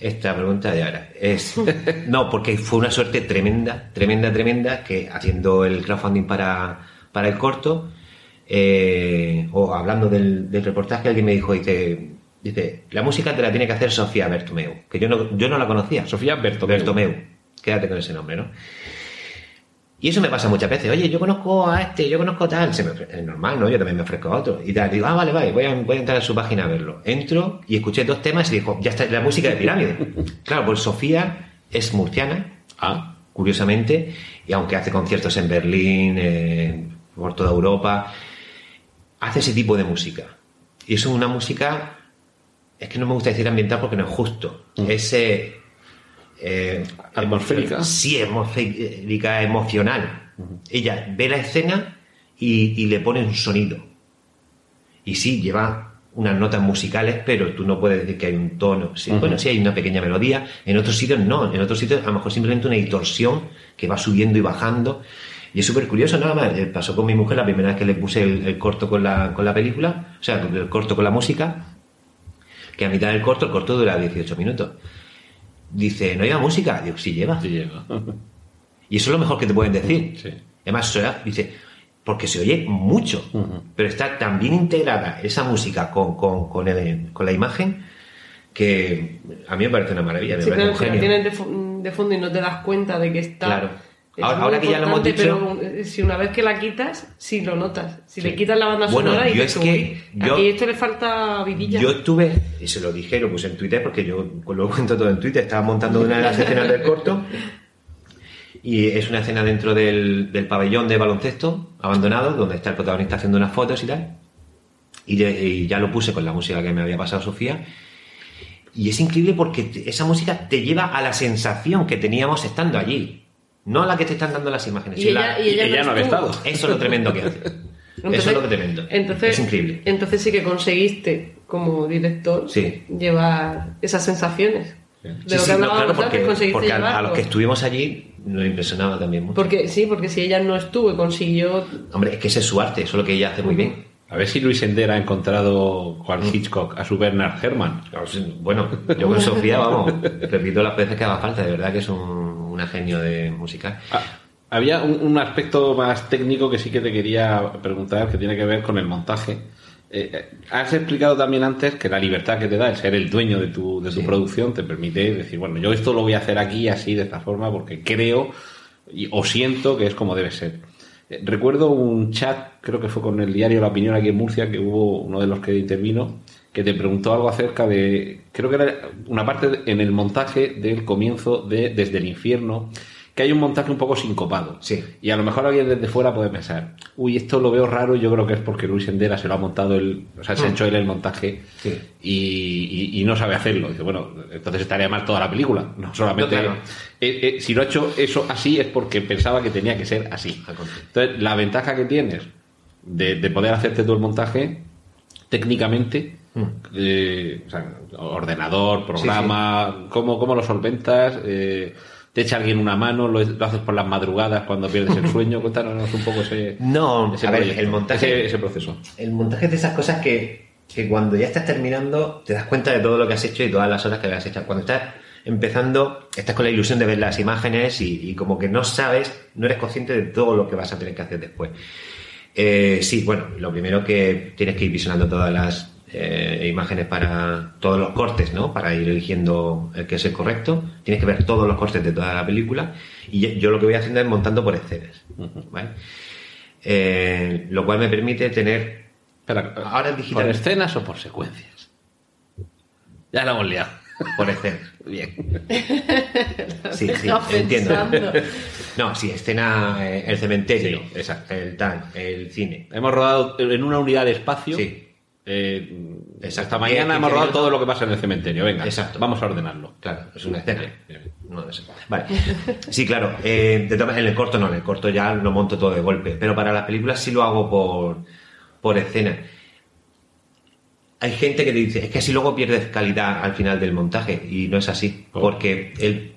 esta pregunta de ahora es... No, porque fue una suerte tremenda, tremenda, tremenda, que haciendo el crowdfunding para, para el corto, eh, o hablando del, del reportaje, alguien me dijo, dice, dice, la música te la tiene que hacer Sofía Bertomeu, que yo no, yo no la conocía.
Sofía Bertomeu.
Bertomeu. Quédate con ese nombre, ¿no? Y eso me pasa muchas veces. Oye, yo conozco a este, yo conozco a tal. Se me ofre- es normal, ¿no? Yo también me ofrezco a otro. Y tal. Digo, ah, vale, vale, voy a, voy a entrar a su página a verlo. Entro y escuché dos temas y dijo, ya está, la música de pirámide. claro, pues Sofía es murciana,
Ah,
curiosamente, y aunque hace conciertos en Berlín, eh, por toda Europa, hace ese tipo de música. Y eso es una música, es que no me gusta decir ambiental porque no es justo. Es eh, eh,
Atmosférica.
Sí, atmosférica, emocional. Ella ve la escena y, y le pone un sonido. Y sí, lleva unas notas musicales, pero tú no puedes decir que hay un tono. Sí, Bueno, sí hay una pequeña melodía. En otros sitios no. En otros sitios a lo mejor simplemente una distorsión que va subiendo y bajando. Y es súper curioso, nada más. eh, Pasó con mi mujer la primera vez que le puse el, el corto con la, con la película, o sea, el corto con la música, que a mitad del corto, el corto dura 18 minutos. Dice, ¿no lleva música? Digo, sí lleva.
sí.
Y eso es lo mejor que te pueden decir.
Sí.
Además, dice, porque se oye mucho, pero está tan bien integrada esa música con, con, con, el- con la imagen que a mí me parece una maravilla, me
Sí,
parece
pero
un
si la
genio.
tienes de fondo y no te das cuenta de que está.
Claro.
Es
Ahora- que ya lo hemos dicho-
Pero eh, si una vez que la quitas, sí lo notas. Si
Sí.
le quitas la banda
Bueno,
sonora y
yo es que
"Uy,
yo-
aquí esto le falta vidilla.
Yo estuve, y se lo dije, lo puse en Twitter porque yo lo cuento todo en Twitter, estaba montando una de las escenas del corto y es una escena dentro del, del pabellón de baloncesto abandonado donde está el protagonista haciendo unas fotos y tal y, ya- y ya lo puse con la música que me había pasado Sofía y es increíble porque esa música te lleva a la sensación que teníamos estando allí no a la que te están dando las imágenes
Y ella,
la-
y ella,
ella no había
estuvo.
estado.
eso es lo tremendo que hace eso es lo que tremendo
Entonces,
es increíble
Entonces sí que conseguiste, como director,
Sí.
llevar esas sensaciones. De
Sí,
lo
sí,
que
no,
hablábamos
claro,
antes,
porque,
conseguiste
porque a, a
llevarlo.
los que estuvimos allí nos impresionaba también mucho.
Porque, sí, porque si ella no estuvo y consiguió
Hombre, es que ese es su arte, eso es lo que ella hace muy bien.
A ver si Luis Ender ha encontrado Juan
Mm.
Hitchcock a su Bernard Herrmann.
Claro, Bueno, yo con Sofía, vamos, repito las veces que haga falta, de verdad que es un, una genio de musical.
Ah, había un, un aspecto más técnico que sí que te quería preguntar, que tiene que ver con el montaje. Eh, eh, has explicado también antes que la libertad que te da el ser el dueño de tu, de tu
Sí.
producción te permite decir, bueno, yo esto lo voy a hacer aquí así, de esta forma, porque creo y- o siento que es como debe ser. Eh, Recuerdo un chat, creo que fue con el diario La Opinión aquí en Murcia, que hubo uno de los que intervino, que te preguntó algo acerca de, creo que era una parte en el montaje del comienzo de Desde el Infierno, que hay un montaje un poco sincopado.
Sí.
Y a lo mejor alguien desde fuera puede pensar, uy, esto lo veo raro, yo creo que es porque Luis Endera se lo ha montado él, o sea, se ha hecho él el montaje
Mm. Sí.
y, y- y no sabe hacerlo. Dice, bueno, entonces estaría mal toda la película, no solamente...
No, claro.
Eh, eh, si lo ha hecho eso así es porque pensaba que tenía que ser así. Entonces, la ventaja que tienes de, de poder hacerte tú el montaje, técnicamente,
Mm.
Eh, o sea, ordenador, programa, ¿cómo, cómo lo solventas? Eh, ¿Te echa alguien una mano? ¿Lo, lo haces por las madrugadas cuando pierdes el sueño? Cuéntanos un poco ese,
No,
ese
a ver,
proyecto,
el montaje-
ese, ese proceso.
El montaje es de esas cosas que, que cuando ya estás terminando te das cuenta de todo lo que has hecho y todas las horas que has hecho. Cuando estás empezando, estás con la ilusión de ver las imágenes y, y como que no sabes, no eres consciente de todo lo que vas a tener que hacer después. Eh, sí, bueno, lo primero que tienes que ir visionando todas las eh, imágenes para todos los cortes, ¿no? Para ir eligiendo el que es el correcto. Tienes que ver todos los cortes de toda la película y yo, yo lo que voy haciendo es montando por escenas, ¿vale? Eh, lo cual me permite tener
Espera,
Ahora es digital.
¿Por escenas o por secuencias? Ya la hemos liado.
por escenas.
Bien.
Sí, sí, entiendo.
pensando.
No, sí, escena eh, el cementerio,
Sí, exacto.
el tal, el cine.
Hemos rodado en una unidad de espacio.
Sí.
Eh,
Exacto.
Mañana
10,
hemos rodado
15
todo lo que pasa en el cementerio. Venga,
Exacto.
vamos a ordenarlo.
Claro, es una escena. No, es- Vale. Sí, claro. eh, de todas- en el corto no, en el corto ya lo monto todo de golpe. Pero para las películas sí lo hago por, por escena. Hay gente que te dice, es que así luego pierdes calidad al final del montaje. Y no es así.
¿Cómo?
Porque el.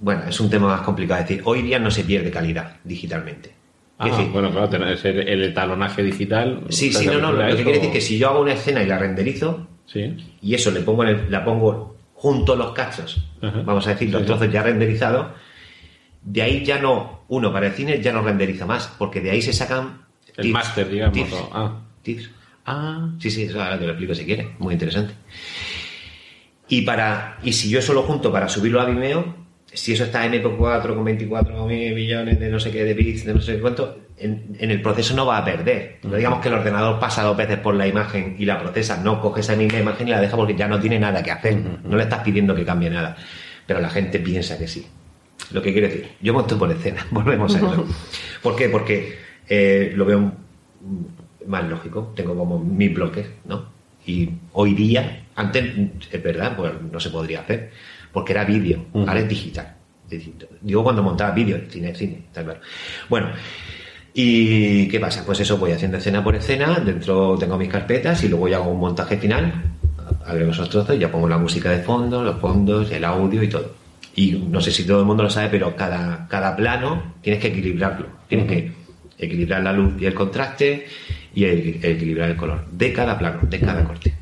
Bueno, es un tema más complicado de decir. Hoy día no se pierde calidad digitalmente.
Ah, bueno, claro, tener el, el etalonaje digital.
Sí,
¿te
sí, no, no. Lo que
eso?
quiere decir que si yo hago una escena y la renderizo,
Sí.
y eso le pongo en el- la pongo junto a los cachos,
Ajá.
vamos a decir, los
Sí.
trozos ya renderizados, de ahí ya no, uno para el cine ya no renderiza más, porque de ahí se sacan
El
tips,
máster, digamos,
tips,
o- ah.
tips.
Ah,
Sí, sí, eso ahora te lo explico si quieres, muy interesante. Y para y si yo solo junto para subirlo a Vimeo, si eso está en MP4 con 24 mil millones de no sé qué de bits, de no sé cuánto, en, en el proceso no va a perder. No digamos que el ordenador pasa dos veces por la imagen y la procesa, no coge esa misma imagen y la deja porque ya no tiene nada que hacer. No le estás pidiendo que cambie nada. Pero la gente piensa que sí. Lo que quiere decir, yo monto por escena, volvemos a eso. ¿Por qué? Porque eh, lo veo más lógico, tengo como mis bloques, ¿no? Y hoy día, antes, es verdad, pues no se podría hacer, porque era vídeo,
Ujú.
ahora es digital. Digo cuando montaba vídeo, cine, cine, está claro. Bueno, ¿y qué pasa? Pues eso, voy haciendo escena por escena, dentro tengo mis carpetas y luego ya hago un montaje final, agrego esos trozos y ya pongo la música de fondo, los fondos, el audio y todo. Y no sé si todo el mundo lo sabe, pero cada, cada plano tienes que equilibrarlo. Tienes que equilibrar la luz y el contraste y el- equilibrar el color de cada plano, de cada corte.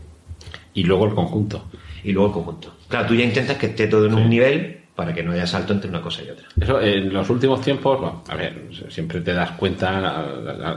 y luego el conjunto.
Y luego el conjunto. Claro, tú ya intentas que esté todo en un nivel para que no haya salto entre una cosa y otra.
Eso en los últimos tiempos, bueno, a ver, siempre te das cuenta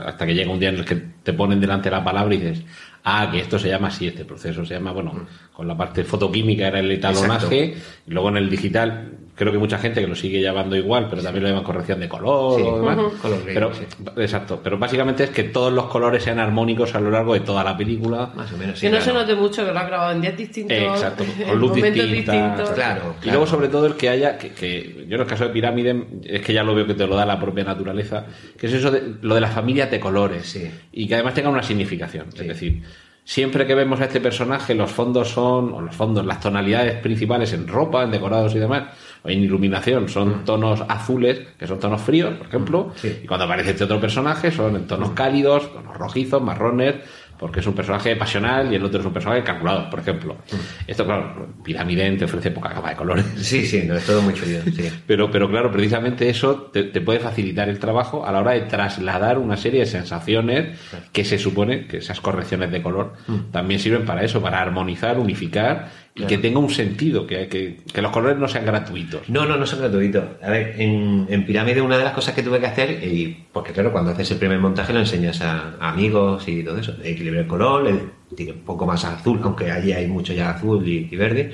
hasta que llega un día en el que te ponen delante la palabra y dices, ah, que esto se llama así, este proceso se llama, bueno, con la parte fotoquímica era el etalonaje, y luego en el digital, creo que mucha gente que lo sigue llamando igual, pero también lo llaman corrección de color
Sí,
o demás.
Color
pero,
sí.
Exacto, pero básicamente es que todos los colores sean armónicos a lo largo de toda la película.
Más o menos. sí,
que no se note mucho que lo has grabado en días distintos,
Exacto, con luz distinta.
distintos.
Claro.
Y luego, sobre todo, el que haya, que, que yo en el caso de Pirámide, es que ya lo veo que te lo da la propia naturaleza, que es eso de lo de la familia de colores.
Sí.
Y que además tenga una significación. Es decir, siempre que vemos a este personaje, los fondos son, o los fondos, las tonalidades principales en ropa, en decorados y demás, o en iluminación, son tonos azules, que son tonos fríos, por ejemplo,
Mm. Sí.
y cuando aparece este otro personaje son en tonos cálidos, tonos rojizos, marrones, porque es un personaje pasional y el otro es un personaje calculado, por ejemplo.
Mm.
Esto, claro, Pirámide te ofrece poca capa de colores.
Sí, sí, no, es todo muy chulo. Sí.
Pero, pero claro, precisamente eso te, te puede facilitar el trabajo a la hora de trasladar una serie de sensaciones que se supone que esas correcciones de color también sirven para eso, para armonizar, unificar y
Claro.
que tenga un sentido, que, que, que los colores no sean gratuitos.
No, no, no son gratuitos. A ver, en, en Pirámide una de las cosas que tuve que hacer, y porque claro, cuando haces el primer montaje lo enseñas a, a amigos y todo eso, equilibrar el color, tiro un poco más azul, aunque allí hay mucho ya azul y, y verde.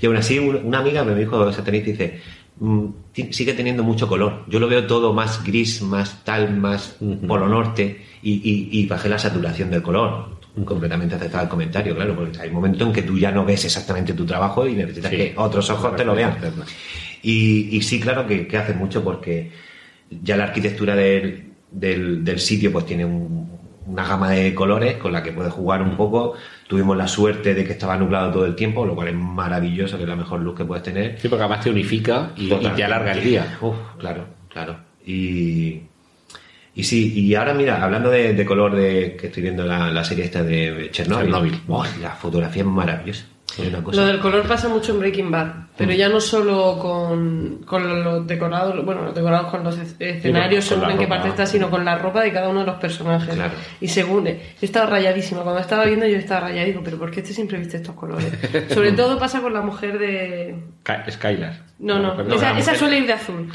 Y aún así, un- una amiga me dijo, esa tenista, dice, "Mm, sigue teniendo mucho color. Yo lo veo todo más gris, más tal, más polo norte, y, y, y bajé la saturación del color. Completamente aceptado el comentario, claro, porque hay momentos en que tú ya no ves exactamente tu trabajo y necesitas
Sí.
que otros ojos te lo vean. Y, y sí, claro que, que hace mucho porque ya la arquitectura del, del, del sitio pues tiene un- una gama de colores con la que puedes jugar un poco. Tuvimos la suerte de que estaba nublado todo el tiempo, lo cual es maravilloso, que es la mejor luz que puedes tener.
Sí, porque además te unifica y, y te alarga el día.
Uf, claro, claro. Y, y sí, y ahora mira, hablando de, de color de que estoy viendo la, la serie esta de Chernobyl,
Chernobyl.
¡buah! la fotografía es maravillosa. Una cosa.
Lo del color pasa mucho en Breaking Bad,
Mm.
pero ya no solo con, con los decorados, bueno, los decorados con los es- escenarios,
con
según en qué parte está, sino con la ropa de cada uno de los personajes.
Claro.
Y según, yo estaba rayadísima, cuando estaba viendo yo estaba rayada, digo, pero ¿por qué este siempre viste estos colores? Sobre todo pasa con la mujer de...
Sky- Skylar.
No, no,
perdón,
esa, suele ir de azul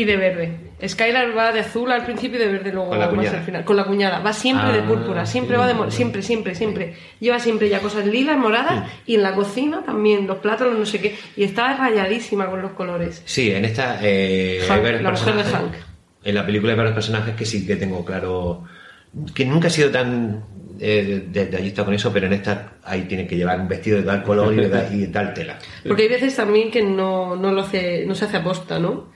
y de verde. Skylar va de azul al principio y de verde luego
Con la
más
cuñada.
al final. Con la cuñada. Va siempre de
Ah,
púrpura, siempre
sí,
va de siempre, siempre, siempre. Lleva siempre ya cosas lilas, moradas y en la cocina también, los platos, los no sé qué. Y estaba rayadísima con los colores.
Sí, en esta eh,
Hank,
hay varios
la mujer de. Hank.
En la película hay varios personajes que sí que tengo claro que nunca he sido tan eh, detallista con eso, pero en esta ahí tiene que llevar un vestido de tal color y de tal, y de tal tela.
Porque hay veces también que no, no lo hace, no se hace aposta, ¿no?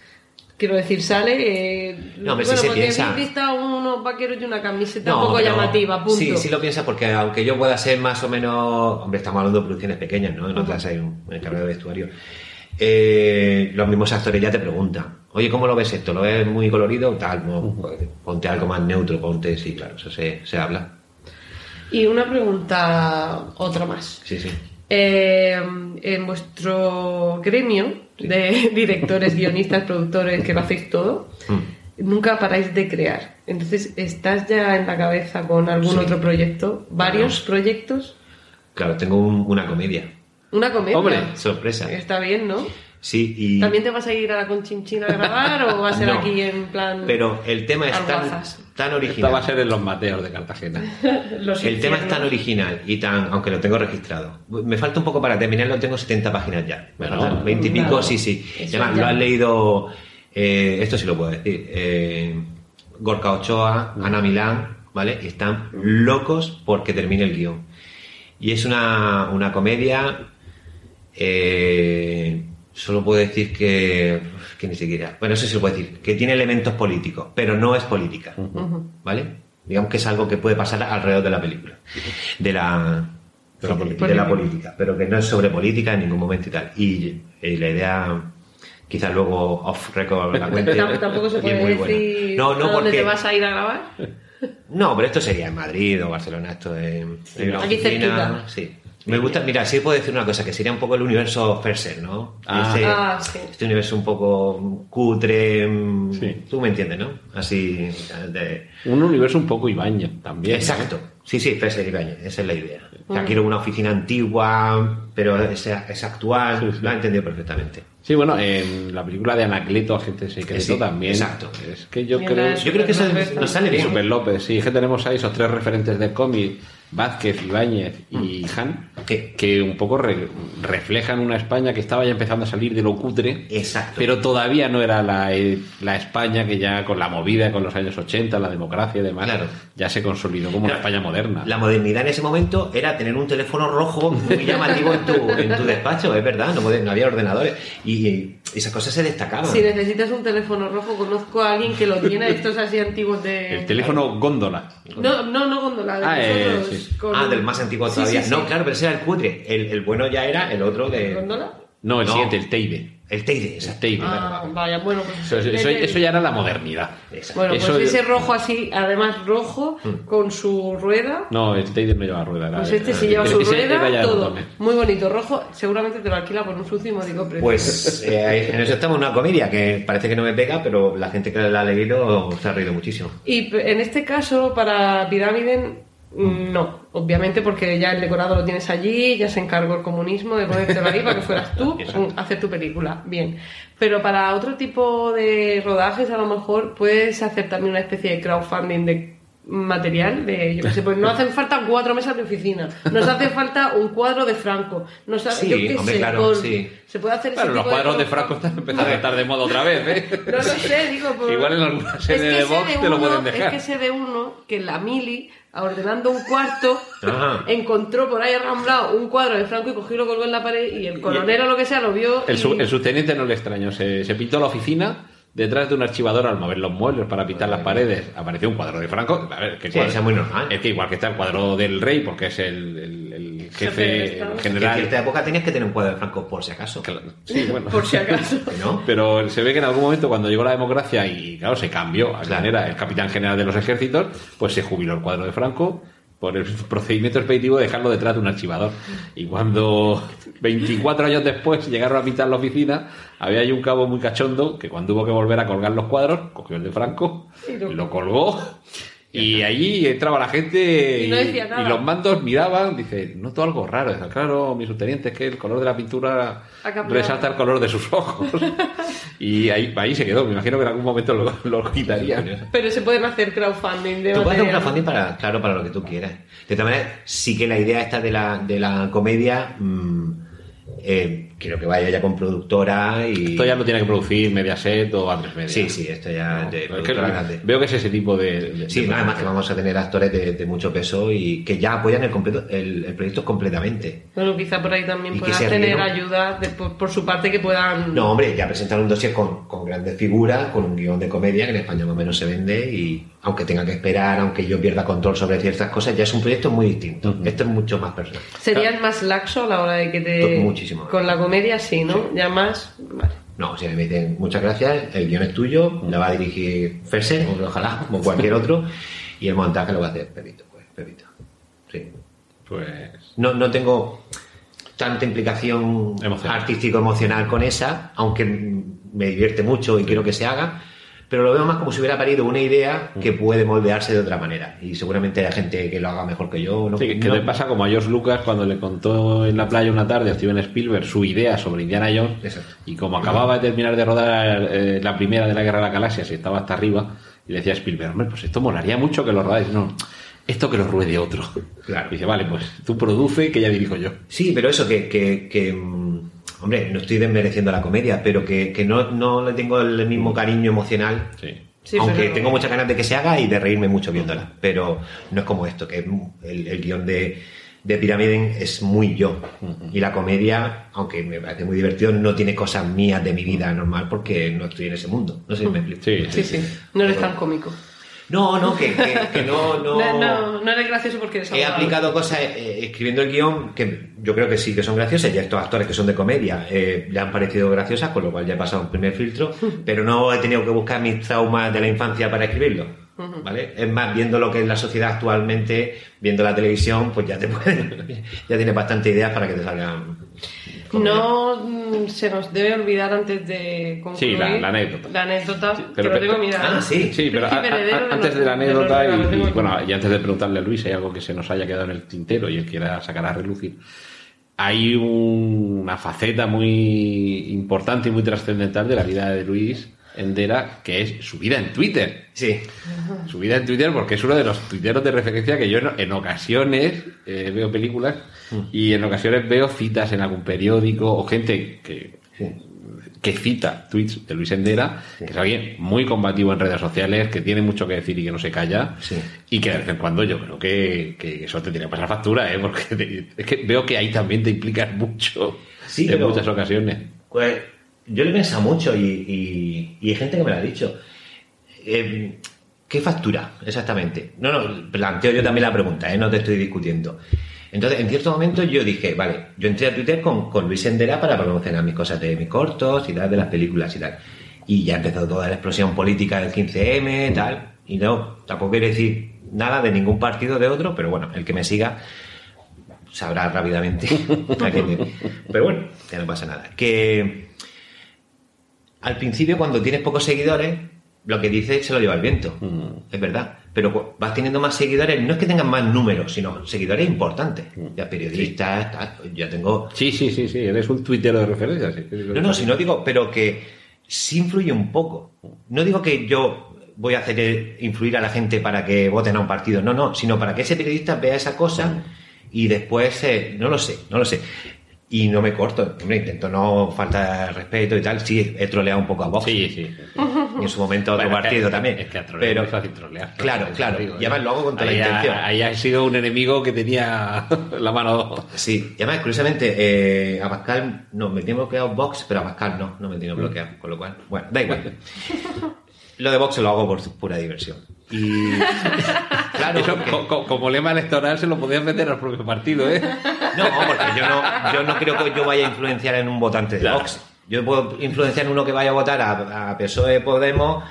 Quiero decir, sale. Eh,
No, hombre,
bueno,
si se
porque
piensa-
he visto unos vaqueros y una camiseta un poco
pero
llamativa, punto.
Sí, sí lo piensa porque aunque yo pueda ser más o menos, hombre, estamos hablando de producciones pequeñas, ¿no? En otras hay un encargado de vestuario. Eh, los mismos actores ya te preguntan, oye, ¿cómo lo ves esto? ¿Lo ves muy colorido? Tal, no, pues, ponte algo más neutro, ponte, sí, claro, eso se, se habla.
Y una pregunta, otra más.
Sí, sí.
Eh, en vuestro gremio de directores, guionistas, productores, que lo hacéis todo,
Mm.
nunca paráis de crear. Entonces, ¿estás ya en la cabeza con algún
Sí.
otro proyecto? ¿Varios proyectos?
Claro, tengo un- una comedia.
¿Una comedia?
Hombre,
Sorpresa.
Está bien, ¿no?
Sí, y...
¿También te vas a ir a la Conchinchina a grabar o va a ser
No,
aquí en plan...
Pero el tema es tan, tan original.
va a ser en los Mateos de Cartagena.
los
El tema es tan original y tan, aunque lo tengo registrado. Me falta un poco para terminarlo, tengo 70 páginas ya. Me
Bueno,
faltan 20 y pico,
claro.
sí, sí.
Eso
Además,
ya.
lo han leído, eh, esto sí lo puedo decir, eh, Gorka Ochoa, Ana Milán, ¿vale? Y están locos porque termine el guion. Y es una, una comedia, eh, solo puedo decir que, que ni siquiera, bueno, eso sí lo puedo decir, que tiene elementos políticos, pero no es política, ¿vale? Digamos que es algo que puede pasar alrededor de la película, de la,
De la
sí,
política.
de la política, pero que no es sobre política en ningún momento y tal. Y, eh, la idea, quizás luego off record la cuente.
Tamp- Tampoco se
es
puede
muy buena.
decir
No,
a
no,
dónde
porque
te vas a ir a grabar.
no, pero esto sería en Madrid o Barcelona, esto en, en la
Aquí cerquita.
Sí. Me gusta, mira, sí puedo decir una cosa, que sería un poco el universo Ferser, ¿no?
Ah.
Ese-
Ah, sí.
Este universo un poco cutre, mm,
Sí.
tú me entiendes, ¿no? Así, de...
Un universo un poco Ibañez también. ¿no?
Exacto. Sí, sí, Ferser y Ibáñez, esa es la idea. O sea, quiero una oficina antigua, pero es, es actual,
Sí, sí.
lo ha entendido perfectamente.
Sí, bueno, en la película de Anacleto, Agente Secreto
Sí,
también.
exacto.
Es que yo creo.
la-
Yo creo que eso nos sale bien.
Super López, sí, que tenemos ahí esos tres referentes del cómic, Vázquez, Ibáñez y Han,
Sí.
que un poco re- reflejan una España que estaba ya empezando a salir de lo cutre,
Exacto.
pero todavía no era la, eh, la España que ya con la movida, con los años 80, la democracia y demás,
Claro.
ya se consolidó como una
Claro,
España moderna.
La modernidad en ese momento era tener un teléfono rojo muy llamativo en tu, en tu despacho, es verdad, no, no había ordenadores y esas cosas se destacaban.
Si necesitas un teléfono rojo, conozco a alguien que lo tiene, estos así antiguos de...
El teléfono góndola.
No, no, no gondola, de
Ah, eh, sí.
con-
Ah, del más antiguo todavía.
sí, sí.
No, claro, pero ese era el cutre. El, el bueno ya era el otro de.
¿Góndola?
No, el
No.
siguiente, el Teide.
El Teide,
El
exacto.
Teide.
Ah, vaya, bueno, pues...
Eso, eso- eso ya era la modernidad.
Exacto.
Bueno,
Eso-
pues ese rojo así, además rojo,
Mm.
con su rueda...
No, el Teide no lleva rueda. era-
Pues este sí lleva su rueda, todo. Muy bonito, rojo. Seguramente te lo alquila por un sucio y módico precio.
Pues eh, en eso estamos en una comedia que parece que no me pega, pero la gente que la ha leído se ha reído muchísimo.
Y en este caso, para Pirámide, mm, no. Obviamente, porque ya el decorado lo tienes allí, ya se encargó el comunismo de ponértelo ahí para que fueras tú a hacer tu película. Bien. Pero para otro tipo de rodajes, a lo mejor puedes hacer también una especie de crowdfunding de material de, yo qué sé, pues no hacen falta cuatro mesas de oficina, nos hace falta un cuadro de Franco, nos hace,
Sí,
yo qué
hombre,
sé,
claro, sí.
se puede hacer ese
los
tipo
cuadros de. Franco están empezando a estar de moda otra vez, ¿eh?
No lo sé, digo, por-
Igual en alguna
Es
serie
que
de te lo pueden dejar.
Es que sé de uno que la mili, ordenando un cuarto,
Ajá.
encontró por ahí arramblado un cuadro de Franco y cogió y lo colgó en la pared y el coronel o lo que sea lo vio
El,
y-
su- el subteniente no le extrañó, se, se pintó la oficina detrás de un archivador al mover los muebles para pintar las paredes. Apareció un cuadro de Franco. A ver, ¿qué
Sí,
cuadro?
es muy normal.
Es que igual que está el cuadro del rey, porque es el, el- el
Jefe
Que en
general.
cierta época tenías que tener un cuadro de Franco por si acaso.
Claro, Sí, bueno.
por si acaso.
¿No?
Pero se ve que en algún momento cuando llegó la democracia y claro, se cambió a quien era el capitán general de los ejércitos, pues se jubiló el cuadro de Franco por el procedimiento expeditivo de dejarlo detrás de un archivador. Y cuando 24 años después llegaron a pintar la oficina, había ahí un cabo muy cachondo que cuando hubo que volver a colgar los cuadros, cogió el de Franco,
lo
colgó. Y allí entraba la gente
Y no decía nada.
y los mandos miraban, dice, noto algo raro. Dice, claro, mi subteniente, es que el color de la pintura resalta el color de sus ojos. y ahí, ahí se quedó. Me imagino que en algún momento lo, lo quitarían.
Pero se pueden hacer crowdfunding de
Tú puedes hacer crowdfunding para, claro, para lo que tú quieras. De todas maneras, sí que la idea esta de la, de la comedia, mm, eh, quiero que vaya ya con productora y...
Esto ya lo tiene que producir Mediaset o Andrés Media.
Sí, sí, esto ya de
Es que veo que es ese tipo de... de-
Sí,
de-
no, además que vamos a tener actores de, de mucho peso y que ya apoyan el, completo, el, el proyecto completamente.
Bueno, quizá por ahí también
Y que
puedan
se
tener
rieron.
ayuda de- por, por su parte que puedan...
No, hombre, ya presentaron un dossier con, con grandes figuras, con un guion de comedia que en España más o menos se vende y aunque tenga que esperar, aunque yo pierda control sobre ciertas cosas, ya es un proyecto muy distinto. Esto es mucho más personal.
¿Serías más laxo a la hora de que te...
Muchísimo.
Con la comedia sí, ¿no? Ya más... Vale.
No, si me dicen muchas gracias, el guion es tuyo, la va a dirigir Fersen, o ojalá, como cualquier otro, y el montaje lo va a hacer Pepito, pues, Pepito. Sí.
Pues...
No, no tengo tanta implicación
Emocional.
artístico-emocional con esa, aunque me divierte mucho y quiero que se haga, pero lo veo más como si hubiera parido una idea que puede moldearse de otra manera. Y seguramente hay gente que lo haga mejor que yo. ¿no?
Sí, que
No-
le pasa como a George Lucas cuando le contó en la playa una tarde a Steven Spielberg su idea sobre Indiana Jones
Exacto.
y como acababa de terminar de rodar eh, la primera de la Guerra de la Galaxia, si estaba hasta arriba, y le decía a Spielberg, hombre, pues esto molaría mucho que lo rodáis. No, esto que lo ruede otro.
Claro.
Y dice, vale, pues tú produce que ya dirijo yo.
Sí, pero eso, que, que, que, hombre, no estoy desmereciendo la comedia, pero que, que no, no le tengo el mismo cariño emocional.
Sí.
Sí,
aunque
pero-
tengo muchas ganas de que se haga y de reírme mucho viéndola. Pero no es como esto, que el, el guion de, de Pyramiden es muy yo. Y la comedia, aunque me parece muy divertido, no tiene cosas mías de mi vida normal porque no estoy en ese mundo. No sé si me explico.
Sí,
Sí, sí. No eres tan cómico.
No, no, que, que, que no, no...
No, no, no eres gracioso porque eres
He aplicado cosas eh, escribiendo el guion que yo creo que sí que son graciosas. Ya estos actores que son de comedia eh, le han parecido graciosas, con lo cual ya he pasado un primer filtro, pero no he tenido que buscar mis traumas de la infancia para escribirlo. ¿Vale? Es más, viendo lo que es la sociedad actualmente, viendo la televisión, pues ya te puede, ya tienes bastante ideas para que te salgan.
No mm, se nos debe olvidar antes de concluir
Sí, la- la anécdota.
La anécdota,
pero-
que lo tengo mirado.
Ah, sí.
Sí, pero a-
Príncipe
a-
heredero de
antes de la
de los
anécdota y, bueno, y antes de preguntarle a Luis, hay algo que se nos haya quedado en el tintero y él quiera sacar a relucir. Hay un- una faceta muy importante y muy trascendental de la vida de Luis Endera, que es su vida en Twitter.
Sí.
Su vida en Twitter, porque es uno de los tuiteros de referencia que yo en, en ocasiones eh, veo películas y en ocasiones veo citas en algún periódico o gente que,
Sí.
que cita tweets de Luis Endera, que es alguien muy combativo en redes sociales, que tiene mucho que decir y que no se calla,
Sí.
y que de vez en cuando yo creo que, que eso te tiene que pasar factura, ¿eh? porque te- es que veo que ahí también te implicas mucho en
pero-
muchas ocasiones.
Pues yo lo he pensado mucho y, y- y hay gente que me lo ha dicho. Eh, ¿Qué factura exactamente? No, no, planteo yo también la pregunta, ¿eh? no te estoy discutiendo. Entonces, en cierto momento yo dije, vale, yo entré a Twitter con, con Luis Endera para promocionar mis cosas de mis cortos y tal, de las películas y tal. Y ya empezó toda la explosión política del 15M, tal. Y no, tampoco quiero decir nada de ningún partido de otro, pero bueno, el que me siga sabrá rápidamente. Pero bueno, ya no pasa nada. Que al principio, cuando tienes pocos seguidores, lo que dices se lo lleva el viento. Es verdad. Pero vas teniendo más seguidores, no es que tengan más números, sino seguidores importantes. Ya periodistas, ya tengo.
Sí, sí, sí, sí, eres un tuitero de referencia. Sí,
No, no, si no digo, pero que sí influye un poco. No digo que yo voy a hacer influir a la gente para que voten a un partido. No, no, sino para que ese periodista vea esa cosa y después, eh, no lo sé, no lo sé. Y no me corto, hombre, intento no faltar respeto y tal. Sí, he troleado un poco a Vox.
Sí, sí.
Y en su momento a otro
Bueno, es que-
partido también.
Es que a trolear
Pero,
es fácil trolear.
Claro, claro.
digo,
Y además lo hago con toda la intención.
Ahí ha sido un enemigo que tenía la mano.
Sí, y además, curiosamente, eh, a Pascal no, me tiene bloqueado Vox, pero a Pascal no, no me tiene bloqueado, con lo cual, bueno, da igual. Lo de Vox lo hago por pura diversión. Y claro,
Eso,
porque-
co- co- como lema electoral se lo podías meter al propio partido, ¿eh?
no, porque yo no, yo no creo que yo vaya a influenciar en un votante de
Claro.
Vox. Yo puedo influenciar en uno que vaya a votar a, a PSOE Podemos.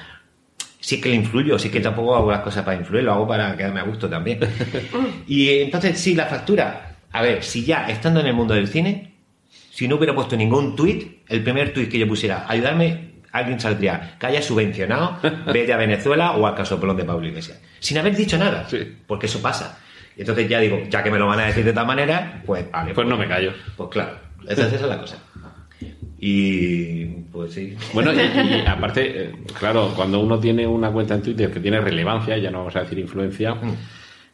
Sí que le influyo, sí que tampoco hago las cosas para influir, lo hago para quedarme a gusto también. Y entonces, sí, la factura. A ver, si ya estando en el mundo del cine, si no hubiera puesto ningún tuit, el primer tuit que yo pusiera, ayudarme, alguien saldría, que haya subvencionado, vete a Venezuela o al casoplón de Pablo Iglesias. Sin haber dicho nada,
Sí.
porque eso pasa. Y entonces ya digo, ya que me lo van a decir de tal manera, pues vale.
Pues no me callo.
Pues claro, entonces esa es la cosa. Y pues sí.
Bueno, y, y aparte, eh, claro, cuando uno tiene una cuenta en Twitter que tiene relevancia, ya no vamos a decir influencia,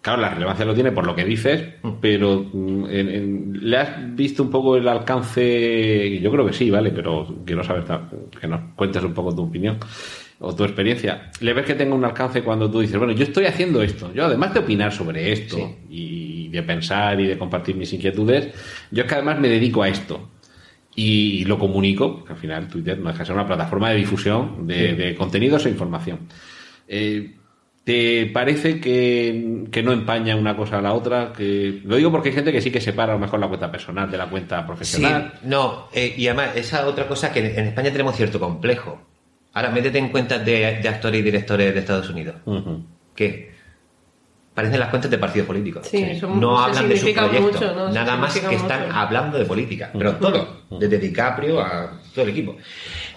claro, la relevancia lo tiene por lo que dices, pero mm, en- en- ¿le has visto un poco el alcance? Yo creo que sí, ¿vale? Pero quiero saber que nos cuentes un poco tu opinión o tu experiencia. ¿Le ves que tenga un alcance cuando tú dices, bueno, yo estoy haciendo esto, yo además de opinar sobre esto
Sí.
y de pensar y de compartir mis inquietudes, yo es que además me dedico a esto y lo comunico, porque al final Twitter no deja de ser una plataforma de difusión de, de contenidos e información. Eh, ¿Te parece que, que no empaña una cosa a la otra? Que, lo digo porque hay gente que sí que separa a lo mejor la cuenta personal de la cuenta
Sí,
profesional.
no, eh, y además, esa otra cosa que en España tenemos cierto complejo. Ahora, métete en cuentas de, de actores y directores de Estados Unidos.
Ujú.
que parecen las cuentas de partidos políticos.
Sí, son-
no hablan de su
significan
proyecto,
mucho, ¿no? Se
nada más que están hablando de política, pero todo, desde DiCaprio a todo el equipo.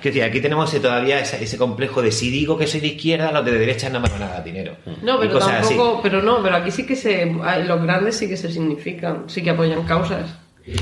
Que decir, aquí tenemos todavía ese, ese complejo de si digo que soy de izquierda, los de derecha no me van a dar dinero.
No, pero
así.
tampoco, pero no, pero aquí sí que se, los grandes sí que se significan, sí que apoyan causas.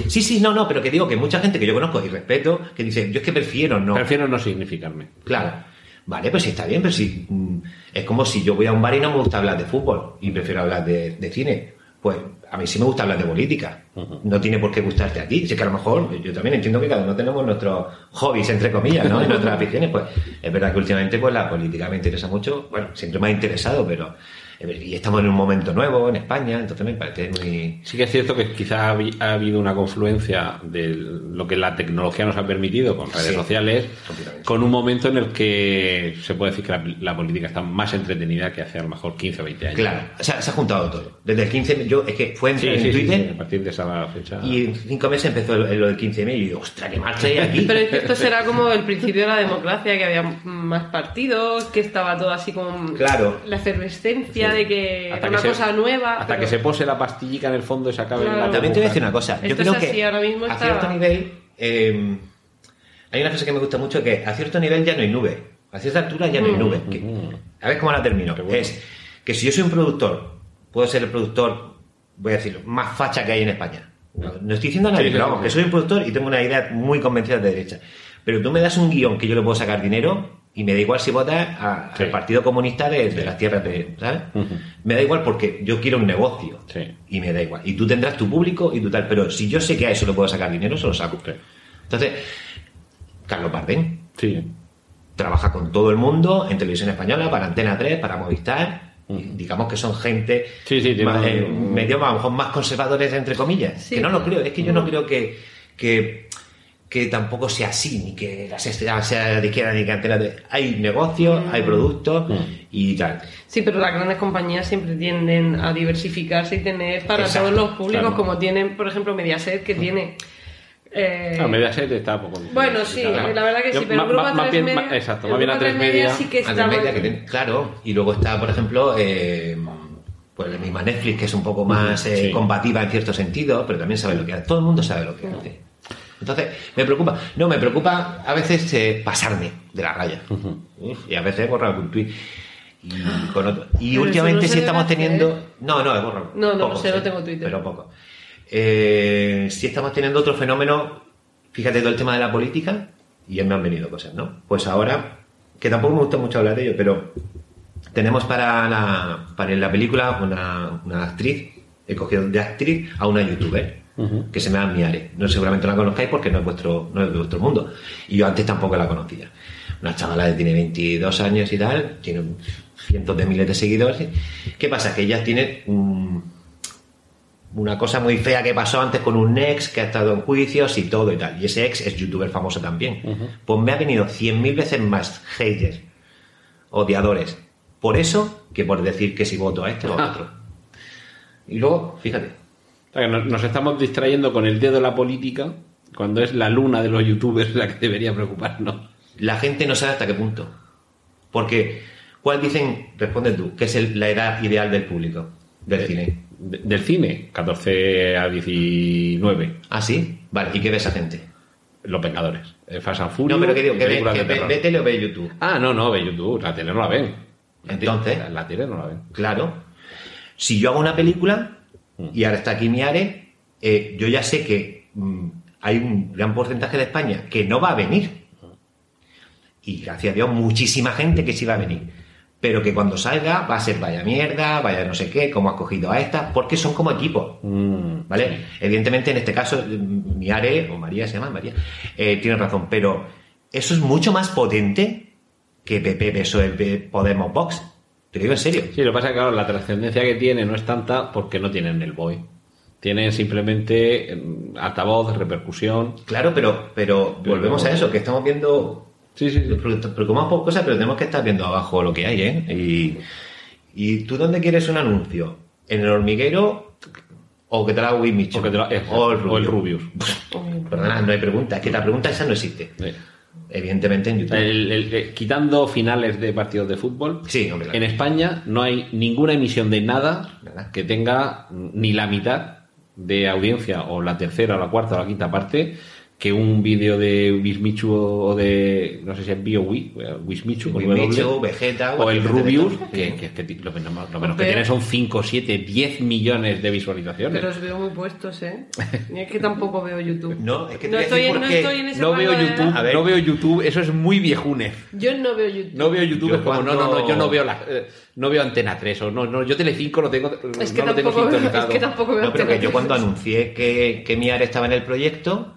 Sí, sí, no, no, pero que digo que mucha gente que yo conozco y respeto, que dice, yo es que prefiero no.
Prefiero no significarme.
Claro. Vale, pues sí está bien, pero sí. mm, Es como si yo voy a un bar y no me gusta hablar de fútbol y prefiero hablar de, de cine. Pues a mí sí me gusta hablar de política. No tiene por qué gustarte a ti. Si es que a lo mejor yo también entiendo que cada uno tenemos nuestros hobbies, entre comillas, ¿no? Y nuestras aficiones. Pues es verdad que últimamente pues la política me interesa mucho. Bueno, siempre me ha interesado, pero. Y estamos en un momento nuevo en España, entonces me parece muy.
Sí que es cierto que quizá ha, habi- ha habido una confluencia de lo que la tecnología nos ha permitido con redes
Sí,
sociales, con un momento en el que se puede decir que la, la política está más entretenida que hace a lo mejor 15 o 20 años.
Claro, o sea, se ha juntado todo. Desde el 15, yo, es que fue en,
Sí,
en
sí,
Twitter
sí, a partir de esa fecha.
y en cinco meses empezó lo del 15M y yo, ostras, qué marcha hay aquí.
Pero es que esto será como el principio de la democracia, que había más partidos, que estaba todo así como
Claro.
la efervescencia de que
Hasta
era una
se-
cosa nueva.
Hasta
pero-
que se pose la pastillica en el fondo y se acabe
Claro.
la
También te voy a decir una cosa. Yo
Esto
creo
es así,
que
ahora mismo
a
está-
cierto nivel eh, hay una cosa que me gusta mucho que a cierto nivel ya no hay nube. A cierta altura ya no hay nube. Que- a ver cómo la termino.
Bueno.
Es que si yo soy un productor, puedo ser el productor, voy a decirlo, más facha que hay en España. No, no estoy diciendo a nadie,
Sí,
pero vamos, que soy un productor y tengo una idea muy convencida de derecha. Pero tú me das un guion que yo le puedo sacar dinero y me da igual si votas a-
Sí.
al Partido Comunista de, de las tierras de. ¿Sabes? Me da igual porque yo quiero un negocio.
Sí.
Y me da igual. Y tú tendrás tu público y tu tal. Pero si yo sé que a eso le puedo sacar dinero, se lo saco.
Sí.
Entonces, Carlos Bardén
Sí.
trabaja con todo el mundo en televisión española, para Antena 3, para Movistar. digamos que son gente
Sí, sí, tiene
más,
un-
eh, medio a lo mejor más conservadores entre comillas.
Sí.
que no lo creo, es que yo no creo que, que, que tampoco sea así, ni que la sexta sea de izquierda ni que Antena 3. Hay negocios, hay productos y tal.
Sí, pero las grandes compañías siempre tienden a diversificarse y tener para
Exacto,
todos los públicos,
claro.
como tienen, por ejemplo, Mediaset, que tiene... eh,
Ah, Mediaset está poco.
Bueno, sí,
Claro.
la verdad que sí,
Yo,
pero
más
A3
bien,
Media,
exacto, más bien a tres
A3 Media
media.
sí que
A
está...
tres media que tiene- claro, y luego está, por ejemplo, eh, pues la misma Netflix, que es un poco más eh,
Sí.
combativa en cierto sentido, pero también sabe lo que hace. Todo el mundo sabe lo que hace. Entonces, me preocupa. No, me preocupa a veces eh, pasarme de la raya. Uf, y a veces borrar algún tuit. Y, con otro. y
Pero
últimamente
no
sí estamos
hacer.
teniendo. No, no, he borrado.
No, no,
Poco,
sé, no tengo Twitter.
Pero poco. Eh, sí estamos teniendo otro fenómeno. Fíjate todo el tema de la política. Y ya me han venido cosas, ¿no? Pues ahora, que tampoco me gusta mucho hablar de ello, pero tenemos para la, para la película una, una actriz, he cogido de actriz a una youtuber, que se llama Miare. No seguramente la conozcáis porque no es, vuestro, no es de vuestro mundo. Y yo antes tampoco la conocía. Una chavala que tiene 22 años y tal, tiene cientos de miles de seguidores. ¿Qué pasa? Que ella tiene un, una cosa muy fea que pasó antes con un ex que ha estado en juicios y todo y tal. Y ese ex es youtuber famoso también. Pues me ha venido 100.000 veces más haters, odiadores, por eso que por decir que si voto a este o a otro. Y luego, fíjate,
sea, nos, nos estamos distrayendo con el dedo de la política cuando es la luna de los youtubers la que debería preocuparnos.
la gente no sabe hasta qué punto. Porque, ¿cuál dicen, responde tú, que es el- la edad ideal del público del cine?
De- del cine, 14 a 19.
¿Ah, sí? Vale, ¿y qué ve esa gente?
Los Vengadores. Eh, Fast and Furious.
No, pero que digo, que ve, que tele o ve YouTube.
Ah, no, no, ve YouTube. La tele no la ven.
Entonces.
La, la tele no la ven.
Claro. Si yo hago una película,
Mm.
y ahora está aquí mi Are, eh, yo ya sé que mm, hay un gran porcentaje de España que no va a venir. Y gracias a Dios, muchísima gente que sí va a venir. Pero que cuando salga va a ser vaya mierda, vaya no sé qué, cómo has cogido a esta, porque son como equipos.
Mm,
¿Vale? Evidentemente, en este caso, mm, mi Are, o María se llama María, eh, tiene razón, pero eso es mucho más potente que PP, PSOE, Podemos, Vox. Te lo digo en serio.
Sí, lo que pasa es que claro, la trascendencia que tiene no es tanta porque no tienen el BOE. Tienen simplemente mm, altavoz, repercusión.
Claro, pero, pero
Pero-
volvemos a eso, que estamos viendo.
Sí, sí,
preocupamos por cosas, pero tenemos que estar viendo abajo lo que hay, ¿eh? Y, y tú, ¿dónde quieres un anuncio? ¿En el hormiguero o que te lo haga Wimichu?
O, que te lo-
o el
o el
Rubius.
Rubius.
Perdona, no hay pregunta. Es que la pregunta esa no existe.
Sí.
Evidentemente en YouTube.
El- el- eh, quitando finales de partidos de fútbol,
Sí, hombre, claro.
en España no hay ninguna emisión de nada
Nada.
que tenga ni la mitad de audiencia, o la tercera, o la cuarta, o la quinta parte, que un vídeo de Wismichu o de, no sé si es BioWi, Wismichu, con
Wimichu,
W,
Vegeta,
o el Rubius, que, que, que lo, menos, lo menos que tiene son 5, 7, 10 millones de visualizaciones.
Pero os veo muy puestos, ¿eh? Y es que tampoco veo YouTube.
No, es que
no, estoy, no estoy en ese
No veo
rango de
YouTube,
edad.
A ver.
no veo YouTube, eso es muy viejunes.
Yo no veo YouTube.
No veo YouTube,
Yo
es como, no, no, no, yo no veo la, eh, no veo Antena 3, o no, no, yo Telecinco lo tengo,
es, que
no lo tengo
tampoco veo, es que tampoco veo
No, pero que yo cuando anuncié que, que mi área estaba en el proyecto,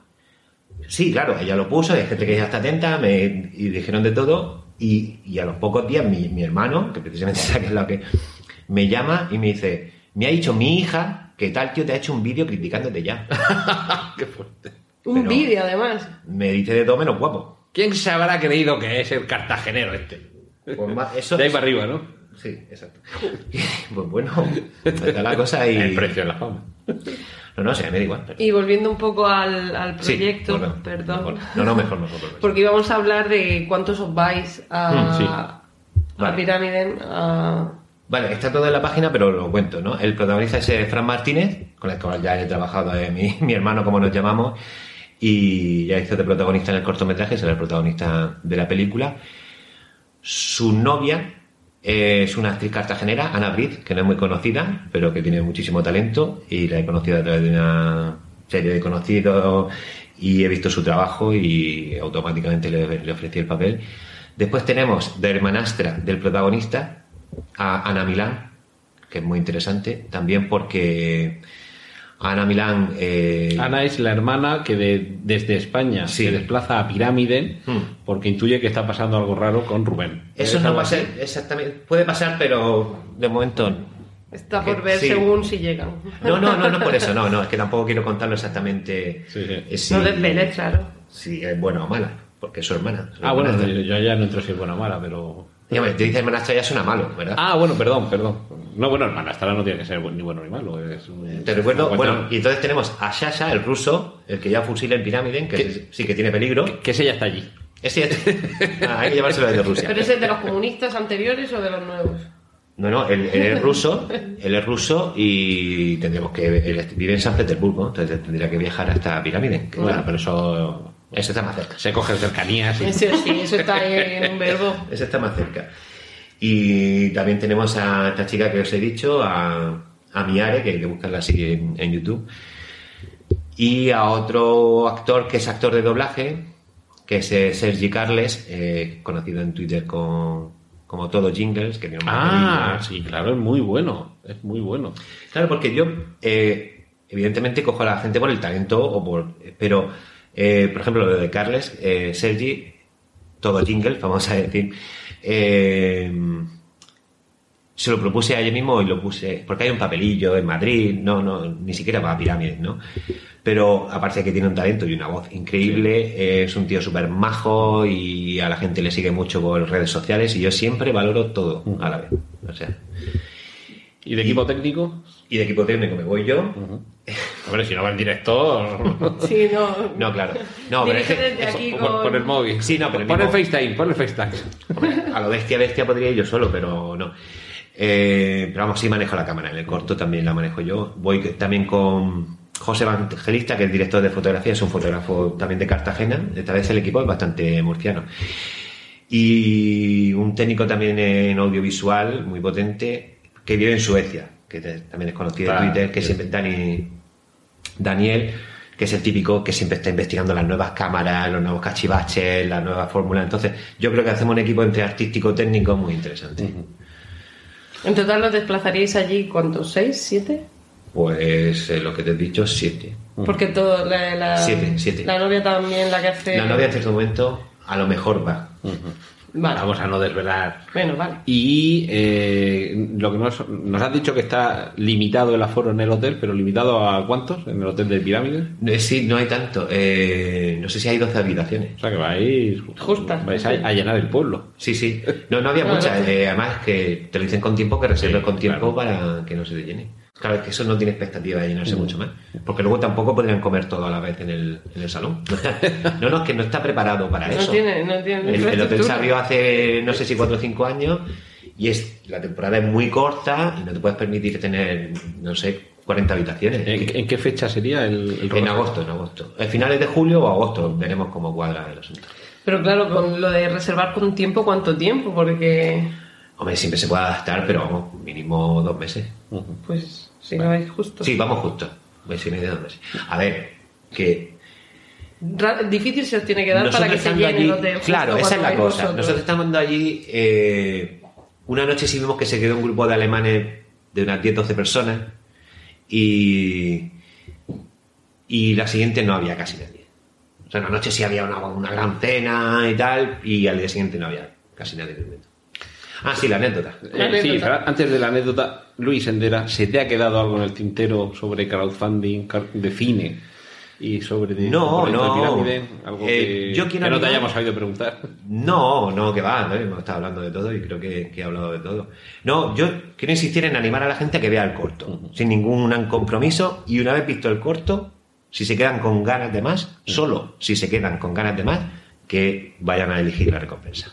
sí, claro, ella lo puso, hay gente que ya está atenta, me, y dijeron de todo, y, y a los pocos días mi, mi hermano, que precisamente al lado, que me llama y me dice, me ha dicho mi hija que tal tío te ha hecho un vídeo criticándote ya.
Qué fuerte.
Un vídeo, además.
Me dice de todo menos guapo.
¿Quién se habrá creído que es el cartagenero este?
Pues ma- eso,
De ahí para arriba, ¿no?
Sí, exacto. Pues bueno, está la cosa y...
El precio de la fama.
No, no, sé, me da igual. pero-
Y volviendo un poco al, al
Sí,
proyecto, perdón.
Mejor. No, no, mejor, mejor. mejor.
Porque íbamos a hablar de cuántos os vais a,
Mm, sí.
a
Vale.
A...
Vale, está todo en la página, pero lo cuento, ¿no? El protagonista es eh, Fran Martínez, con el cual ya he trabajado, eh, mi, mi hermano, como nos llamamos, y ya hizo de protagonista en el cortometraje, será el protagonista de la película. Su novia es una actriz cartagenera, Ana Briz, que no es muy conocida, pero que tiene muchísimo talento, y la he conocido a través de una serie de conocidos, y he visto su trabajo y automáticamente le, le ofrecí el papel. Después tenemos de hermanastra del protagonista, a Ana Milán, que es muy interesante, también porque Ana Milán... eh,
Ana es la hermana que de- desde España
Sí.
se desplaza a Pirámide
Hmm.
porque intuye que está pasando algo raro con Rubén.
eso
¿Es
no va a ser exactamente... Puede pasar, pero de momento...
Está por ver
sí.
según si llegan.
No, no, no, no por eso, no, no, es que tampoco quiero contarlo exactamente.
Sí, sí.
eh, si-
No desveles, claro.
Si es buena o mala, porque es su hermana. su
Ah, bueno, yo, yo ya no entro si es buena o mala, pero...
Hombre, te dice hermanastra ya suena malo, ¿verdad?
Ah, bueno, perdón, perdón. No, bueno, hermanastra no tiene que ser ni bueno ni malo. Es un-
Te recuerdo, bueno, y entonces tenemos a Shasha, el ruso, el que ya fusila en Pirámide, que sí que tiene peligro.
Que ese ya está allí.
Ese ah, hay que llevárselo desde Rusia.
¿Pero ese es de los comunistas anteriores o de los nuevos?
No, no, él, él es ruso, él es ruso y tendremos que. Él vive en San Petersburgo, entonces tendría que viajar hasta Pirámide. que
Bueno,
bueno,
pero eso
eso está más cerca.
se coge cercanías. y-
Ese sí, eso está ahí en un verbo.
Eso está más cerca. Y también tenemos a esta chica que os he dicho, a, a Miare, que hay que buscarla así en, en YouTube. Y a otro actor que es actor de doblaje, que es eh, Sergi Carles, eh, conocido en Twitter con, como todo Jingles, que tiene un
Ah, sí, claro, es muy bueno. Es muy bueno.
Claro, porque yo, eh, evidentemente, cojo a la gente por el talento, o por, pero, eh, por ejemplo, lo de Carles, eh, Sergi, todo jingle, vamos a decir, eh, se lo propuse a ella mismo y lo puse, porque hay un papelillo en Madrid, no, no, ni siquiera va a pirámides, ¿no? Pero aparte de que tiene un talento y una voz increíble, es un tío súper majo y a la gente le sigue mucho por redes sociales y yo siempre valoro todo a la vez. O sea,
¿Y de equipo técnico?
y de equipo técnico me voy yo.
Hombre, si no va en director.
Sí, no.
No, claro. No, pero es eso-
aquí
Por,
con...
por el móvil.
Sí, no, pero el
Pon el FaceTime, pon el FaceTime.
hombre, a lo bestia, bestia podría ir yo solo, pero no. Eh, pero vamos, sí manejo la cámara. En el corto también la manejo yo. Voy también con José Evangelista, que es director de fotografía, es un fotógrafo también de Cartagena. Esta vez el equipo es bastante murciano. Y un técnico también en audiovisual muy potente que vive en Suecia, que también es conocido
Ah,
en Twitter, que siempre Dani, Daniel, que es el típico que siempre está investigando las nuevas cámaras, los nuevos cachivaches, las nuevas fórmulas. Entonces, yo creo que hacemos un equipo entre artístico y técnico muy interesante.
En total nos desplazaríais allí, ¿cuántos? ¿Seis? ¿Siete?
Pues eh, lo que te he dicho, siete.
Porque todo, la, la,
Siete, siete.
la novia también, la que hace...
La novia en cierto momento a lo mejor va.
Vale.
Vamos a no desvelar.
Bueno, vale.
Y eh, lo que nos, nos has dicho que está limitado el aforo en el hotel, pero limitado a cuántos en el hotel de Pirámides.
Eh, Sí, no hay tanto. Eh, no sé si hay 12 habitaciones.
O sea que vais,
Justas.
vais a, a llenar el pueblo.
Sí, sí. No, no había muchas. eh, además, que te lo dicen con tiempo, que reserves
Sí,
con tiempo
claro.
para que no se te llene. Claro, es que eso no tiene expectativa de llenarse mucho más. Porque luego tampoco podrían comer todo a la vez en el, en el salón. No, no, es que no está preparado para
No
eso.
tiene, no tiene
El, el hotel se abrió hace no sé si 4 o 5 años y es la temporada es muy corta y no te puedes permitir tener, no sé, 40 habitaciones.
¿En, en qué fecha sería el, el
En agosto, en agosto. A finales de julio o agosto veremos cómo cuadra el asunto.
Pero claro, con lo de reservar con tiempo, ¿cuánto tiempo? Porque,
Hombre, siempre se puede adaptar, pero vamos, mínimo dos meses.
pues, si no es justo.
Sí, vamos justo. Mes y medio, dos meses. A ver, que
Difícil se os tiene que dar
nosotros
para que se llene
allí-
hotel. justo
Claro, esa es la cosa.
vosotros.
Nosotros estamos andando allí. eh, una noche sí vimos que se quedó un grupo de alemanes de unas 10-12 personas. Y. Y la siguiente no había casi nadie. O sea, una noche sí había una, una gran cena y tal. Y al día siguiente no había casi nadie. Ah, sí, la anécdota.
Eh, sí, pero antes de la anécdota, Luis Endera, ¿se te ha quedado algo en el tintero sobre crowdfunding de cine y sobre de,
No, no.
pirámide? Algo
Eh,
que,
yo quiero
que no te hayamos sabido preguntar.
No, no, que va, ¿no? hemos estado hablando de todo y creo que, que he hablado de todo. No, yo quiero insistir en animar a la gente a que vea el corto, sin ningún compromiso, y una vez visto el corto, si se quedan con ganas de más, solo si se quedan con ganas de más, que vayan a elegir la recompensa.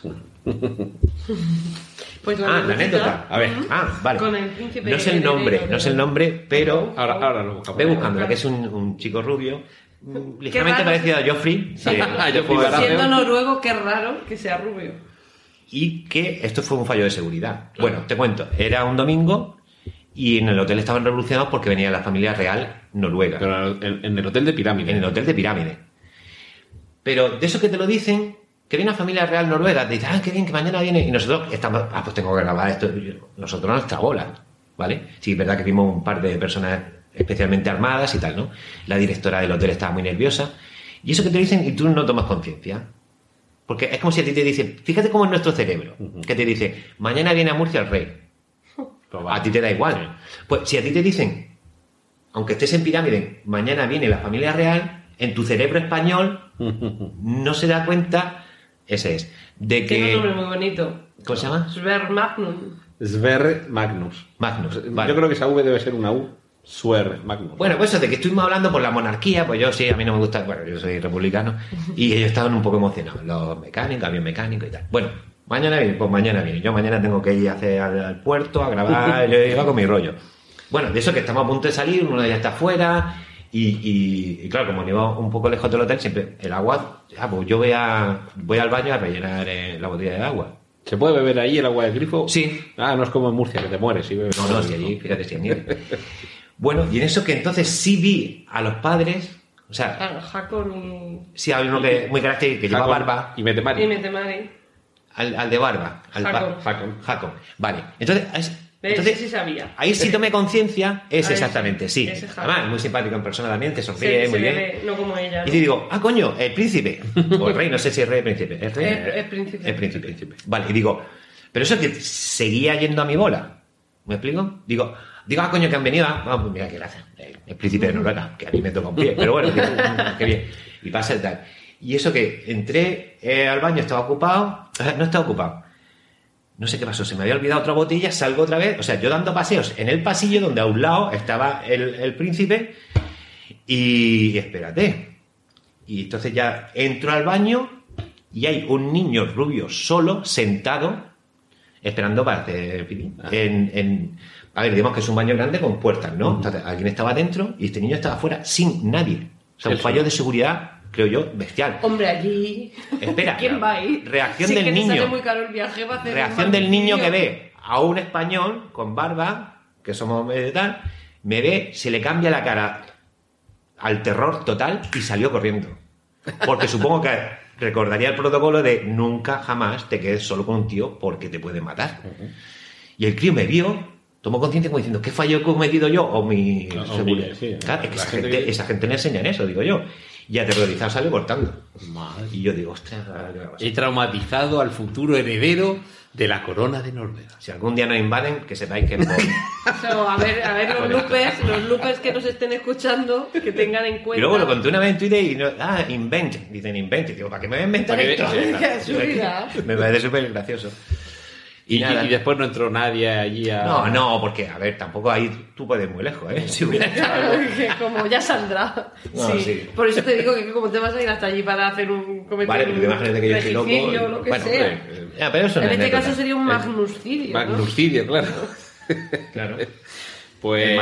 Pues
Ah, la anécdota.
A ver.
Ah, vale.
Con el príncipe
No sé el nombre, no sé el nombre, pero
Ahora, ahora lo buscamos.
ve buscándola, que es un, un chico rubio, mm, ligeramente parecido a Joffrey. que-
Ah.
Siendo noruego, qué raro que sea rubio.
y que esto fue un fallo de seguridad. Bueno, te cuento, era un domingo y en el hotel estaban revolucionados porque venía la familia real noruega,
Pero en, en el hotel de pirámide.
en el hotel de pirámide. Pero de eso que te lo dicen, que viene una familia real noruega, te dicen, ah, qué bien, que mañana viene, y nosotros estamos, ah, pues tengo que grabar esto, nosotros nuestra bola, ¿vale? Sí, es verdad que vimos un par de personas especialmente armadas y tal, ¿no? La directora del hotel estaba muy nerviosa, y eso que te dicen y tú no tomas conciencia. Porque es como si a ti te dicen, fíjate cómo es nuestro cerebro, que te dice, mañana viene a Murcia el rey.
Va.
A ti te da igual. Pues si a ti te dicen, aunque estés en pirámide, mañana viene la familia real, en tu cerebro español no se da cuenta, ese es, de
Tiene un nombre
que...
muy bonito.
¿Cómo se llama?
Sver Magnum.
Sverre Magnus.
Magnus. vale.
Yo creo que esa V debe ser una U. Sverre Magnus.
Bueno, pues eso de que estuvimos hablando por la monarquía, pues yo sí, a mí no me gusta, bueno, yo soy republicano, y ellos estaban un poco emocionados, los mecánicos, avión mecánico y tal. Bueno, mañana viene, pues mañana viene. Yo mañana tengo que ir a hacer al, al puerto a grabar, yo iba con mi rollo. Bueno, de eso que estamos a punto de salir, uno ya está afuera, y, y- y claro, como iba un poco lejos del hotel, siempre el agua, ah, pues yo voy, a, voy al baño a rellenar eh, la botella de agua.
¿Se puede beber ahí el agua del grifo?
Sí.
Ah, no es como en Murcia, que te mueres si bebes.
No, no, si allí, fíjate si hay nieve. Bueno, y en eso que entonces sí vi a los padres, o sea,
Ah, Hakon y,
sí había uno que muy característico que lleva barba,
Y Metemari.
y Metemari.
al, al de barba. Al.
Jacob.
Jacob. Vale. Entonces, es- entonces
sí sabía.
ahí sí tomé conciencia. Es exactamente, sí.
Jacob.
Además, muy simpático en persona también, te sonríe muy bien.
ve, no como ella.
Y te digo, ah, coño, el príncipe. O el rey, no sé si es rey o príncipe. Es rey.
Es- es príncipe.
Es príncipe. Vale, y digo, pero eso que seguía yendo a mi bola. ¿Me explico? Digo, digo, ah, coño, que han venido. Ah, pues mira qué gracia. El, el príncipe de Noruega, que a mí me toca un pie. Pero bueno, qué bien. Y pasa y tal. Y eso que entré eh, al baño, estaba ocupado. Ah, No estaba ocupado. No sé qué pasó, se me había olvidado otra botella, salgo otra vez. O sea, yo dando paseos en el pasillo donde a un lado estaba el, el príncipe. Y espérate. Y entonces ya entro al baño y hay un niño rubio solo, sentado, esperando para hacer pipí. En, en- a ver, digamos que es un baño grande con puertas, ¿no? Entonces, alguien estaba dentro y este niño estaba afuera sin nadie. O sea, un fallo de seguridad, creo yo, bestial.
Hombre, allí.
Espera.
¿Quién va ahí?
Reacción
Si es
del
que te sale
niño.
muy caro el viaje, va a hacer
Reacción del niño que ve a un español con barba, que somos medio tal, me ve, se le cambia la cara al terror total y salió corriendo. Porque supongo que recordaría el protocolo de nunca jamás te quedes solo con un tío porque te puede matar. Y el crío me vio, tomó conciencia como diciendo, ¿qué fallo he cometido yo? O mi
O- o
seguridad.
mi- sí,
Claro, es que esa
gente que-
esa gente le enseñan eso, digo yo. Y aterrorizado salió cortando.
Madre.
Y yo digo, ostras, ¿qué va a pasar?
He traumatizado al futuro heredero de la corona de Noruega.
Si algún día nos invaden, que sepáis que es por...
So, a ver, a ver los loopers, los loopers que nos estén escuchando, que tengan en cuenta.
Y luego lo conté una vez en Twitter y no, ah, invent, dicen invent. Y digo, ¿para qué me voy a inventar me parece súper gracioso.
Y,
Y nada.
y después no entró nadie allí a...
No, no, porque, a ver, tampoco ahí tú puedes ir muy lejos, ¿eh? Si hubiera.
Que como ya saldrá.
No,
sí.
sí.
Por eso te digo que como te vas a ir hasta allí para hacer un cometer
Vale, imagínate que yo estoy loco.
o lo que
bueno,
sea.
ya, pero eso
en
es
este caso sería un magnuscidio. ¿no?
Magnuscidio, claro.
Claro.
Pues,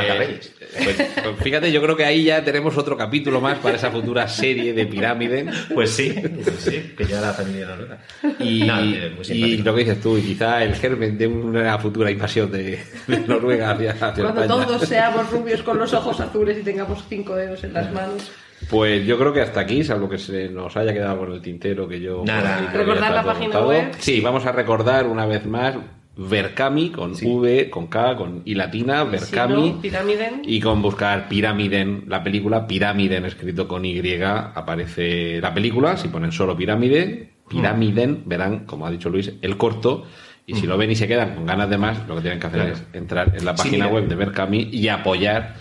pues, pues fíjate, yo creo que ahí ya tenemos otro capítulo más para esa futura serie de pirámide.
Pues sí, pues sí, que ya la familia no lo
Y,
No, muy
y
simpático.
lo que dices tú, y quizá el germen de una futura invasión de, de Noruega hacia, hacia
Cuando
España.
todos seamos rubios con los ojos azules y tengamos cinco dedos en las manos.
Pues yo creo que hasta aquí, salvo que se nos haya quedado con el tintero que yo...
Nada.
Recordar la página web.
Sí, vamos a recordar una vez más Verkami con V, con K, con I latina,
Si
Verkami.
no.
Y con buscar Pirámiden, la película Pirámiden escrito con Y, aparece la película. Si ponen solo Pirámide, Pirámiden, verán, como ha dicho Luis, el corto. Y si lo ven y se quedan con ganas de más, lo que tienen que hacer
Claro.
es entrar en la página web de Berkami y apoyar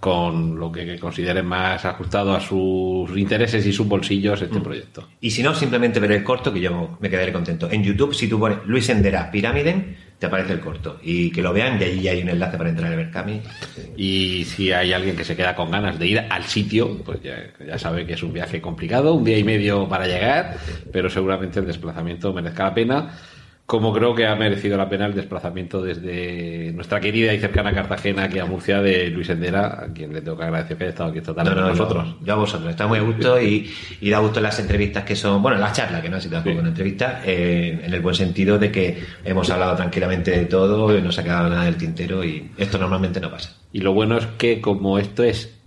con lo que consideren más ajustado a sus intereses y sus bolsillos este proyecto.
Y si no, simplemente ver el corto, que yo me quedaré contento. En YouTube, si tú pones Luis Endera Pirámide, te aparece el corto. Y que lo vean, y allí hay un enlace para entrar en Berkami.
Y si hay alguien que se queda con ganas de ir al sitio, pues ya, ya sabe que es un viaje complicado, un día y medio para llegar, pero seguramente el desplazamiento merezca la pena, como creo que ha merecido la pena el desplazamiento desde nuestra querida y cercana Cartagena aquí a Murcia de Luis Endera, a quien le tengo que agradecer que haya estado aquí esta tarde
No, no,
con nosotros.
Yo, a vosotros. Está muy a gusto y, y da gusto las entrevistas que son, bueno, las charlas, que no ha sido tampoco
Sí.
una entrevista, eh, en el buen sentido de que hemos hablado tranquilamente de todo, y no se ha quedado nada del tintero y esto normalmente no pasa.
Y lo bueno es que como esto es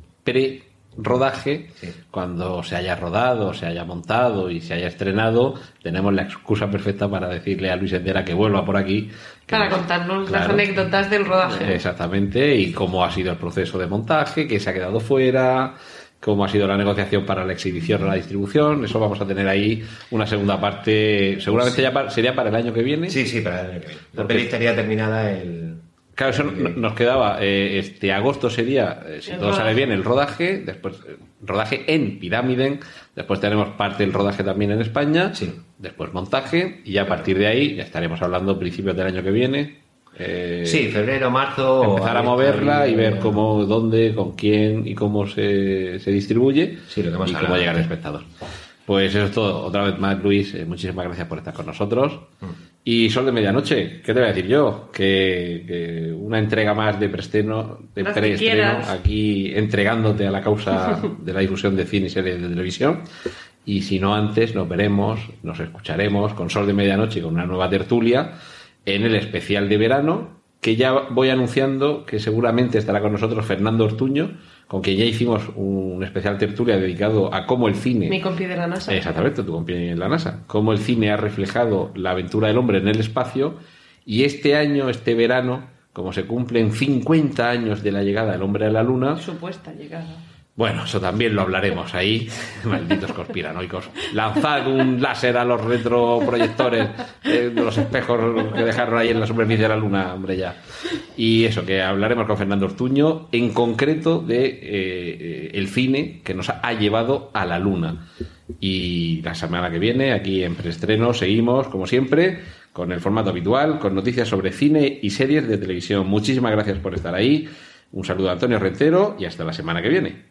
pre-rodaje,
Sí.
cuando se haya rodado, se haya montado y se haya estrenado, tenemos la excusa perfecta para decirle a Luis Endera que vuelva por aquí.
Para
nos-
contarnos las anécdotas del rodaje.
Exactamente, y cómo ha sido el proceso de montaje, qué se ha quedado fuera, cómo ha sido la negociación para la exhibición o la distribución. Eso vamos a tener ahí una segunda parte, seguramente ya sería para el año que viene.
Sí, sí, para el año que viene. La peli estaría terminada el...
Claro, eso no- nos quedaba, eh, este agosto sería, eh, si
El
todo sale bien, el rodaje, después eh, rodaje en Pirámiden, después tenemos parte del rodaje también en España,
Sí.
después montaje, y ya a partir de ahí ya estaremos hablando principios del año que viene. eh,
Sí, febrero, marzo...
empezar a moverla y ver cómo, dónde, con quién y cómo se, se distribuye
Sí, lo que hemos
y cómo
hablado
llega al espectador. Pues eso es todo. Otra vez más, Luis, eh, muchísimas gracias por estar con nosotros.
Mm.
Y Sol de Medianoche, ¿qué te voy a decir yo? Que, que una entrega más de preestreno, de preestreno, aquí entregándote a la causa de la difusión de cine y series de televisión. Y si no antes, nos veremos, nos escucharemos con Sol de Medianoche y con una nueva tertulia en el especial de verano que ya voy anunciando que seguramente estará con nosotros Fernando Ortuño, con quien ya hicimos un especial tertulia dedicado a cómo el cine...
Mi compi de la NASA.
Exactamente, tu compi en la NASA. Cómo el cine ha reflejado la aventura del hombre en el espacio. Y este año, este verano, como se cumplen 50 años de la llegada del hombre a la Luna...
Supuesta llegada.
Bueno, eso también lo hablaremos ahí. Malditos conspiranoicos. Lanzad un láser a los retroproyectores eh, de los espejos que dejaron ahí en la superficie de la luna, hombre, ya. Y eso, que hablaremos con Fernando Ortuño, en concreto de eh, el cine que nos ha llevado a la luna. Y la semana que viene, aquí en preestreno, seguimos, como siempre, con el formato habitual, con noticias sobre cine y series de televisión. Muchísimas gracias por estar ahí. Un saludo a Antonio Rentero y hasta la semana que viene.